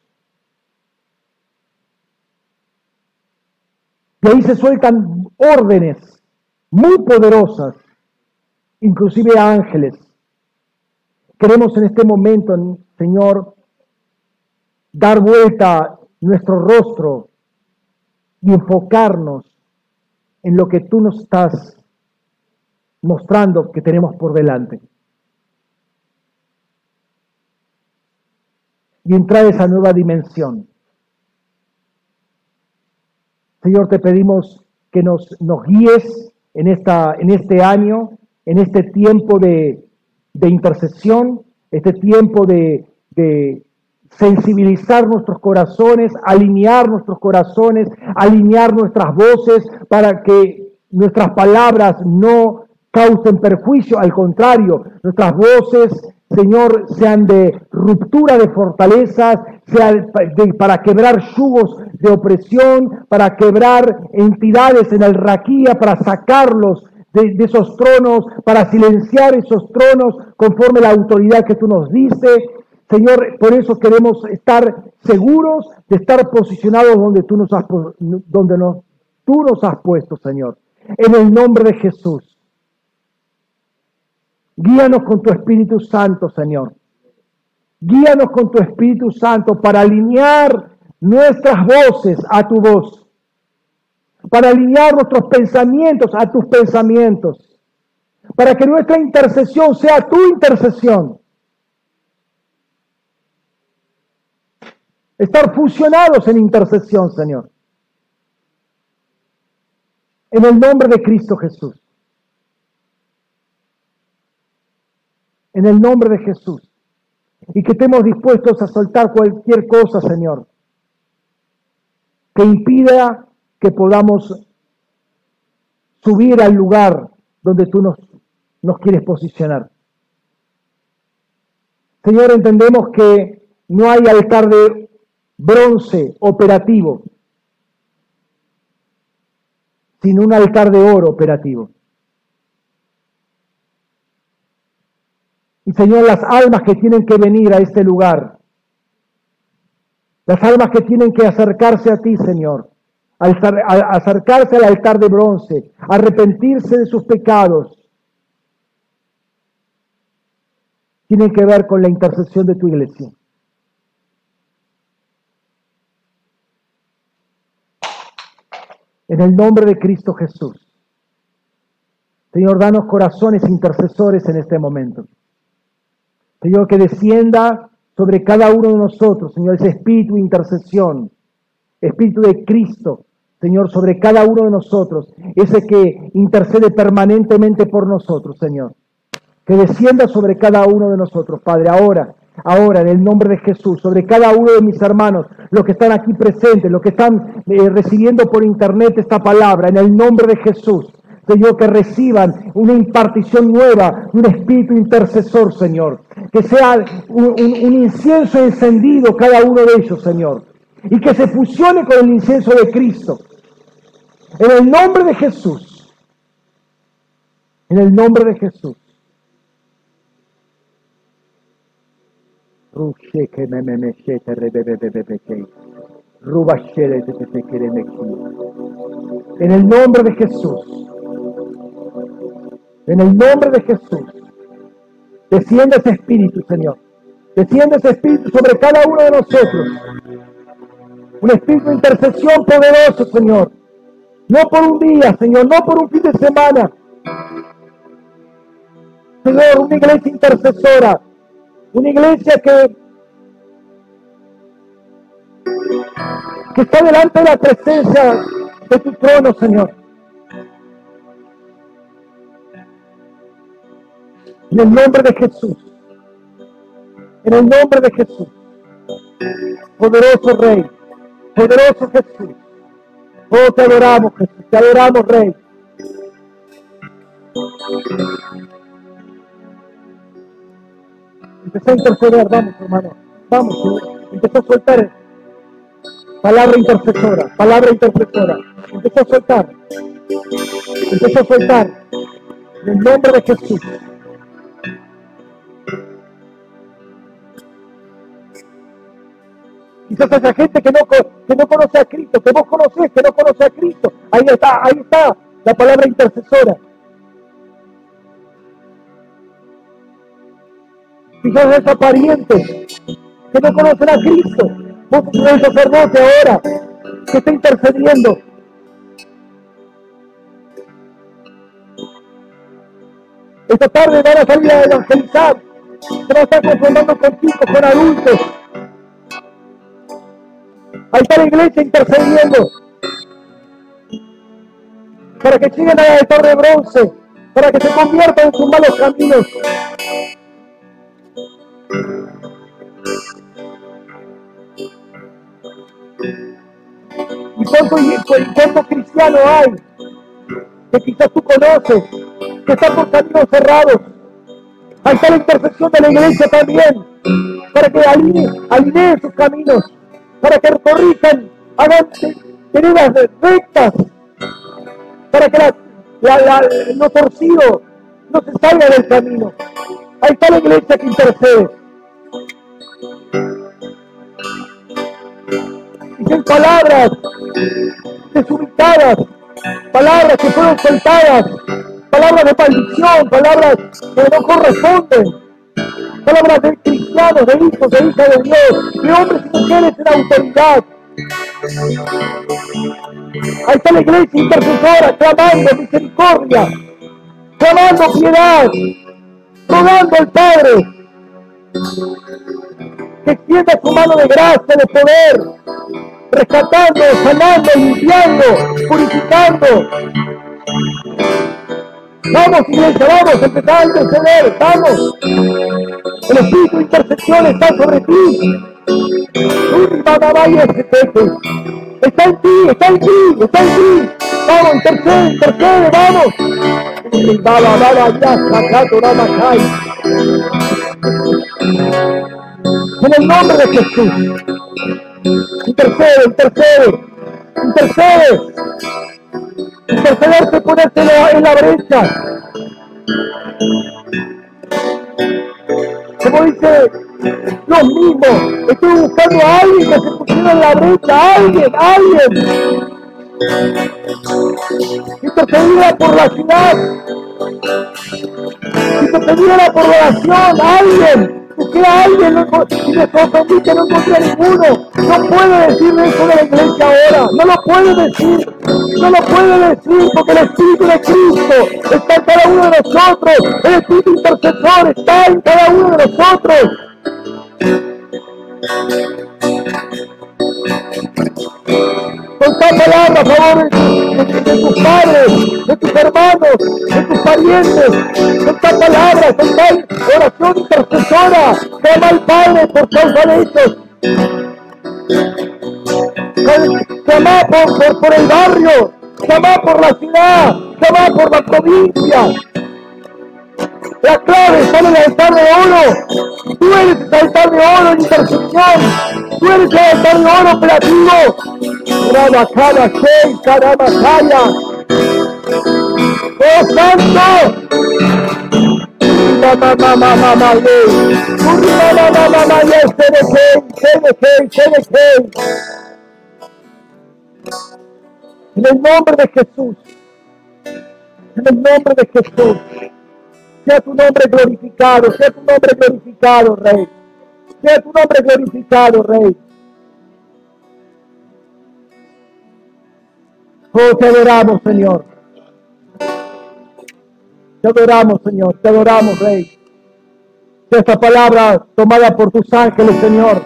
De ahí se sueltan órdenes muy poderosas, inclusive ángeles. Queremos en este momento, Señor, dar vuelta nuestro rostro y enfocarnos en lo que tú nos estás mostrando que tenemos por delante. Y entrar a esa nueva dimensión. Señor, te pedimos que nos, guíes en, esta, en este año, en este tiempo de, de intercesión, este tiempo de, de sensibilizar nuestros corazones, alinear nuestros corazones, alinear nuestras voces para que nuestras palabras no causen perjuicio, al contrario, nuestras voces, Señor, sean de ruptura de fortalezas, sean para quebrar yugos de opresión, para quebrar entidades en el raquía, para sacarlos de, de, esos tronos, para silenciar esos tronos conforme la autoridad que tú nos dices. Señor, por eso queremos estar seguros de estar posicionados donde tú nos has, donde tú nos has puesto, Señor. En el nombre de Jesús. Guíanos con tu Espíritu Santo, Señor. Guíanos con tu Espíritu Santo para alinear nuestras voces a tu voz, para alinear nuestros pensamientos a tus pensamientos, para que nuestra intercesión sea tu intercesión. Estar fusionados en intercesión, Señor. En el nombre de Cristo Jesús. En el nombre de Jesús. Y que estemos dispuestos a soltar cualquier cosa, Señor, que impida que podamos subir al lugar donde tú nos, nos quieres posicionar. Señor, entendemos que no hay altar de bronce operativo, sino un altar de oro operativo. Y Señor, las almas que tienen que venir a este lugar, las almas que tienen que acercarse a ti, Señor, acercarse al altar de bronce, arrepentirse de sus pecados. tienen que ver con la intercesión de tu iglesia. En el nombre de Cristo Jesús. Señor, danos corazones intercesores en este momento. Señor, que descienda sobre cada uno de nosotros, Señor, ese espíritu de intercesión, espíritu de Cristo, Señor, sobre cada uno de nosotros, ese que intercede permanentemente por nosotros, Señor. Que descienda sobre cada uno de nosotros, Padre, ahora, ahora, en el nombre de Jesús, sobre cada uno de mis hermanos, los que están aquí presentes, los que están eh, recibiendo por internet esta palabra, en el nombre de Jesús. Señor, que reciban una impartición nueva, un espíritu intercesor, Señor. Que sea un, incienso encendido cada uno de ellos, Señor. Y que se fusione con el incienso de Cristo. En el nombre de Jesús. En el nombre de Jesús. En el nombre de Jesús. En el nombre de Jesús. Desciende ese espíritu, Señor. Desciende ese espíritu sobre cada uno de nosotros. Un espíritu de intercesión poderoso, Señor. No por un día, Señor, no por un fin de semana. Señor, una iglesia intercesora. Una iglesia que, que está delante de la presencia de tu trono, Señor. En el nombre de Jesús. En el nombre de Jesús. Poderoso Rey. Poderoso Jesús. Oh, te adoramos, Jesús. Te adoramos, Rey. Empezó a interceder, vamos, hermano. Vamos, empezó a soltar. Palabra intercesora, palabra intercesora. Empezó a soltar. Empezó a soltar. En el nombre de Jesús. Quizás esa gente que no, que no conoce a Cristo, que vos conocés, que no conoce a Cristo. Ahí está, ahí está la palabra intercesora. Quizás esos parientes que no conocen a Cristo. Vos sos el sacerdote ahora que está intercediendo. Esta tarde van a salir a evangelizar. Se van a estar conformando con chicos, con adultos. Ahí está la iglesia intercediendo para que lleguen a la torre de bronce, para que se conviertan en sus malos caminos. ¿Y cuánto, cuánto cristiano hay que quizás tú conoces, que están por caminos cerrados? Ahí está la intercesión de la iglesia también, para que alineen, alineen sus caminos para que corrijan, hagan veredas rectas, para que la, la, lo torcido no se salga del camino. Ahí está la iglesia que intercede. Dicen palabras desubicadas, palabras que fueron soltadas, palabras de maldición, palabras que no corresponden palabras de cristianos, de hijos, de hijas de Dios, de hombres y mujeres en autoridad. Ahí está la iglesia intercesora clamando misericordia, clamando piedad, rogando al Padre que extienda su mano de gracia, de poder, rescatando, sanando, limpiando, purificando. Vamos, iglesia, vamos, empezar a interceder, vamos. El espíritu de intercesión está sobre ti. Está en ti, está en ti, está en ti. Vamos, intercede, intercede, vamos. En el nombre de Jesús. Intercede, intercede, intercede. Interceder ponerte en la brecha. Como dice los mismos, estoy buscando a alguien que se pusiera en la brecha, alguien, alguien. Intercedida por la ciudad, Si te pidiera por oración a alguien, que a alguien no, y me sorprendí que no encontré ninguno. No puede decirme eso de la iglesia ahora. No lo puede decir. No lo puede decir porque el Espíritu de Cristo está en cada uno de nosotros. El Espíritu intercesor está en cada uno de nosotros. Con palabra a favor de, tus padres, de tus hermanos, de tus parientes. Con palabra, con tal oración intercesora. Llama al Padre por causa de. Llama por, por el barrio, llama por la ciudad, llama por la provincia. La clave está en altar de oro. Tú eres el de oro en. Tú eres el de oro operativo. Rabacana, Shei, Karamakaya. ¡Oh, santo! Mamá, mamá, mamá. Mamá, mamá, mamá, En el nombre de Jesús. En el nombre de Jesús. Sea tu nombre glorificado, sea tu nombre glorificado, Rey. Sea tu nombre glorificado, Rey. Oh, te adoramos, Señor. Te adoramos, Señor. Te adoramos, Rey. esta palabra tomada por tus ángeles, Señor.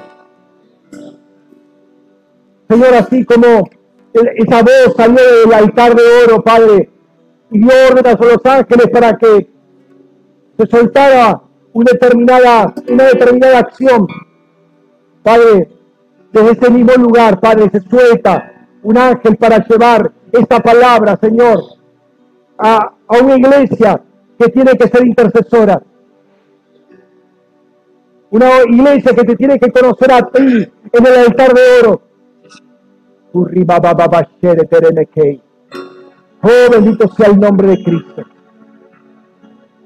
Señor, así como esa voz salió del altar de oro, Padre, y dio órdenes a los ángeles para que se soltara una determinada, una determinada acción. Padre, desde ese mismo lugar, Padre, se suelta un ángel para llevar esta palabra, Señor, a, a una iglesia que tiene que ser intercesora. Una iglesia que te tiene que conocer a ti en el altar de oro. Oh, bendito sea el nombre de Cristo.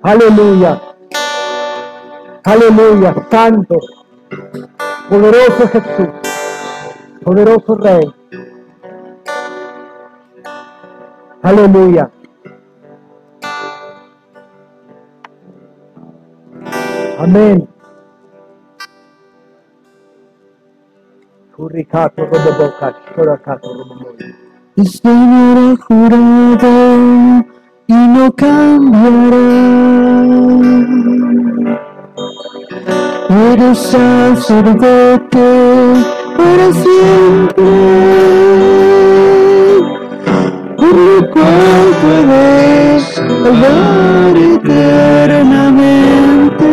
Aleluya. Aleluya, santo. Poderoso Jesús. Poderoso Rey. Aleluya. Amén. El Señor jurado y no cambiará. Eres sacerdote para siempre, por lo cual puedes hablar eternamente,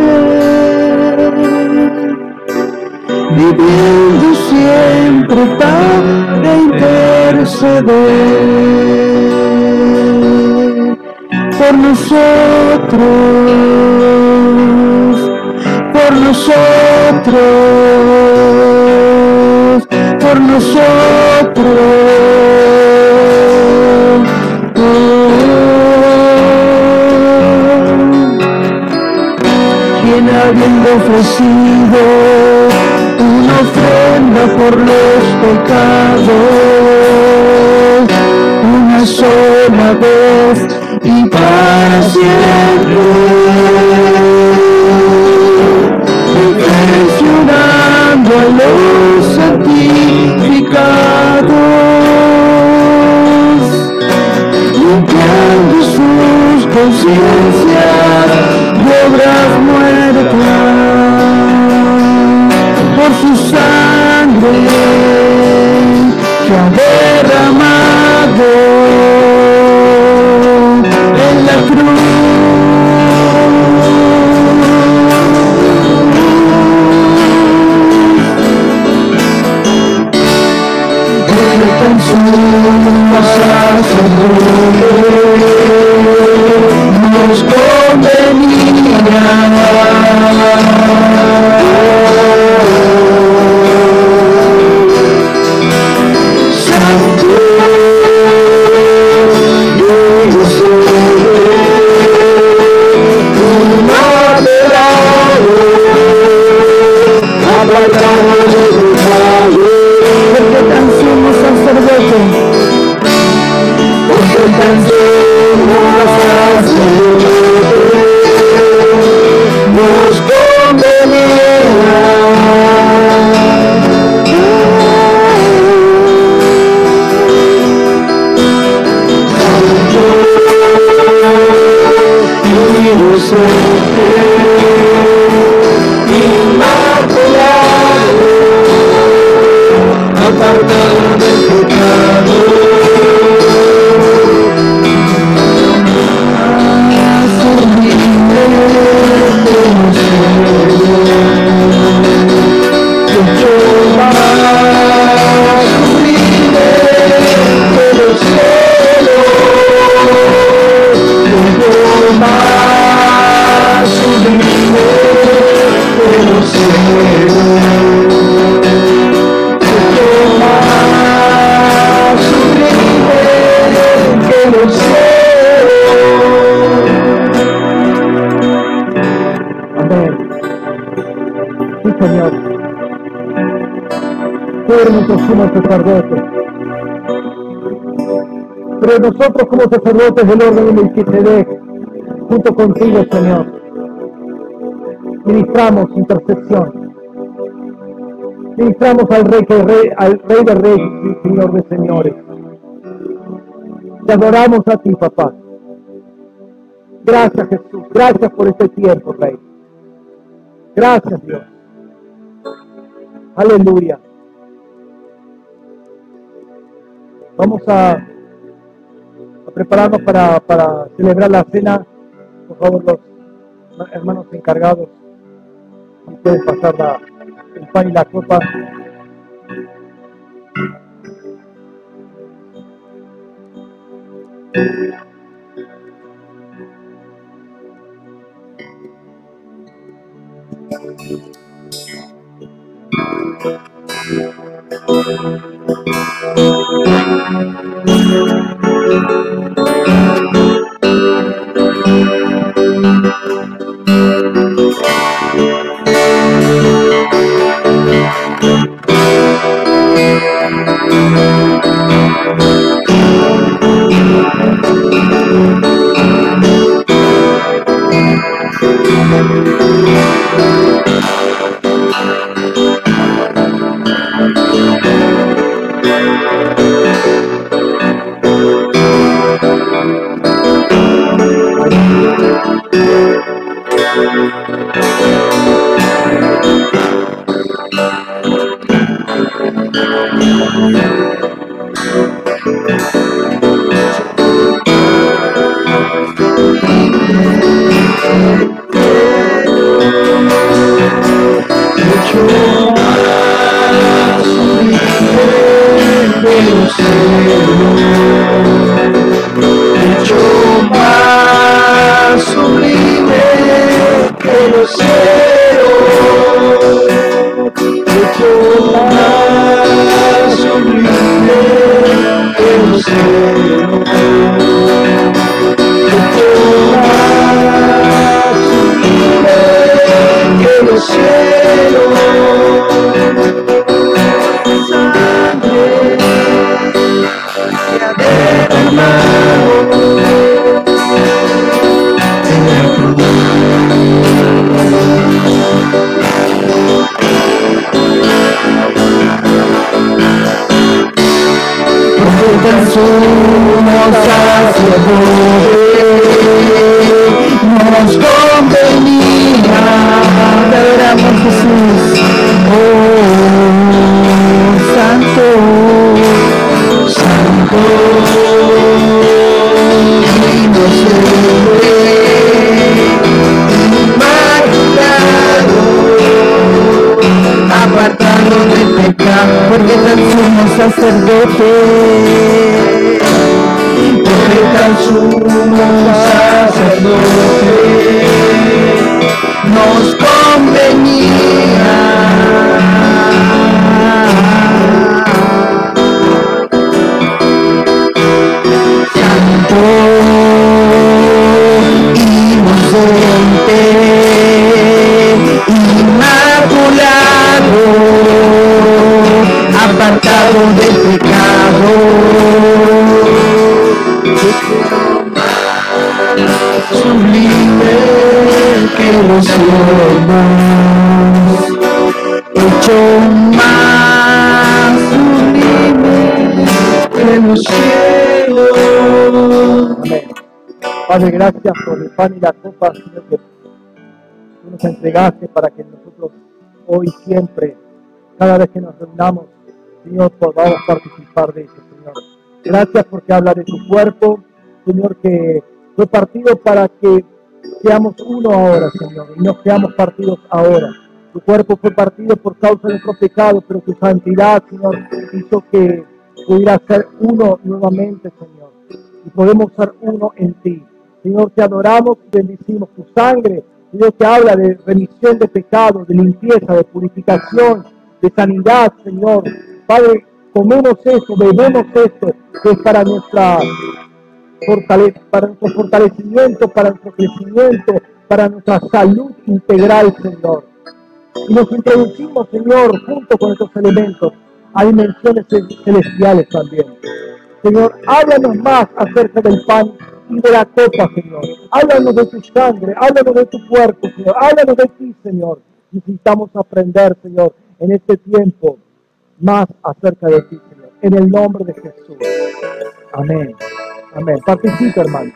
viviendo siempre para interceder por nosotros, por nosotros, por nosotros. Quien habiendo ofrecido ofrenda por los pecados, una sola vez y para siempre. Impresionando a los santificados, limpiando sus conciencias de obras muertas por su sangre que ha derramado sacerdotes del orden de Melquisedec, junto contigo, Señor, ministramos intercesión. Ministramos al rey, que rey, al rey de reyes y Señor de señores. Te adoramos a ti, papá. Gracias, Jesús. Gracias por este tiempo, Rey. Gracias, Dios. Aleluya. Vamos a, prepararnos para, celebrar la cena. Por favor, los hermanos encargados, pueden pasar la, el pan y la copa. Nos convenía, Gracias por el pan y la copa, Señor, que nos entregaste para que nosotros hoy siempre, cada vez que nos reunamos, Señor, podamos participar de eso, Señor. Gracias porque habla de tu cuerpo, Señor, que fue partido para que seamos uno ahora, Señor, y no seamos partidos ahora. Tu cuerpo fue partido por causa de nuestro pecado, pero tu santidad, Señor, hizo que pudiera ser uno nuevamente, Señor. Y podemos ser uno en ti. Señor, te adoramos y bendecimos tu sangre. Dios te habla de remisión de pecados, de limpieza, de purificación, de sanidad, Señor. Padre, comemos esto, bebemos esto, que es para nuestra fortale- para nuestro fortalecimiento, para nuestro crecimiento, para nuestra salud integral, Señor. y nos introducimos, Señor, junto con estos elementos, a dimensiones celestiales también. Señor, háblanos más acerca del pan y de la copa, Señor. Háblanos de tu sangre, háblanos de tu cuerpo, Señor. Háblanos de ti, Señor. Necesitamos aprender, Señor, en este tiempo más acerca de ti, Señor. En el nombre de Jesús. Amén. Amén. Participa, hermano.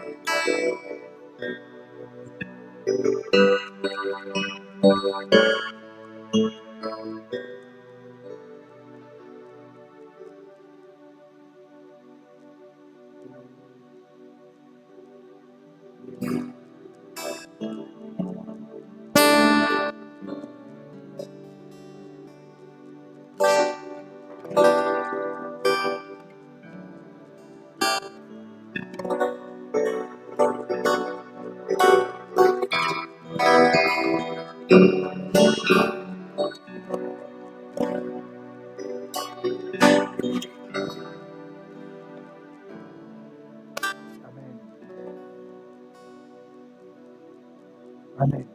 Amén.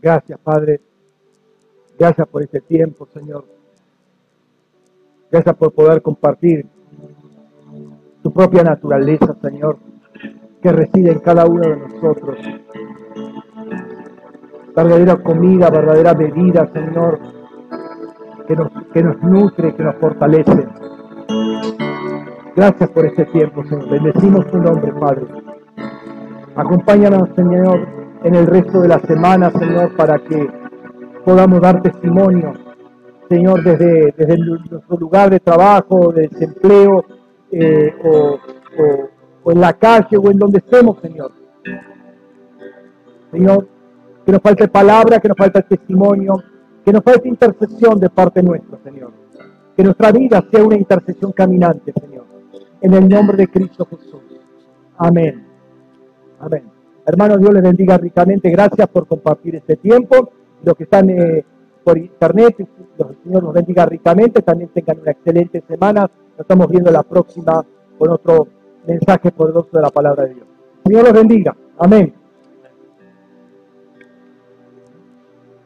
Gracias, Padre. Gracias por este tiempo, Señor. Gracias por poder compartir tu propia naturaleza, Señor, que reside en cada uno de nosotros. Verdadera comida, verdadera bebida, Señor, que nos, que nos nutre, que nos fortalece. Gracias por este tiempo, Señor. Bendecimos tu nombre, Padre. Acompáñanos, Señor, en el resto de la semana, Señor, para que podamos dar testimonio, Señor, desde, nuestro lugar de trabajo, de desempleo, eh, o, o en la calle, o en donde estemos, Señor. Señor, que nos falte palabra, que nos falte testimonio, que nos falte intercesión de parte nuestra, Señor. Que nuestra vida sea una intercesión caminante, Señor. En el nombre de Cristo Jesús. Amén. Amén. Hermanos, Dios les bendiga ricamente. Gracias por compartir este tiempo. Los que están eh, por internet, los Señor nos bendiga ricamente. También tengan una excelente semana. Nos estamos viendo la próxima con otro mensaje poderoso de la palabra de Dios. Señor los bendiga. Amén.